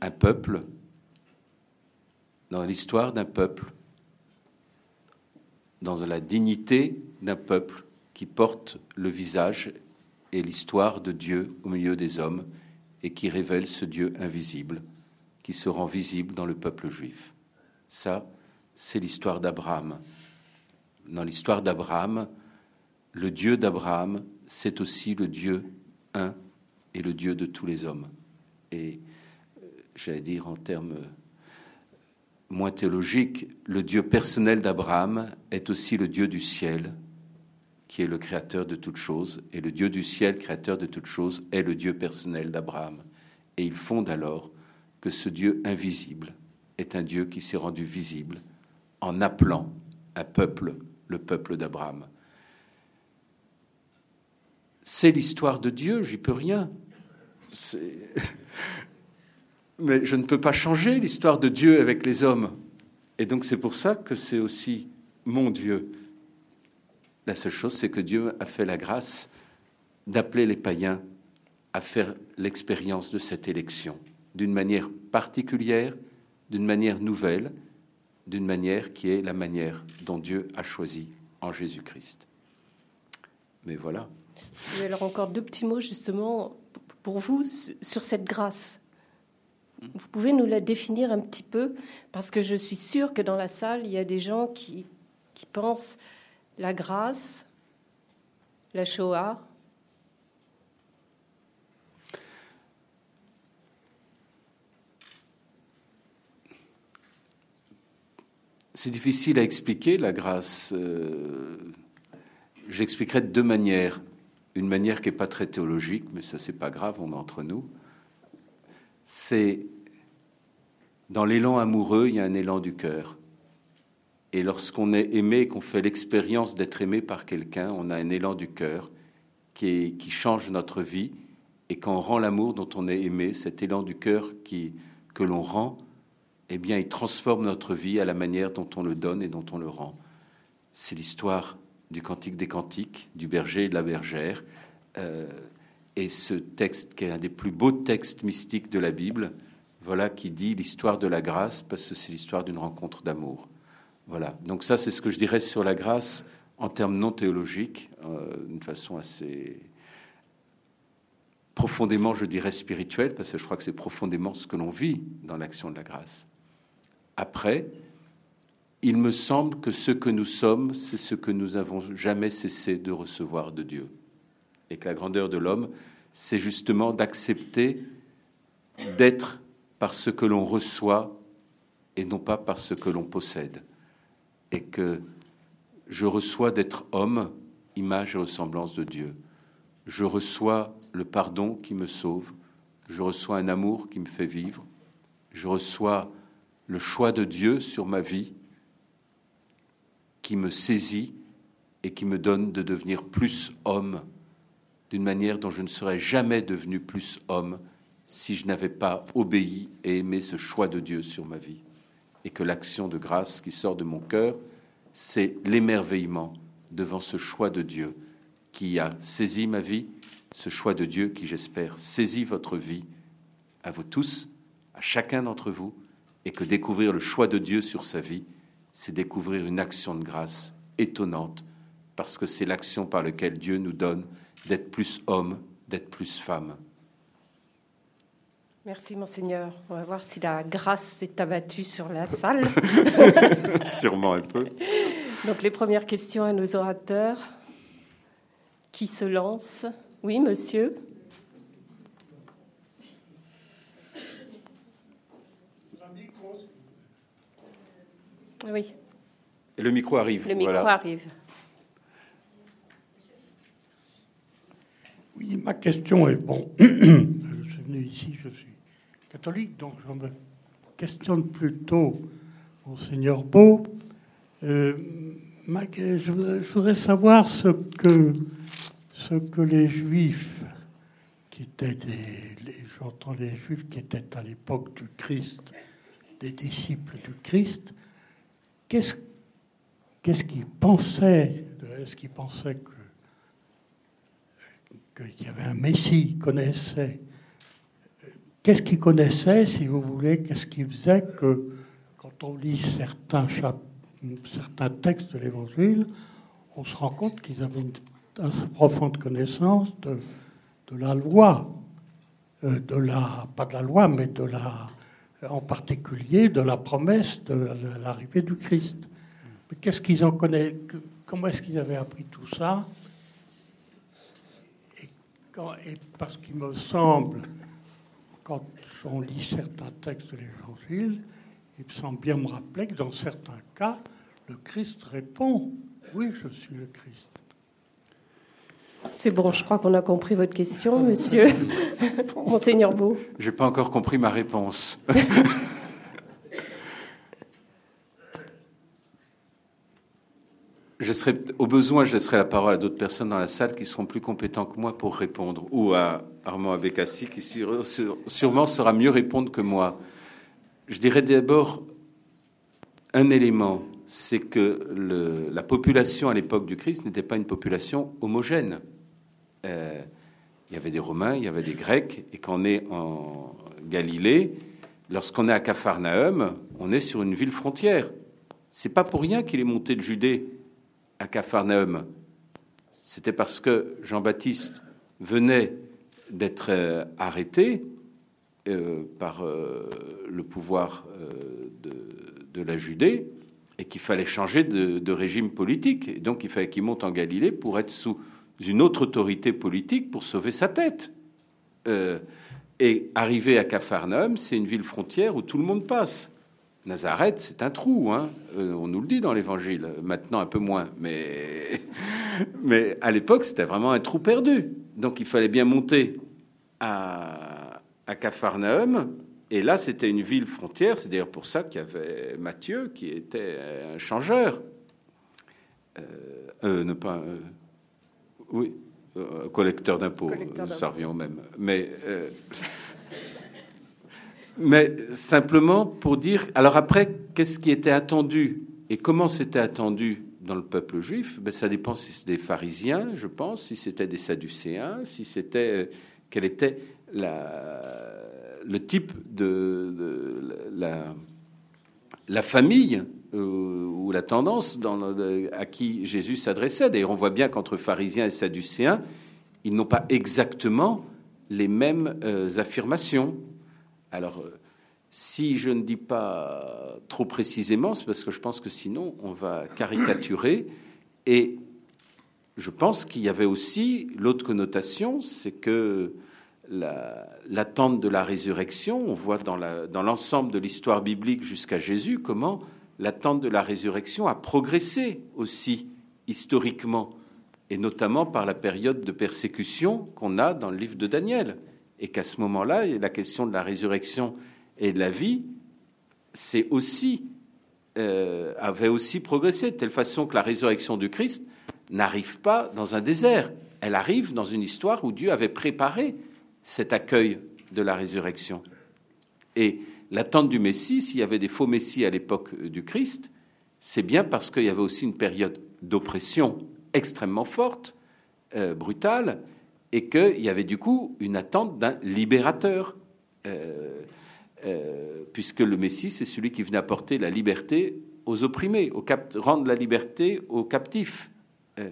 un peuple, dans l'histoire d'un peuple, dans la dignité d'un peuple qui porte le visage et l'histoire de Dieu au milieu des hommes et qui révèle ce Dieu invisible qui se rend visible dans le peuple juif. Ça, c'est l'histoire d'Abraham. Dans l'histoire d'Abraham, le Dieu d'Abraham, c'est aussi le Dieu un et le Dieu de tous les hommes. Et euh, j'allais dire en termes moins théologiques, le Dieu personnel d'Abraham est aussi le Dieu du ciel, qui est le créateur de toutes choses, et le Dieu du ciel, créateur de toutes choses, est le Dieu personnel d'Abraham. Et il fonde alors que ce Dieu invisible est un Dieu qui s'est rendu visible en appelant un peuple, le peuple d'Abraham. C'est l'histoire de Dieu, j'y peux rien. Mais je ne peux pas changer l'histoire de Dieu avec les hommes. Et donc c'est pour ça que c'est aussi mon Dieu. La seule chose, c'est que Dieu a fait la grâce d'appeler les païens à faire l'expérience de cette élection d'une manière particulière, d'une manière nouvelle, d'une manière qui est la manière dont Dieu a choisi en Jésus-Christ. Mais voilà. Et alors encore deux petits mots justement pour vous sur cette grâce. Vous pouvez nous la définir un petit peu parce que je suis sûre que dans la salle, il y a des gens qui, qui pensent la grâce, la Shoah, C'est difficile à expliquer, la grâce. Euh, j'expliquerai de deux manières. Une manière qui n'est pas très théologique, mais ça, c'est pas grave, on est entre nous. C'est dans l'élan amoureux, il y a un élan du cœur. Et lorsqu'on est aimé, qu'on fait l'expérience d'être aimé par quelqu'un, on a un élan du cœur qui, qui change notre vie. Et quand on rend l'amour dont on est aimé, cet élan du cœur qui, que l'on rend, eh bien, il transforme notre vie à la manière dont on le donne et dont on le rend. C'est l'histoire du Cantique des Cantiques, du berger et de la bergère. Euh, et ce texte, qui est un des plus beaux textes mystiques de la Bible, voilà, qui dit l'histoire de la grâce, parce que c'est l'histoire d'une rencontre d'amour. Voilà. Donc ça, c'est ce que je dirais sur la grâce en termes non théologiques, euh, d'une façon assez profondément, je dirais, spirituelle, parce que je crois que c'est profondément ce que l'on vit dans l'action de la grâce. Après, il me semble que ce que nous sommes, c'est ce que nous avons jamais cessé de recevoir de Dieu. Et que la grandeur de l'homme, c'est justement d'accepter d'être par ce que l'on reçoit et non pas par ce que l'on possède. Et que je reçois d'être homme, image et ressemblance de Dieu. Je reçois le pardon qui me sauve. Je reçois un amour qui me fait vivre. Je reçois le choix de Dieu sur ma vie qui me saisit et qui me donne de devenir plus homme d'une manière dont je ne serais jamais devenu plus homme si je n'avais pas obéi et aimé ce choix de Dieu sur ma vie. Et que l'action de grâce qui sort de mon cœur, c'est l'émerveillement devant ce choix de Dieu qui a saisi ma vie, ce choix de Dieu qui, j'espère, saisit votre vie, à vous tous, à chacun d'entre vous, et que découvrir le choix de Dieu sur sa vie, c'est découvrir une action de grâce étonnante, parce que c'est l'action par laquelle Dieu nous donne d'être plus homme, d'être plus femme. Merci monseigneur. On va voir si la grâce s'est abattue sur la salle. Sûrement un peu. Donc les premières questions à nos orateurs. Qui se lance? Oui, monsieur. Oui. Et le micro arrive. Le micro arrive. Oui, ma question est bon. je suis venu ici, je suis catholique, donc je me questionne plutôt, Monseigneur Beau. Euh, je, voudrais, savoir ce que, ce que les Juifs, qui étaient des, j'entends les Juifs qui étaient à l'époque du Christ, des disciples du Christ, qu'est-ce qu'est-ce qu'ils pensaient Est-ce qu'ils pensaient que qu'il y avait un Messie, connaissaient Qu'est-ce qu'ils connaissaient, si vous voulez? Qu'est-ce qui faisait que, quand on lit certains, certains textes de l'Évangile, on se rend compte qu'ils avaient une, profonde connaissance de, de la loi, euh, de la, pas de la loi, mais de la, en particulier de la promesse de l'arrivée du Christ. Mais qu'est-ce qu'ils en connaissent? Comment est-ce qu'ils avaient appris tout ça? Et, parce qu'il me semble quand on lit certains textes de l'Évangile, il me semble bien me rappeler que dans certains cas, le Christ répond Oui, je suis le Christ. C'est bon, je crois qu'on a compris votre question, monsieur. Monseigneur Beau. Je n'ai pas encore compris ma réponse. je serai, au besoin, je laisserai la parole à d'autres personnes dans la salle qui seront plus compétents que moi pour répondre, ou à Armand Abekassi qui sûrement saura mieux répondre que moi. Je dirais d'abord un élément, c'est que le, la population à l'époque du Christ n'était pas une population homogène. Euh, il y avait des Romains, il y avait des Grecs, et quand on est en Galilée, lorsqu'on est à Capharnaüm, on est sur une ville frontière. C'est pas pour rien qu'il est monté de Judée à Capharnaüm, c'était parce que Jean-Baptiste venait d'être euh, arrêté euh, par le pouvoir de, la Judée et qu'il fallait changer de, régime politique. Et donc il fallait qu'il monte en Galilée pour être sous une autre autorité politique pour sauver sa tête. et arriver à Capharnaüm, c'est une ville frontière où tout le monde passe. Nazareth, c'est un trou, hein. Euh, on nous le dit dans l'Évangile, maintenant un peu moins, mais, mais à l'époque c'était vraiment un trou perdu. Donc il fallait bien monter à, à Capharnaüm, et là c'était une ville frontière, c'est d'ailleurs pour ça qu'il y avait Matthieu qui était un changeur. Euh, euh ne pas. Euh, oui, collecteur d'impôts, ça revient au même. Mais mais simplement pour dire. Alors après, qu'est-ce qui était attendu et comment c'était attendu dans le peuple juif? Ben, Ça dépend si c'était des pharisiens, je pense, si c'était des sadducéens, si c'était. Euh, quel était la, le type de, la, la, famille euh, ou la tendance à qui Jésus s'adressait. D'ailleurs, on voit bien qu'entre pharisiens et sadducéens, ils n'ont pas exactement les mêmes euh, affirmations. Alors, euh, si je ne dis pas trop précisément, c'est parce que je pense que sinon on va caricaturer. Et je pense qu'il y avait aussi l'autre connotation, c'est que l'attente de la résurrection, on voit dans l'ensemble de l'histoire biblique jusqu'à Jésus comment l'attente de la résurrection a progressé aussi historiquement, et notamment par la période de persécution qu'on a dans le livre de Daniel et qu'à ce moment-là, la question de la résurrection et de la vie, c'est aussi euh, avait aussi progressé de telle façon que la résurrection du Christ n'arrive pas dans un désert. Elle arrive dans une histoire où Dieu avait préparé cet accueil de la résurrection. Et l'attente du Messie, s'il y avait des faux Messies à l'époque du Christ, c'est bien parce qu'il y avait aussi une période d'oppression extrêmement forte, euh, brutale, et qu'il y avait du coup une attente d'un libérateur, euh, euh, puisque le Messie, c'est celui qui venait apporter la liberté aux opprimés, rendre la liberté aux captifs. Euh,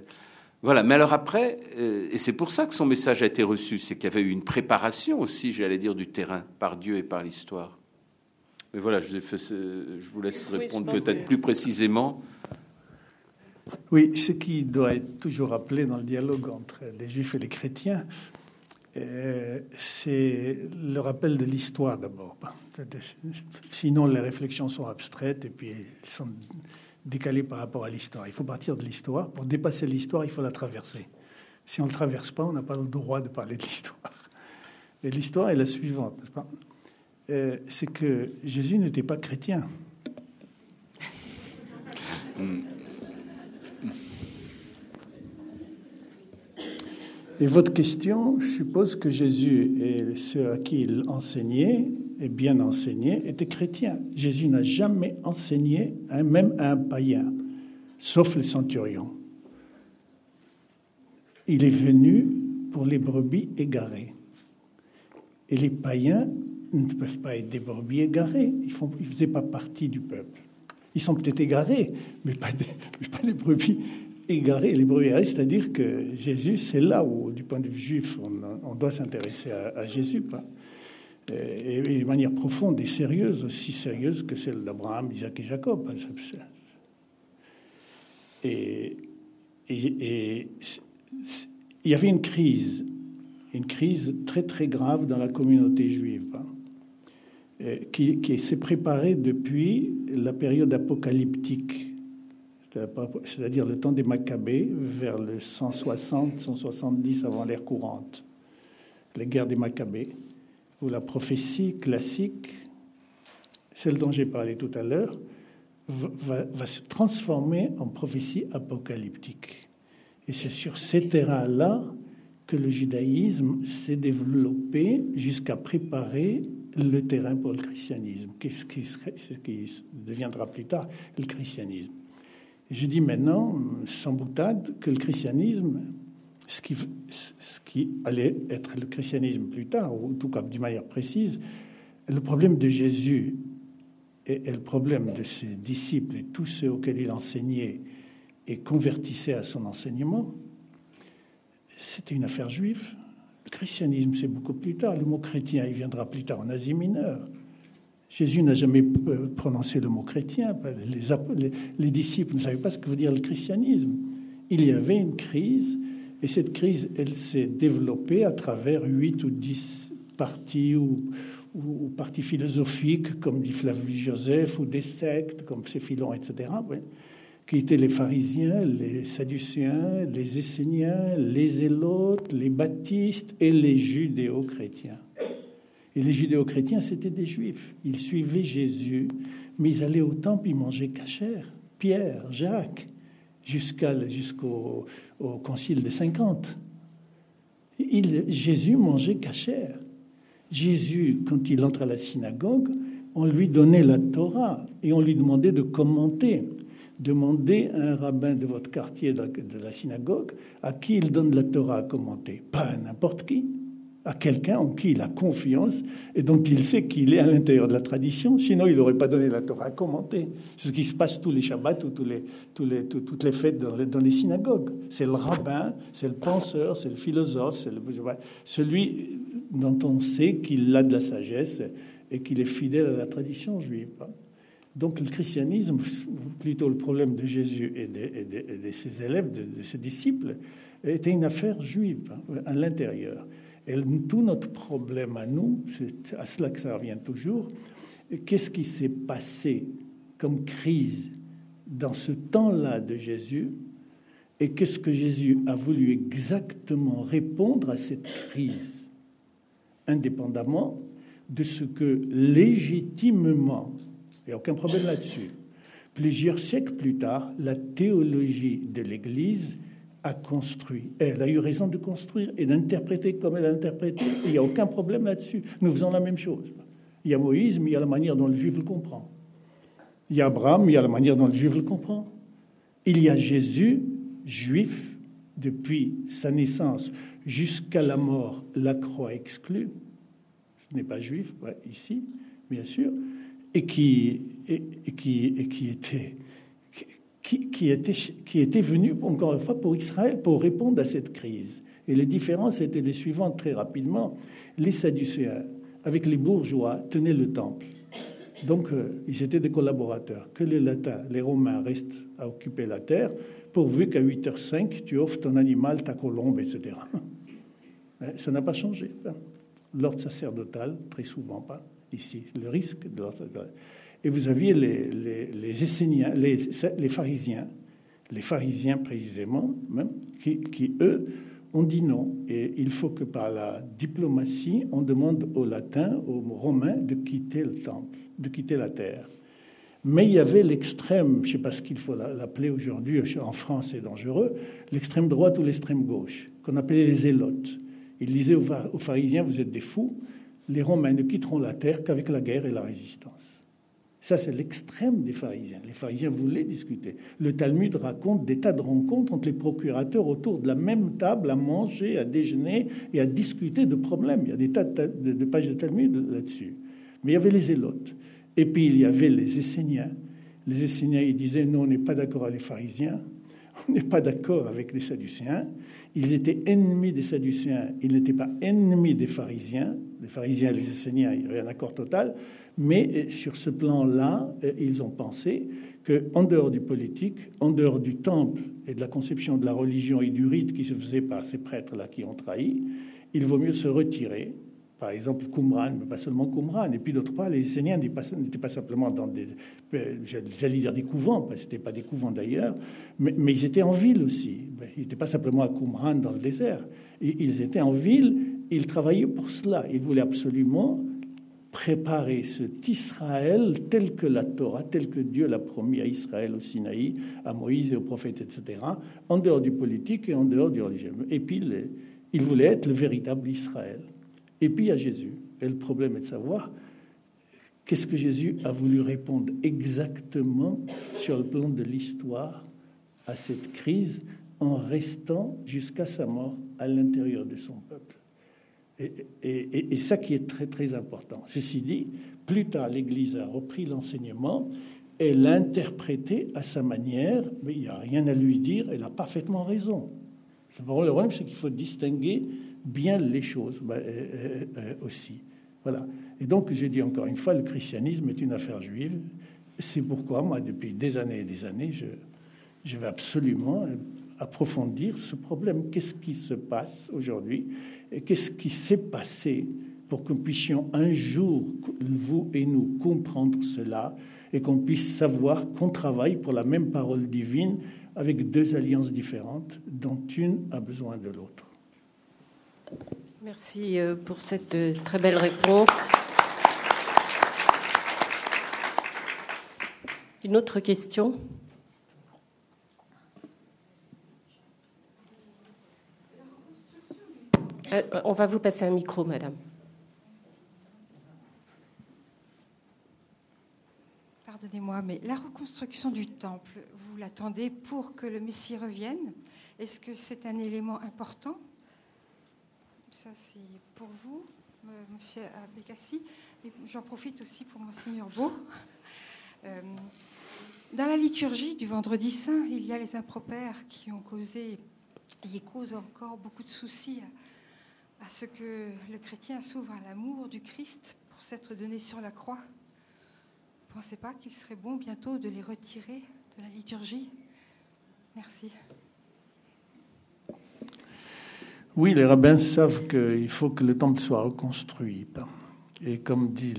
voilà, mais alors après, et c'est pour ça que son message a été reçu, c'est qu'il y avait eu une préparation aussi, j'allais dire, du terrain par Dieu et par l'histoire. Mais voilà, je, je vous laisse répondre peut-être plus précisément. Oui, ce qui doit être toujours rappelé dans le dialogue entre les juifs et les chrétiens, euh, c'est le rappel de l'histoire d'abord. Sinon, les réflexions sont abstraites et puis elles sont décalées par rapport à l'histoire. Il faut partir de l'histoire. Pour dépasser l'histoire, il faut la traverser. Si on ne le traverse pas, on n'a pas le droit de parler de l'histoire. Et l'histoire est la suivante, n'est-ce pas? Euh, C'est que Jésus n'était pas chrétien. Et votre question suppose que Jésus et ceux à qui il enseignait, et bien enseigné, étaient chrétiens. Jésus n'a jamais enseigné, même à un païen, sauf le centurion. Il est venu pour les brebis égarées. Et les païens ne peuvent pas être des brebis égarées. Ils ne faisaient pas partie du peuple. Ils sont peut-être égarés, mais pas des, pas des brebis égarés. Les brebis égarées, c'est-à-dire que Jésus, c'est là où, du point de vue juif, on, doit s'intéresser à, Jésus. Pas et, de manière profonde et sérieuse, aussi sérieuse que celle d'Abraham, Isaac et Jacob. Et, et, il y avait une crise une crise très très grave dans la communauté juive, hein, euh, qui, qui s'est préparée depuis la période apocalyptique, c'est-à-dire le temps des Maccabées, vers le 160-170 avant l'ère courante, les guerres des Maccabées, où la prophétie classique, celle dont j'ai parlé tout à l'heure, va, va, se transformer en prophétie apocalyptique. Et c'est sur ces terrains-là que le judaïsme s'est développé jusqu'à préparer le terrain pour le christianisme, ce qui, ce qui deviendra plus tard le christianisme? je dis maintenant, sans boutade, que le christianisme, ce qui, ce qui allait être le christianisme plus tard, ou en tout cas d'une manière précise, le problème de Jésus et, et le problème de ses disciples et tous ceux auxquels il enseignait et convertissait à son enseignement, c'était une affaire juive. Le christianisme, c'est beaucoup plus tard. Le mot chrétien, il viendra plus tard en Asie mineure. Jésus n'a jamais euh, prononcé le mot chrétien. Les, les, disciples ne savaient pas ce que veut dire le christianisme. Il y avait une crise, et cette crise, elle s'est développée à travers huit ou dix partis ou, ou, partis philosophiques, comme dit Flavius Joseph, ou des sectes, comme Céphilon, etc qui étaient les pharisiens, les sadducéens, les esséniens, les zélotes, les baptistes et les judéo-chrétiens. Et les judéo-chrétiens, c'était des juifs. Ils suivaient Jésus, mais ils allaient au temple, ils mangeaient cachère. Pierre, Jacques, jusqu'au au concile des 50. Il, Jésus mangeait cachère. Jésus, quand il entre à la synagogue, on lui donnait la Torah et on lui demandait de commenter demandez à un rabbin de votre quartier, de la, synagogue, à qui il donne la Torah à commenter. Pas à n'importe qui, à quelqu'un en qui il a confiance et dont il sait qu'il est à l'intérieur de la tradition. Sinon, il n'aurait pas donné la Torah à commenter. C'est ce qui se passe tous les Shabbats ou tous les, tous les, toutes les fêtes dans les, dans les synagogues. C'est le rabbin, c'est le penseur, c'est le philosophe, c'est celui dont on sait qu'il a de la sagesse et qu'il est fidèle à la tradition juive. Donc le christianisme, plutôt le problème de Jésus et de, ses élèves, de, ses disciples, était une affaire juive hein, à l'intérieur. Et tout notre problème à nous, c'est à cela que ça revient toujours, qu'est-ce qui s'est passé comme crise dans ce temps-là de Jésus et qu'est-ce que Jésus a voulu exactement répondre à cette crise, indépendamment de ce que légitimement il n'y a aucun problème là-dessus. Plusieurs siècles plus tard, la théologie de l'Église a construit. Elle a eu raison de construire et d'interpréter comme elle a interprété. Il n'y a aucun problème là-dessus. Nous faisons la même chose. Il y a Moïse, mais il y a la manière dont le juif le comprend. Il y a Abraham, mais il y a la manière dont le juif le comprend. Il y a Jésus, juif, depuis sa naissance jusqu'à la mort, la croix exclue. Ce n'est pas juif, ici, bien sûr et qui, et, et était qui, était, qui était venu, encore une fois, pour Israël, pour répondre à cette crise. Et les différences étaient les suivantes très rapidement. Les Sadducéens, avec les bourgeois, tenaient le temple. Donc, euh, ils étaient des collaborateurs. Que les Latins, les Romains restent à occuper la terre pourvu qu'à 8h05, tu offres ton animal, ta colombe, etc. Hein, ça n'a pas changé. L'ordre sacerdotal, très souvent pas, ici. Le risque de sacerdotal. Et vous aviez les, Esséniens, les, pharisiens, les pharisiens précisément, qui, qui, eux, ont dit non. Et il faut que par la diplomatie, on demande aux latins, aux romains, de quitter le temple, de quitter la terre. Mais il y avait l'extrême, je ne sais pas ce qu'il faut l'appeler aujourd'hui, en France c'est dangereux, l'extrême droite ou l'extrême gauche, qu'on appelait les zélotes. Ils disaient aux pharisiens, vous êtes des fous, les Romains ne quitteront la terre qu'avec la guerre et la résistance. Ça, c'est l'extrême des pharisiens. Les pharisiens voulaient discuter. Le Talmud raconte des tas de rencontres entre les procurateurs autour de la même table à manger, à déjeuner et à discuter de problèmes. Il y a des tas de, pages de Talmud là-dessus. Mais il y avait les Zélotes. Et puis il y avait les Esséniens. Les Esséniens, ils disaient, nous, on n'est pas d'accord avec les pharisiens, on n'est pas d'accord avec les Sadducéens. Ils étaient ennemis des Sadducéens, ils n'étaient pas ennemis des pharisiens. Les pharisiens et les Esséniens, il y avait un accord total. Mais euh, sur ce plan-là, euh, ils ont pensé qu'en dehors du politique, en dehors du temple et de la conception de la religion et du rite qui se faisait par ces prêtres-là qui ont trahi, il vaut mieux se retirer. Par exemple, Qumran, mais pas seulement Qumran. Et puis d'autre part, les Esséniens n'étaient pas simplement dans des, euh, j'allais dire des couvents, parce que ce n'étaient pas des couvents d'ailleurs, mais, ils étaient en ville aussi. Ils n'étaient pas simplement à Qumran dans le désert. Ils étaient en ville, ils travaillaient pour cela. Ils voulaient absolument préparer cet Israël tel que la Torah, tel que Dieu l'a promis à Israël au Sinaï, à Moïse et aux prophètes, etc., en dehors du politique et en dehors du religieux. Et puis, il voulait être le véritable Israël. Et puis, il y a Jésus. Et le problème est de savoir qu'est-ce que Jésus a voulu répondre exactement sur le plan de l'histoire à cette crise en restant jusqu'à sa mort à l'intérieur de son peuple. Et, ça qui est très très important. Ceci dit, plus tard, l'Église a repris l'enseignement et l'a interprété à sa manière, mais il n'y a rien à lui dire, elle a parfaitement raison. Le problème, c'est qu'il faut distinguer bien les choses bah, euh, euh, euh, aussi. Voilà. Et donc, j'ai dit encore une fois, le christianisme est une affaire juive. C'est pourquoi, moi, depuis des années et des années, je, vais absolument approfondir ce problème. Qu'est-ce qui se passe aujourd'hui? Qu'est-ce qui s'est passé pour que nous puissions un jour, vous et nous, comprendre cela et qu'on puisse savoir qu'on travaille pour la même parole divine avec deux alliances différentes dont une a besoin de l'autre. Merci euh, pour cette euh, très belle réponse. Une autre question? Euh, on va vous passer un micro, madame. Pardonnez-moi, mais la reconstruction du temple, vous l'attendez pour que le Messie revienne? Est-ce que c'est un élément important? Ça, c'est pour vous, monsieur Abécassi. J'en profite aussi pour Monseigneur Beau. Euh, dans la liturgie du vendredi saint, il y a les impropères qui ont causé et causent encore beaucoup de soucis à ce que le chrétien s'ouvre à l'amour du Christ pour s'être donné sur la croix ne pensez pas qu'il serait bon bientôt de les retirer de la liturgie Merci. Oui, les rabbins savent qu'il faut que le temple soit reconstruit. Et comme dit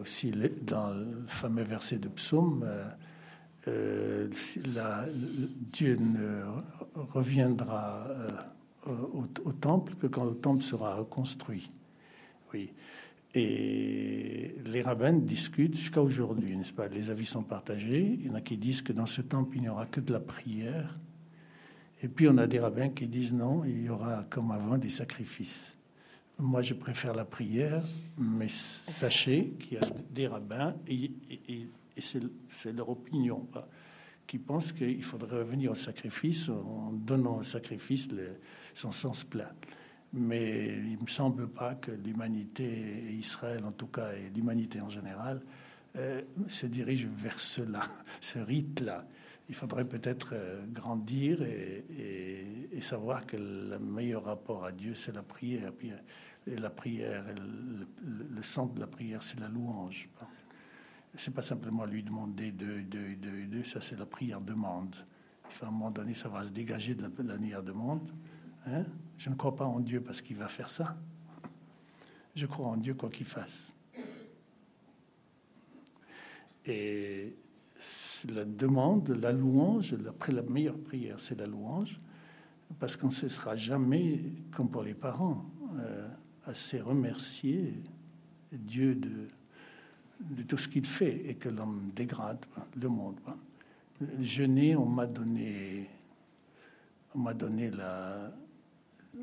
aussi dans le fameux verset de psaume, euh, euh, Dieu ne reviendra euh, au, temple que quand le temple sera reconstruit. Oui. Et les rabbins discutent jusqu'à aujourd'hui, n'est-ce pas? Les avis sont partagés. Il y en a qui disent que dans ce temple, il n'y aura que de la prière. Et puis on a des rabbins qui disent non, il y aura comme avant des sacrifices. Moi, je préfère la prière, mais sachez qu'il y a des rabbins, et, c'est leur opinion, qui pensent qu'il faudrait revenir au sacrifice en donnant au sacrifice le, son sens plein. Mais il ne me semble pas que l'humanité, Israël en tout cas, et l'humanité en général, euh, se dirige vers cela, ce rite-là. Il faudrait peut-être euh, grandir et, savoir que le meilleur rapport à Dieu, c'est la prière. Et la prière, le, centre de la prière, c'est la louange. C'est pas simplement lui demander de, de, de, de ça c'est la prière demande. Il à un moment donné, ça va se dégager de la, de monde. Hein? Je ne crois pas en Dieu parce qu'il va faire ça. Je crois en Dieu quoi qu'il fasse. Et la demande, la louange, après la meilleure prière, c'est la louange, parce qu'on ne cessera jamais, comme pour les parents, euh, assez remercier Dieu de, tout ce qu'il fait et que l'homme dégrade le monde. Jeûner, on m'a donné, on m'a donné la,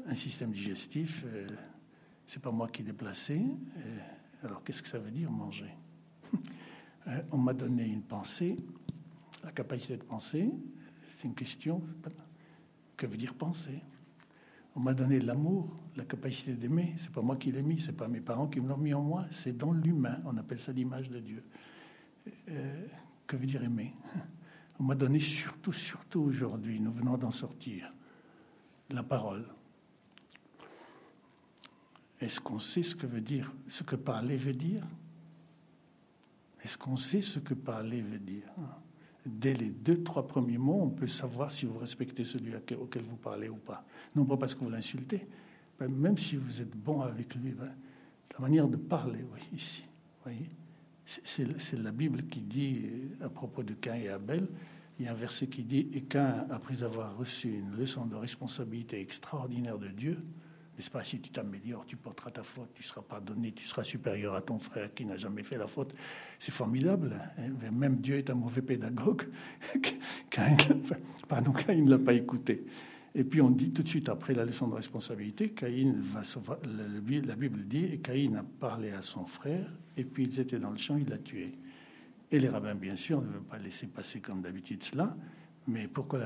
un système digestif. Euh, c'est pas moi qui l'ai placé. Euh, alors qu'est-ce que ça veut dire manger? Euh, On m'a donné une pensée, la capacité de penser. C'est une question. Que veut dire penser? On m'a donné l'amour, la capacité d'aimer. C'est pas moi qui l'ai mis, c'est pas mes parents qui me l'ont mis en moi. C'est dans l'humain. On appelle ça l'image de Dieu. que veut dire aimer? On m'a donné surtout, surtout aujourd'hui, nous venons d'en sortir, la parole. Est-ce qu'on sait ce que veut dire, ce que parler veut dire? Est-ce qu'on sait ce que parler veut dire? Dès les deux, trois premiers mots, on peut savoir si vous respectez celui auquel vous parlez ou pas. Non pas parce que vous l'insultez, même si vous êtes bon avec lui, ben, la manière de parler, oui, ici, voyez? C'est la Bible qui dit à propos de Cain et Abel, il y a un verset qui dit Et Cain, après avoir reçu une leçon de responsabilité extraordinaire de Dieu, n'est-ce pas Si tu t'améliores, tu porteras ta faute, tu seras pardonné, tu seras supérieur à ton frère qui n'a jamais fait la faute. C'est formidable. Hein. Même Dieu est un mauvais pédagogue. pardon, Caïn ne l'a pas écouté. Et puis on dit tout de suite après la leçon de responsabilité, Caïn va la Bible dit, et Caïn a parlé à son frère, et puis ils étaient dans le champ, il l'a tué. Et les rabbins, bien sûr, ne veulent pas laisser passer comme d'habitude cela, mais pourquoi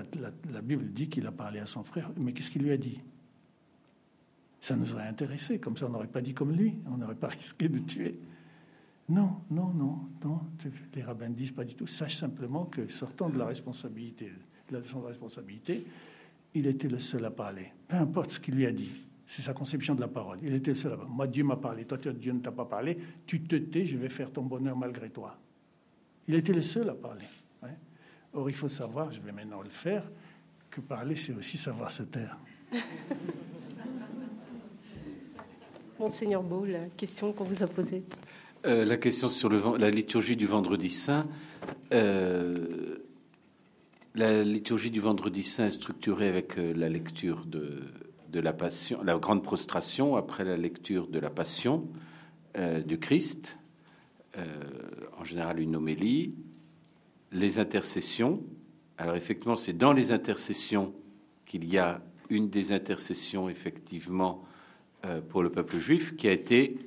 la Bible dit qu'il a parlé à son frère? Mais qu'est-ce qu'il lui a dit? Ça nous aurait intéressé. Comme ça, on n'aurait pas dit comme lui. On n'aurait pas risqué de tuer. Non, non, non, non. Les rabbins disent pas du tout. Sache simplement que sortant de la responsabilité, de la leçon de responsabilité, il était le seul à parler. Peu importe ce qu'il lui a dit. C'est sa conception de la parole. Il était le seul à parler. Moi, Dieu m'a parlé. Toi, Dieu ne t'a pas parlé. Tu te tais, je vais faire ton bonheur malgré toi. Il était le seul à parler. Or, il faut savoir, je vais maintenant le faire, que parler, c'est aussi savoir se taire. Monseigneur Beau, la question qu'on vous a posée. Euh, la question sur la liturgie du vendredi saint. Euh, la liturgie du vendredi saint est structurée avec euh, la lecture de, la passion, la grande prostration après la lecture de la passion du Christ, en général une homélie, les intercessions. Alors effectivement, c'est dans les intercessions qu'il y a une des intercessions effectivement pour le peuple juif qui a été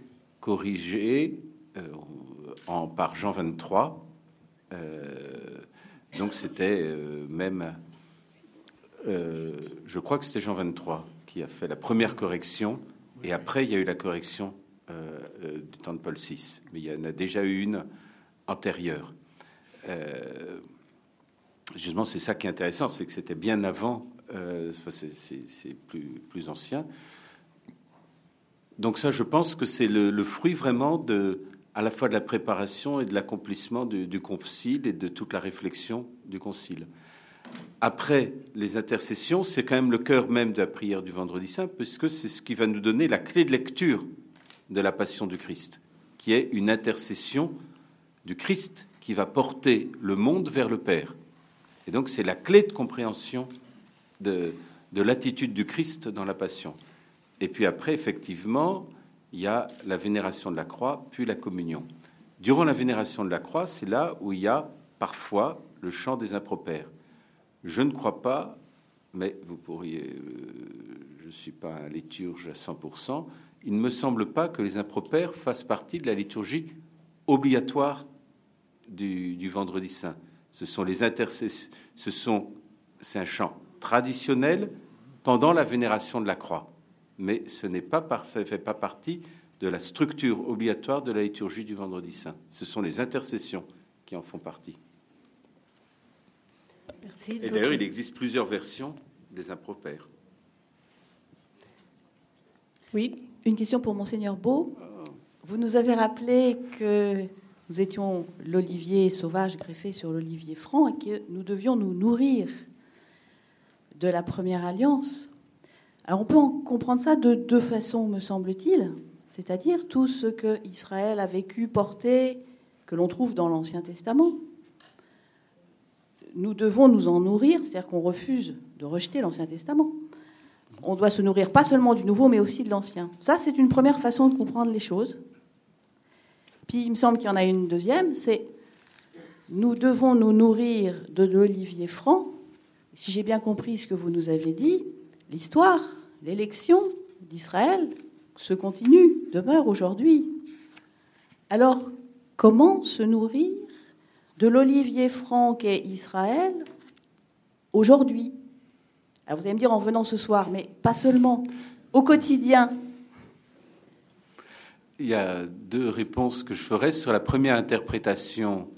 corrigé euh, par Jean 23. Euh, donc c'était même, je crois que c'était Jean 23 qui a fait la première correction, et après il y a eu la correction du temps de Paul VI, mais il y en a déjà eu une antérieure. justement, c'est ça qui est intéressant, c'est que c'était bien avant, c'est plus ancien. Donc ça, je pense que c'est le, fruit vraiment de, à la fois de la préparation et de l'accomplissement du, concile et de toute la réflexion du concile. Après les intercessions, c'est quand même le cœur même de la prière du vendredi saint, puisque c'est ce qui va nous donner la clé de lecture de la passion du Christ, qui est une intercession du Christ qui va porter le monde vers le Père. Et donc c'est la clé de compréhension de l'attitude du Christ dans la passion. Et puis après, effectivement, il y a la vénération de la croix, puis la communion. Durant la vénération de la croix, c'est là où il y a parfois le chant des impropères. Je ne crois pas, mais vous pourriez, euh, je ne suis pas un liturge à 100%, il ne me semble pas que les impropères fassent partie de la liturgie obligatoire du, vendredi saint. Ce sont les intercessions, ce c'est un chant traditionnel pendant la vénération de la croix mais ce n'est pas par, ça ne fait pas partie de la structure obligatoire de la liturgie du vendredi saint. Ce sont les intercessions qui en font partie. Merci. Et d'ailleurs, il existe plusieurs versions des impropères. Oui, une question pour monseigneur Beau. Vous nous avez rappelé que nous étions l'olivier sauvage greffé sur l'olivier franc et que nous devions nous nourrir de la première alliance. Alors on peut en comprendre ça de deux façons, me semble-t-il, c'est-à-dire tout ce que Israël a vécu, porté, que l'on trouve dans l'Ancien Testament. Nous devons nous en nourrir, c'est-à-dire qu'on refuse de rejeter l'Ancien Testament. On doit se nourrir pas seulement du Nouveau, mais aussi de l'Ancien. Ça, c'est une première façon de comprendre les choses. Puis il me semble qu'il y en a une deuxième, c'est nous devons nous nourrir de l'olivier franc. Si j'ai bien compris ce que vous nous avez dit, l'histoire, l'élection d'Israël se continue, demeure aujourd'hui. Alors, comment se nourrir de l'olivier franc qu'est Israël aujourd'hui? Vous allez me dire en venant ce soir, mais pas seulement, au quotidien. Il y a deux réponses que je ferai. Sur la première interprétation,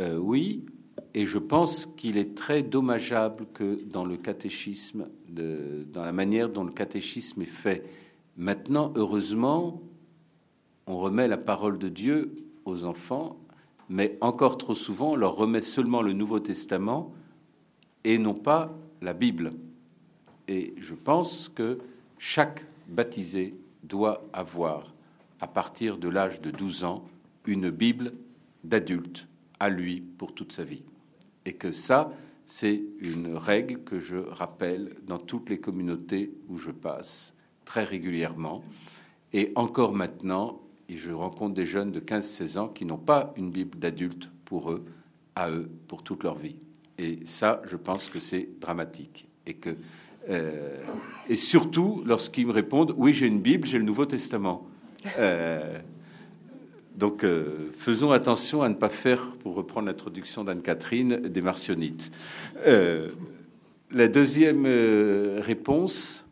euh, oui, et je pense qu'il est très dommageable que dans le catéchisme, dans la manière dont le catéchisme est fait, maintenant, heureusement, on remet la parole de Dieu aux enfants, mais encore trop souvent, on leur remet seulement le Nouveau Testament et non pas la Bible. Et je pense que chaque baptisé doit avoir, à partir de l'âge de 12 ans, une Bible d'adulte à lui pour toute sa vie. Et que ça, c'est une règle que je rappelle dans toutes les communautés où je passe très régulièrement. Et encore maintenant, je rencontre des jeunes de 15-16 ans qui n'ont pas une Bible d'adulte pour eux, à eux, pour toute leur vie. Et ça, je pense que c'est dramatique. Et que euh, et surtout lorsqu'ils me répondent oui j'ai une Bible, j'ai le Nouveau Testament. Euh, donc euh, faisons attention à ne pas faire, pour reprendre l'introduction d'Anne-Catherine, des martionnites. la deuxième réponse,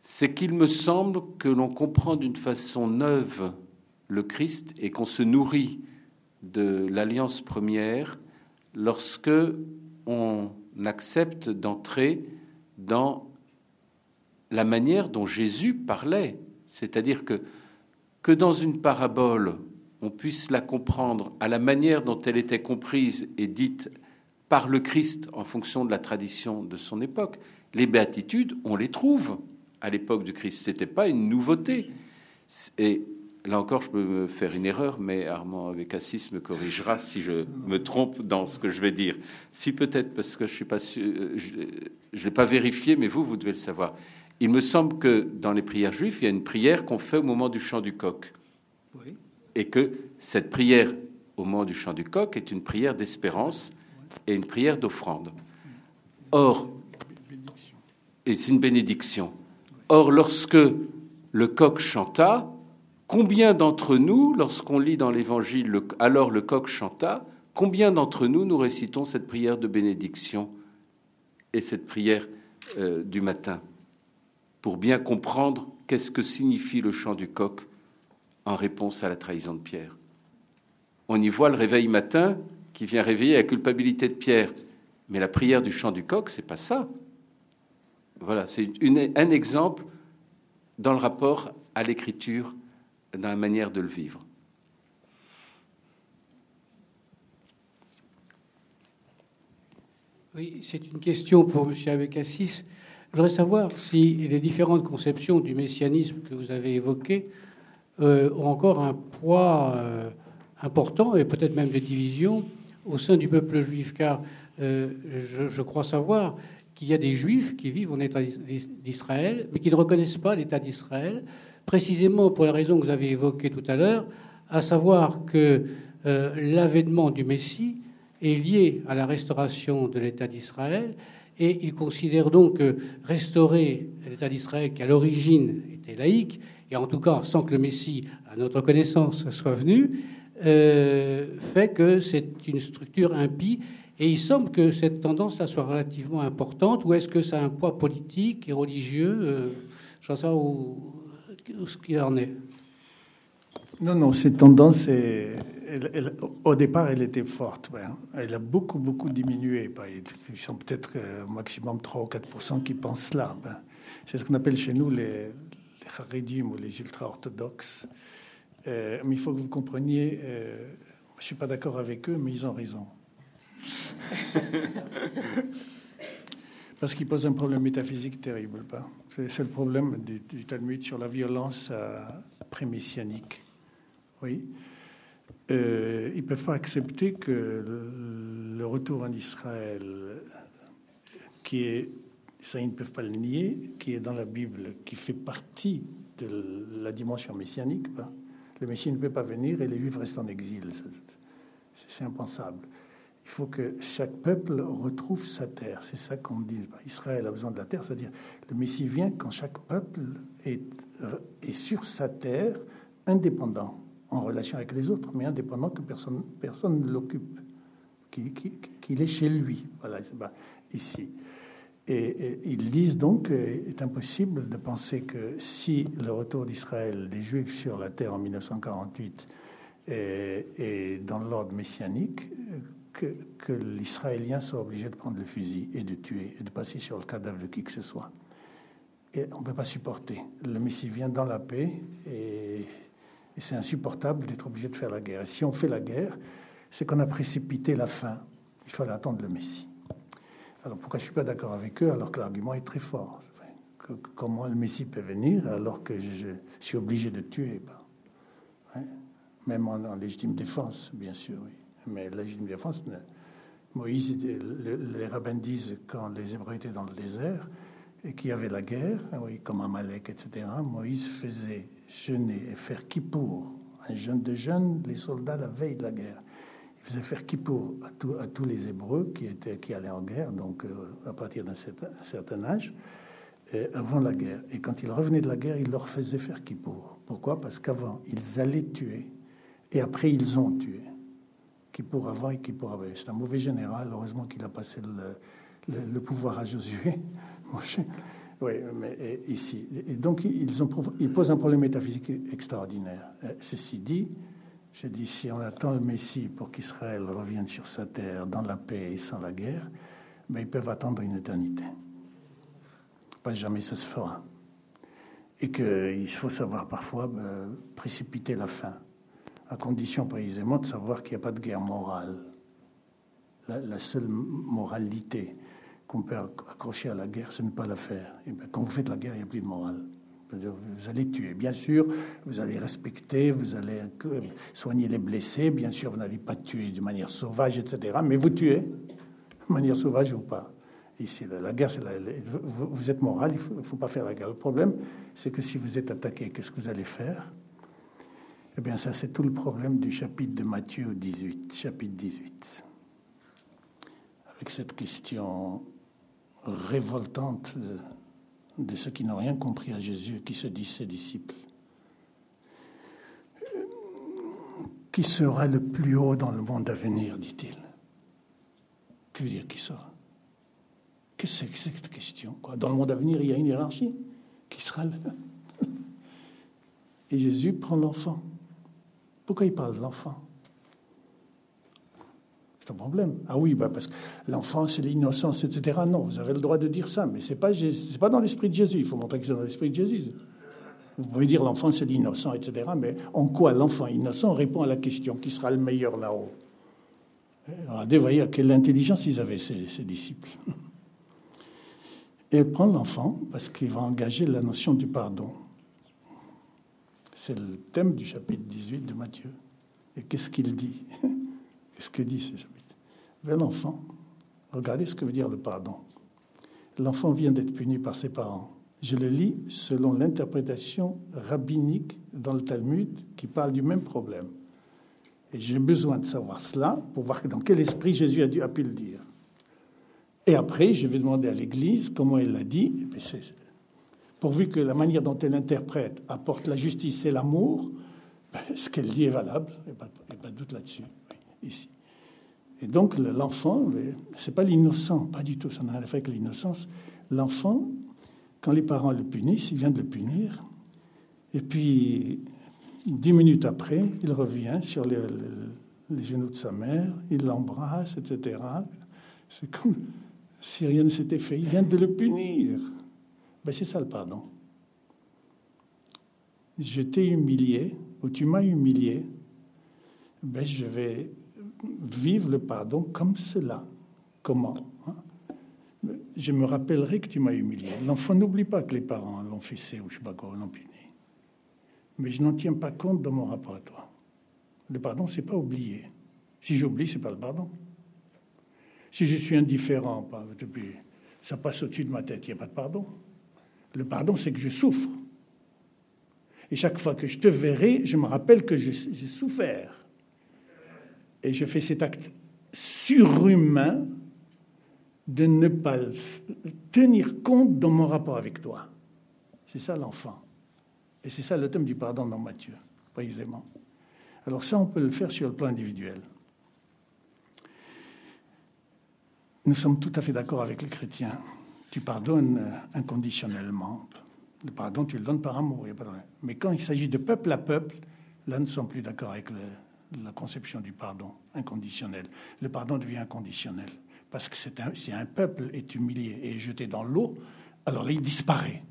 c'est qu'il me semble que l'on comprend d'une façon neuve le Christ et qu'on se nourrit de l'alliance première lorsque on accepte d'entrer dans la manière dont Jésus parlait. C'est-à-dire que, que dans une parabole, on puisse la comprendre à la manière dont elle était comprise et dite par le Christ en fonction de la tradition de son époque. Les béatitudes, on les trouve à l'époque du Christ. Ce n'était pas une nouveauté. Et là encore, je peux me faire une erreur, mais Armand avec Assis me corrigera si je me trompe dans ce que je vais dire. Si peut-être, parce que je suis pas sûr, je ne l'ai pas vérifié, mais vous, vous devez le savoir. Il me semble que dans les prières juives, il y a une prière qu'on fait au moment du chant du coq. Et que cette prière au moment du chant du coq est une prière d'espérance et une prière d'offrande. Or, et c'est une bénédiction. Or, lorsque le coq chanta, combien d'entre nous, lorsqu'on lit dans l'Évangile alors le coq chanta, combien d'entre nous nous récitons cette prière de bénédiction et cette prière euh, du matin? Pour bien comprendre qu'est-ce que signifie le chant du coq en réponse à la trahison de Pierre. On y voit le réveil matin qui vient réveiller la culpabilité de Pierre, mais la prière du chant du coq, c'est pas ça. Voilà, c'est un exemple dans le rapport à l'écriture, dans la manière de le vivre. Oui, c'est une question pour M. Abécassis. Je voudrais savoir si les différentes conceptions du messianisme que vous avez évoquées euh, ont encore un poids euh, important et peut-être même des divisions au sein du peuple juif, car euh, je, crois savoir qu'il y a des juifs qui vivent en État d'Israël, mais qui ne reconnaissent pas l'État d'Israël, précisément pour la raison que vous avez évoquée tout à l'heure, à savoir que l'avènement du Messie est lié à la restauration de l'État d'Israël, et ils considèrent donc que restaurer l'État d'Israël, qui à l'origine était laïque, et en tout cas sans que le Messie, à notre connaissance, soit venu, euh, fait que c'est une structure impie et il semble que cette tendance-là soit relativement importante, ou est-ce que ça a un poids politique et religieux euh, Je sais pas où, ce qu'il en est? Non, non, cette tendance, au départ, elle était forte. Elle a beaucoup, beaucoup diminué. Ils sont peut-être euh, au maximum 3 ou 4% qui pensent cela. Ben, c'est ce qu'on appelle chez nous les, les ou les ultra-orthodoxes. Euh, mais il faut que vous compreniez, je ne suis pas d'accord avec eux, mais ils ont raison. Parce qu'il pose un problème métaphysique terrible. Pas c'est le problème du, du, Talmud sur la violence euh, prémessianique. Oui. Euh, ils ne peuvent pas accepter que le, retour en Israël, qui est, ça ils ne peuvent pas le nier, qui est dans la Bible, qui fait partie de la dimension messianique. Pas le Messie ne peut pas venir et les Juifs restent en exil. C'est impensable. Il faut que chaque peuple retrouve sa terre. C'est ça qu'on dit. Israël a besoin de la terre, c'est-à-dire le Messie vient quand chaque peuple est, est sur sa terre, indépendant, en relation avec les autres, mais indépendant que personne, personne ne l'occupe, qu'il est chez lui. Voilà, ici. Et, ils disent donc qu'il est impossible de penser que si le retour d'Israël des Juifs sur la terre en 1948 est, dans l'ordre messianique, que, que l'Israélien soit obligé de prendre le fusil et de tuer et de passer sur le cadavre de qui que ce soit. Et on ne peut pas supporter. Le Messie vient dans la paix et, et c'est insupportable d'être obligé de faire la guerre. Et si on fait la guerre, c'est qu'on a précipité la fin. Il fallait attendre le Messie. Alors pourquoi je ne suis pas d'accord avec eux alors que l'argument est très fort? Comment le Messie peut venir alors que je suis obligé de tuer? Ben, Même en, légitime défense, bien sûr, oui mais légitime défense, Moïse, les rabbins disent quand les Hébreux étaient dans le désert et qu'il y avait la guerre, oui, comme Amalek, etc., Moïse faisait jeûner et faire kippour, un jeûne de jeûne, les soldats la veille de la guerre. Il faisait faire kippour à, à tous les Hébreux qui, allaient en guerre, donc euh, à partir d'un certain, âge, avant la guerre. Et quand ils revenaient de la guerre, il leur faisait faire kippour. Pourquoi? Parce qu'avant, ils allaient tuer et après, ils ont tué qui pour avant et qui pour après. C'est un mauvais général, heureusement qu'il a passé le, pouvoir à Josué. oui, mais ici. Et donc, ils, posent un problème métaphysique extraordinaire. Euh, ceci dit, je dis, si on attend le Messie pour qu'Israël revienne sur sa terre dans la paix et sans la guerre, mais ils peuvent attendre une éternité. Pas jamais ça se fera. Et qu'il faut savoir parfois euh, précipiter la fin à condition précisément de savoir qu'il n'y a pas de guerre morale. La seule moralité qu'on peut accrocher à la guerre, ce n'est pas la faire. Et bien, quand vous faites la guerre, il n'y a plus de morale. Vous allez tuer, bien sûr, vous allez respecter, vous allez soigner les blessés, bien sûr, vous n'allez pas tuer de manière sauvage, etc., mais vous tuez, de manière sauvage ou pas. Ici, la, guerre, c'est vous, vous, êtes moral, il ne faut, faut, pas faire la guerre. Le problème, c'est que si vous êtes attaqué, qu'est-ce que vous allez faire? Eh bien, ça, c'est tout le problème du chapitre de Matthieu 18, chapitre 18. Avec cette question révoltante de ceux qui n'ont rien compris à Jésus, qui se disent ses disciples. Qui sera le plus haut dans le monde à venir, dit-il. Que veut dire qui sera? Qu'est-ce que c'est que cette question Dans le monde à venir, il y a une hiérarchie. Qui sera le... Et Jésus prend l'enfant. Pourquoi il parle de l'enfant? Problème. Ah oui, bah parce que l'enfant, c'est l'innocence, etc. Non, vous avez le droit de dire ça, mais ce n'est pas, dans l'esprit de Jésus. Il faut montrer que c'est dans l'esprit de Jésus. Vous pouvez dire l'enfant, c'est l'innocent, etc. Mais en quoi l'enfant innocent répond à la question qui sera le meilleur là-haut? Regardez, voyez à quelle intelligence ils avaient, ces, ces disciples. Et prend l'enfant parce qu'il va engager la notion du pardon. C'est le thème du chapitre 18 de Matthieu. Et qu'est-ce qu'il dit? Qu'est-ce que dit ce chapitre? Vers l'enfant, regardez ce que veut dire le pardon. L'enfant vient d'être puni par ses parents. Je le lis selon l'interprétation rabbinique dans le Talmud qui parle du même problème. Et j'ai besoin de savoir cela pour voir dans quel esprit Jésus a, dû, pu le dire. Et après, je vais demander à l'Église comment elle l'a dit. Et pourvu que la manière dont elle interprète apporte la justice et l'amour, ben, ce qu'elle dit est valable, il n'y a, pas de doute là-dessus, ici. Et donc l'enfant, c'est pas l'innocent, pas du tout, ça n'a rien à faire avec l'innocence. L'enfant, quand les parents le punissent, il vient de le punir, et puis dix minutes après, il revient sur les, les, genoux de sa mère, il l'embrasse, etc. C'est comme si rien ne s'était fait. Il vient de le punir. Ben, c'est ça le pardon. Je t'ai humilié, ou tu m'as humilié, ben, je vais vivre le pardon comme cela. Comment hein? je me rappellerai que tu m'as humilié. L'enfant n'oublie pas que les parents l'ont fessé ou je sais pas quoi, l'ont puni. Mais je n'en tiens pas compte dans mon rapport à toi. Le pardon, c'est pas oublier. Si j'oublie, c'est pas le pardon. Si je suis indifférent, ça passe au-dessus de ma tête, il n'y a pas de pardon. Le pardon, c'est que je souffre. Et chaque fois que je te verrai, je me rappelle que j'ai souffert. Et je fais cet acte surhumain de ne pas tenir compte dans mon rapport avec toi. C'est ça l'enfant. Et c'est ça le thème du pardon dans Matthieu, précisément. Alors ça, on peut le faire sur le plan individuel. Nous sommes tout à fait d'accord avec les chrétiens. Tu pardonnes inconditionnellement. Le pardon, tu le donnes par amour. Mais quand il s'agit de peuple à peuple, là, nous ne sommes plus d'accord avec le- la conception du pardon inconditionnel. Le pardon devient inconditionnel. Parce que si un peuple est humilié et jeté dans l'eau, alors là, il disparaît.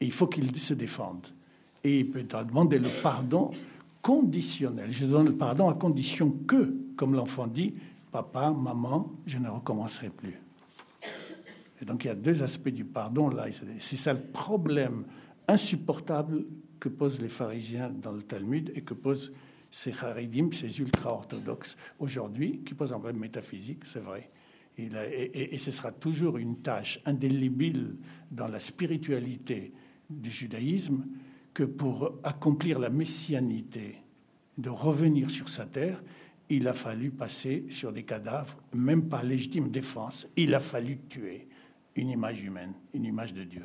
Et il faut qu'il se défende. Et il peut demander le pardon conditionnel. Je donne le pardon à condition que, comme l'enfant dit, papa, maman, je ne recommencerai plus. Et donc il y a deux aspects du pardon là. C'est ça le problème insupportable que posent les pharisiens dans le Talmud et que posent ces haridim, ces ultra-orthodoxes aujourd'hui, qui posent un problème métaphysique, c'est vrai. Et, et- ce sera toujours une tâche indélébile dans la spiritualité du judaïsme que pour accomplir la messianité, de revenir sur sa terre, il a fallu passer sur des cadavres, même pas légitime défense, il a fallu tuer une image humaine, une image de Dieu.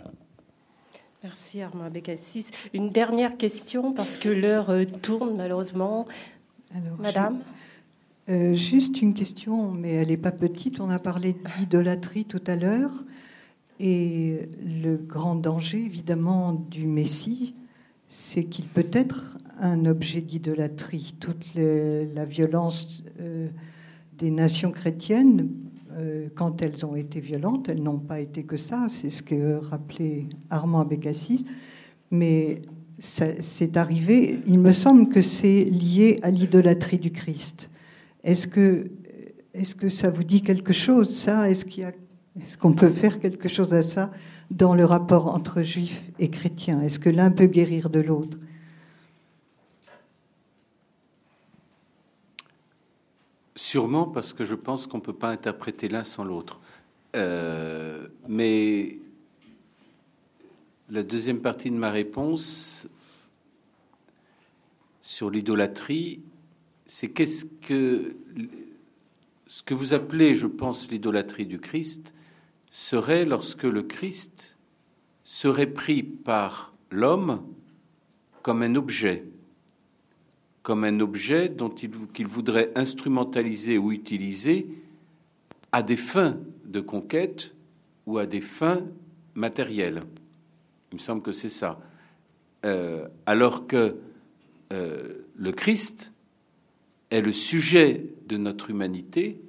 Merci Armand Bécassis. Une dernière question, parce que l'heure euh, tourne malheureusement. Alors, Madame je- euh, Juste une question, mais elle n'est pas petite. On a parlé d'idolâtrie tout à l'heure. Et le grand danger, évidemment, du Messie, c'est qu'il peut être un objet d'idolâtrie. Toute la violence euh, des nations chrétiennes, quand elles ont été violentes, elles n'ont pas été que ça. C'est ce que rappelait Armand Bécassis. Mais c'est arrivé, il me semble que c'est lié à l'idolâtrie du Christ. Est-ce que, est que ça vous dit quelque chose, ça? Est-ce est-ce qu'on peut faire quelque chose à ça dans le rapport entre juifs et chrétiens? Est-ce que l'un peut guérir de l'autre? Sûrement parce que je pense qu'on ne peut pas interpréter l'un sans l'autre. Euh, mais la deuxième partie de ma réponse sur l'idolâtrie, c'est qu'est-ce que ce que vous appelez, je pense, l'idolâtrie du Christ serait lorsque le Christ serait pris par l'homme comme un objet comme un objet dont il, qu'il voudrait instrumentaliser ou utiliser à des fins de conquête ou à des fins matérielles. Il me semble que c'est ça. Euh, alors que euh, le Christ est le sujet de notre humanité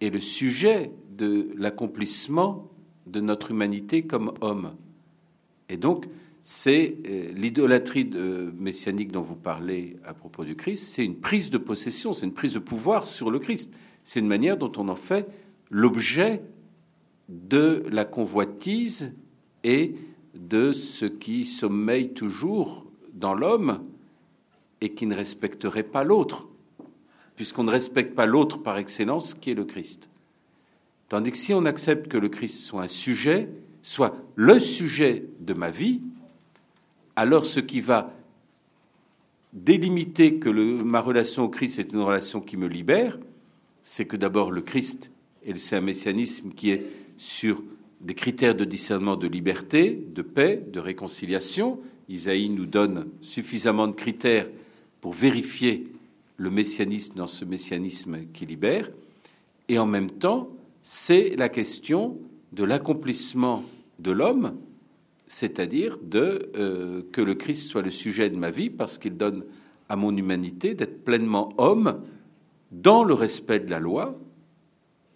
et le sujet de l'accomplissement de notre humanité comme homme. Et donc, c'est euh, l'idolâtrie messianique dont vous parlez à propos du Christ, c'est une prise de possession, c'est une prise de pouvoir sur le Christ. C'est une manière dont on en fait l'objet de la convoitise et de ce qui sommeille toujours dans l'homme et qui ne respecterait pas l'autre, puisqu'on ne respecte pas l'autre par excellence, qui est le Christ. Tandis que si on accepte que le Christ soit un sujet, soit le sujet de ma vie, alors ce qui va délimiter que ma relation au Christ est une relation qui me libère, c'est que d'abord le Christ, et c'est un messianisme qui est sur des critères de discernement de liberté, de paix, de réconciliation. Isaïe nous donne suffisamment de critères pour vérifier le messianisme dans ce messianisme qui libère. Et en même temps, c'est la question de l'accomplissement de l'homme, c'est-à-dire euh, que le Christ soit le sujet de ma vie, parce qu'il donne à mon humanité d'être pleinement homme dans le respect de la loi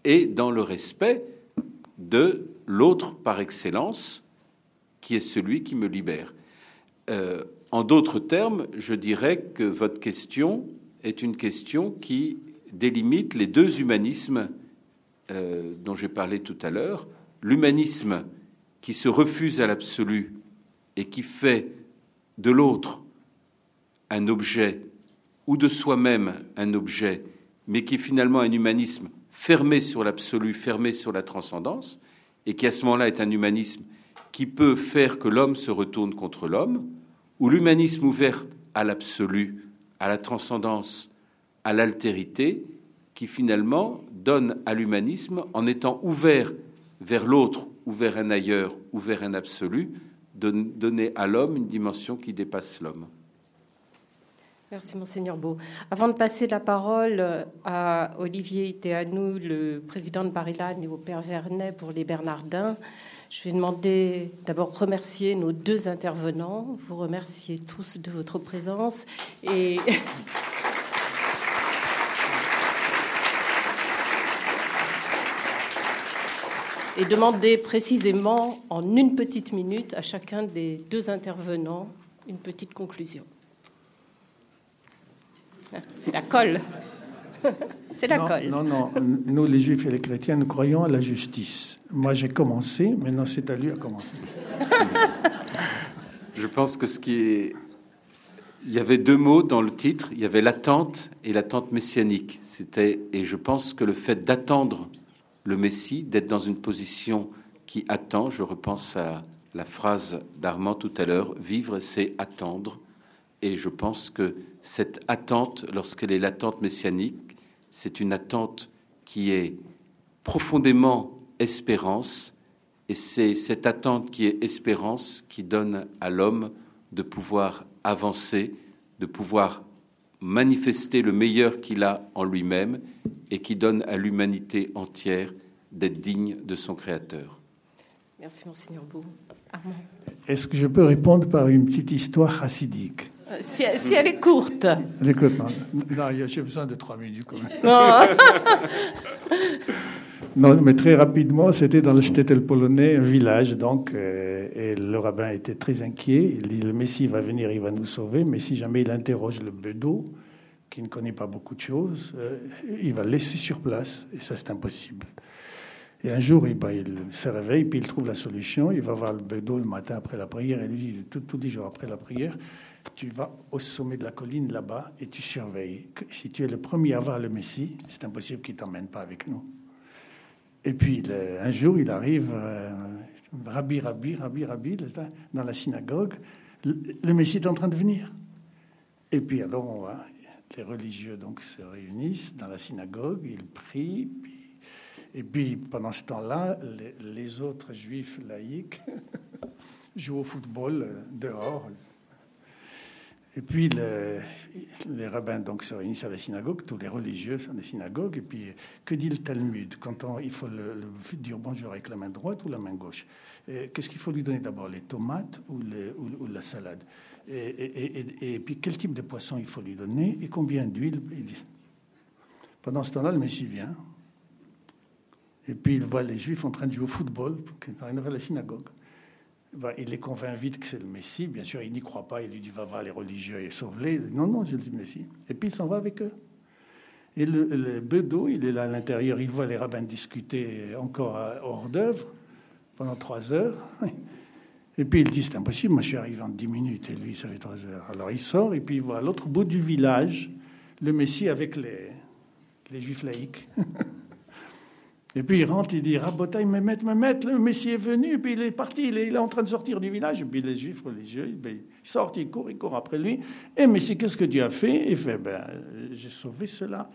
et dans le respect de l'autre par excellence, qui est celui qui me libère. Euh, en d'autres termes, je dirais que votre question est une question qui délimite les deux humanismes euh, dont j'ai parlé tout à l'heure, l'humanisme qui se refuse à l'absolu et qui fait de l'autre un objet ou de soi-même un objet, mais qui est finalement un humanisme fermé sur l'absolu, fermé sur la transcendance, et qui à ce moment-là est un humanisme qui peut faire que l'homme se retourne contre l'homme, ou l'humanisme ouvert à l'absolu, à la transcendance, à l'altérité, qui finalement donne à l'humanisme, en étant ouvert vers l'autre ou vers un ailleurs ou vers un absolu, donner à l'homme une dimension qui dépasse l'homme. Merci, Monseigneur Beau. Avant de passer la parole à Olivier Théanou, le président de Paris-Lannes, et au Père Vernet pour les Bernardins, je vais demander d'abord remercier nos deux intervenants, vous remercier tous de votre présence et. et demander précisément en une petite minute à chacun des deux intervenants une petite conclusion. C'est la colle. C'est la colle. Non, non, nous les juifs et les chrétiens, nous croyons à la justice. Moi j'ai commencé, maintenant c'est à lui à commencer. Je pense que ce qui est. Il y avait deux mots dans le titre, il y avait l'attente et l'attente messianique. C'était, et je pense que le fait d'attendre le Messie, d'être dans une position qui attend. Je repense à la phrase d'Armand tout à l'heure, vivre, c'est attendre. Et je pense que cette attente, lorsqu'elle est l'attente messianique, c'est une attente qui est profondément espérance. Et c'est cette attente qui est espérance qui donne à l'homme de pouvoir avancer, de pouvoir manifester le meilleur qu'il a en lui-même et qui donne à l'humanité entière d'être digne de son Créateur. Merci, Monseigneur Beau. Est-ce que je peux répondre par une petite histoire chassidique si, elle est courte. Elle est courte, non. j'ai besoin de trois minutes quand même. Non. mais très rapidement, c'était dans le Stettel polonais, un village, donc, euh, et le rabbin était très inquiet. Il dit le Messie va venir, il va nous sauver, mais si jamais il interroge le bedeau, qui ne connaît pas beaucoup de choses, euh, il va le laisser sur place, et ça c'est impossible. Et un jour, il, bah, il, se réveille, puis il trouve la solution. Il va voir le bedeau le matin après la prière, et lui dit, tout, tous les jours après la prière, tu vas au sommet de la colline là-bas et tu surveilles. Si tu es le premier à voir le Messie, c'est impossible qu'il t'emmène pas avec nous. Et puis un jour, il arrive, euh, Rabbi, Rabbi, Rabbi, Rabbi, dans la synagogue. Le, Messie est en train de venir. Et puis alors, les religieux donc se réunissent dans la synagogue, ils prient, et puis pendant ce temps-là, les, autres juifs laïcs jouent au football euh, dehors. Et puis les rabbins donc se réunissent à la synagogue, tous les religieux sont des synagogues. Et puis que dit le Talmud? Quand on, il faut le, dire bonjour avec la main droite ou la main gauche? Qu'est-ce qu'il faut lui donner d'abord, les tomates ou, la salade? Et, puis quel type de poisson il faut lui donner et combien d'huile? Pendant ce temps-là, le Messie vient. Et puis il voit les Juifs en train de jouer au football, qui arrivent à la synagogue. Il les convainc vite que c'est le Messie. Bien sûr, il n'y croit pas. Il lui dit va voir les religieux et sauve-les. Non, non, je le Messie. Et puis il s'en va avec eux. Et le, le il est là à l'intérieur. Il voit les rabbins discuter encore hors d'œuvre pendant trois heures. Et puis il dit c'est impossible, moi je suis arrivé en dix minutes et lui ça fait trois heures. Alors il sort et puis il voit à l'autre bout du village le Messie avec les juifs laïcs. Et puis il rentre, il dit Rabotaï, me mettre, me mettre, le Messie est venu, puis il est parti, il est, en train de sortir du village. Et puis les juifs religieux, ben, ils sortent, ils courent, ils courent après lui. Et Messie, qu'est-ce que Dieu a fait? Il fait Ben, j'ai sauvé cela.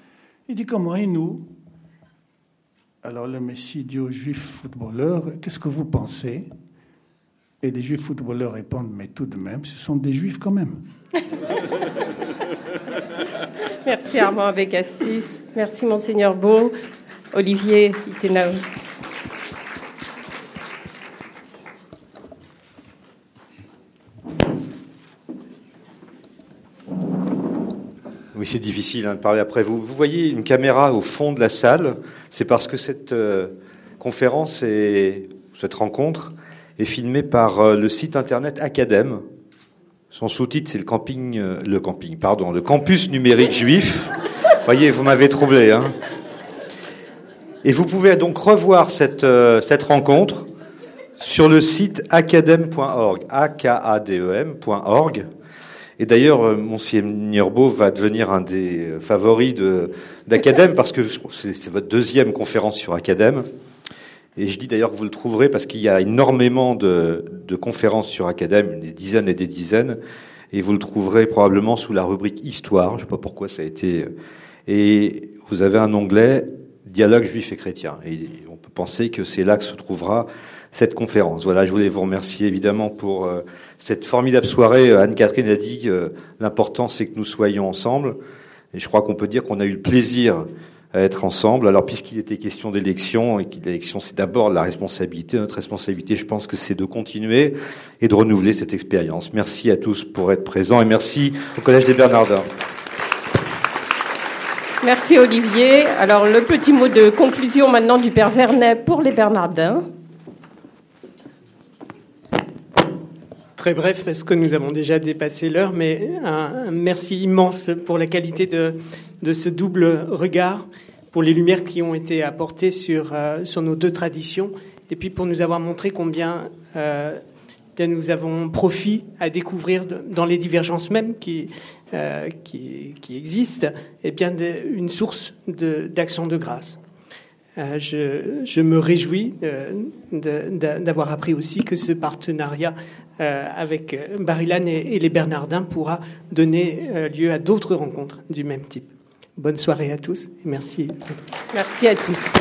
Il dit Comment Et nous? Alors le Messie dit aux juifs footballeurs Qu'est-ce que vous pensez? Et les juifs footballeurs répondent Mais tout de même, ce sont des juifs quand même. Merci Armand Bécassis. Merci Monseigneur Beau. Olivier Itenao. Oui, c'est difficile hein, de parler après vous. Voyez une caméra au fond de la salle. C'est parce que cette euh, conférence et cette rencontre est filmée par euh, le site internet Academ. Son sous-titre, c'est le camping, euh, le camping, pardon, le campus numérique juif. Voyez, vous m'avez troublé. Hein Et vous pouvez donc revoir cette, euh, cette rencontre sur le site academ.org, a k a d e m.org. Et d'ailleurs, euh, Monseigneur Beau va devenir un des favoris d'Academ parce que c'est votre deuxième conférence sur Academ. Et je dis d'ailleurs que vous le trouverez parce qu'il y a énormément de, de, conférences sur Academ, des dizaines et des dizaines, et vous le trouverez probablement sous la rubrique Histoire. Je ne sais pas pourquoi ça a été. Euh, et vous avez un onglet Dialogue juif et chrétien. Et on peut penser que c'est là que se trouvera cette conférence. Voilà, je voulais vous remercier évidemment pour euh, cette formidable soirée. Anne-Catherine a dit que l'important c'est que nous soyons ensemble. Et je crois qu'on peut dire qu'on a eu le plaisir à être ensemble. Alors, puisqu'il était question d'élection, et que l'élection, c'est d'abord la responsabilité, notre responsabilité, je pense que c'est de continuer et de renouveler cette expérience. Merci à tous pour être présents et merci au Collège des Bernardins. Merci Olivier. Alors, le petit mot de conclusion maintenant du Père Vernet pour les Bernardins. Très bref, parce que nous avons déjà dépassé l'heure, mais un, merci immense pour la qualité de, ce double regard pour les lumières qui ont été apportées sur, euh, nos deux traditions, et puis pour nous avoir montré combien euh, nous avons profit à découvrir dans les divergences mêmes qui, euh, qui, existent, et bien de, une source d'action de, grâce. Euh, je, me réjouis d'avoir appris aussi que ce partenariat euh, avec Barilan et, et, les Bernardins pourra donner lieu à d'autres rencontres du même type. Bonne soirée à tous et merci. Merci à tous.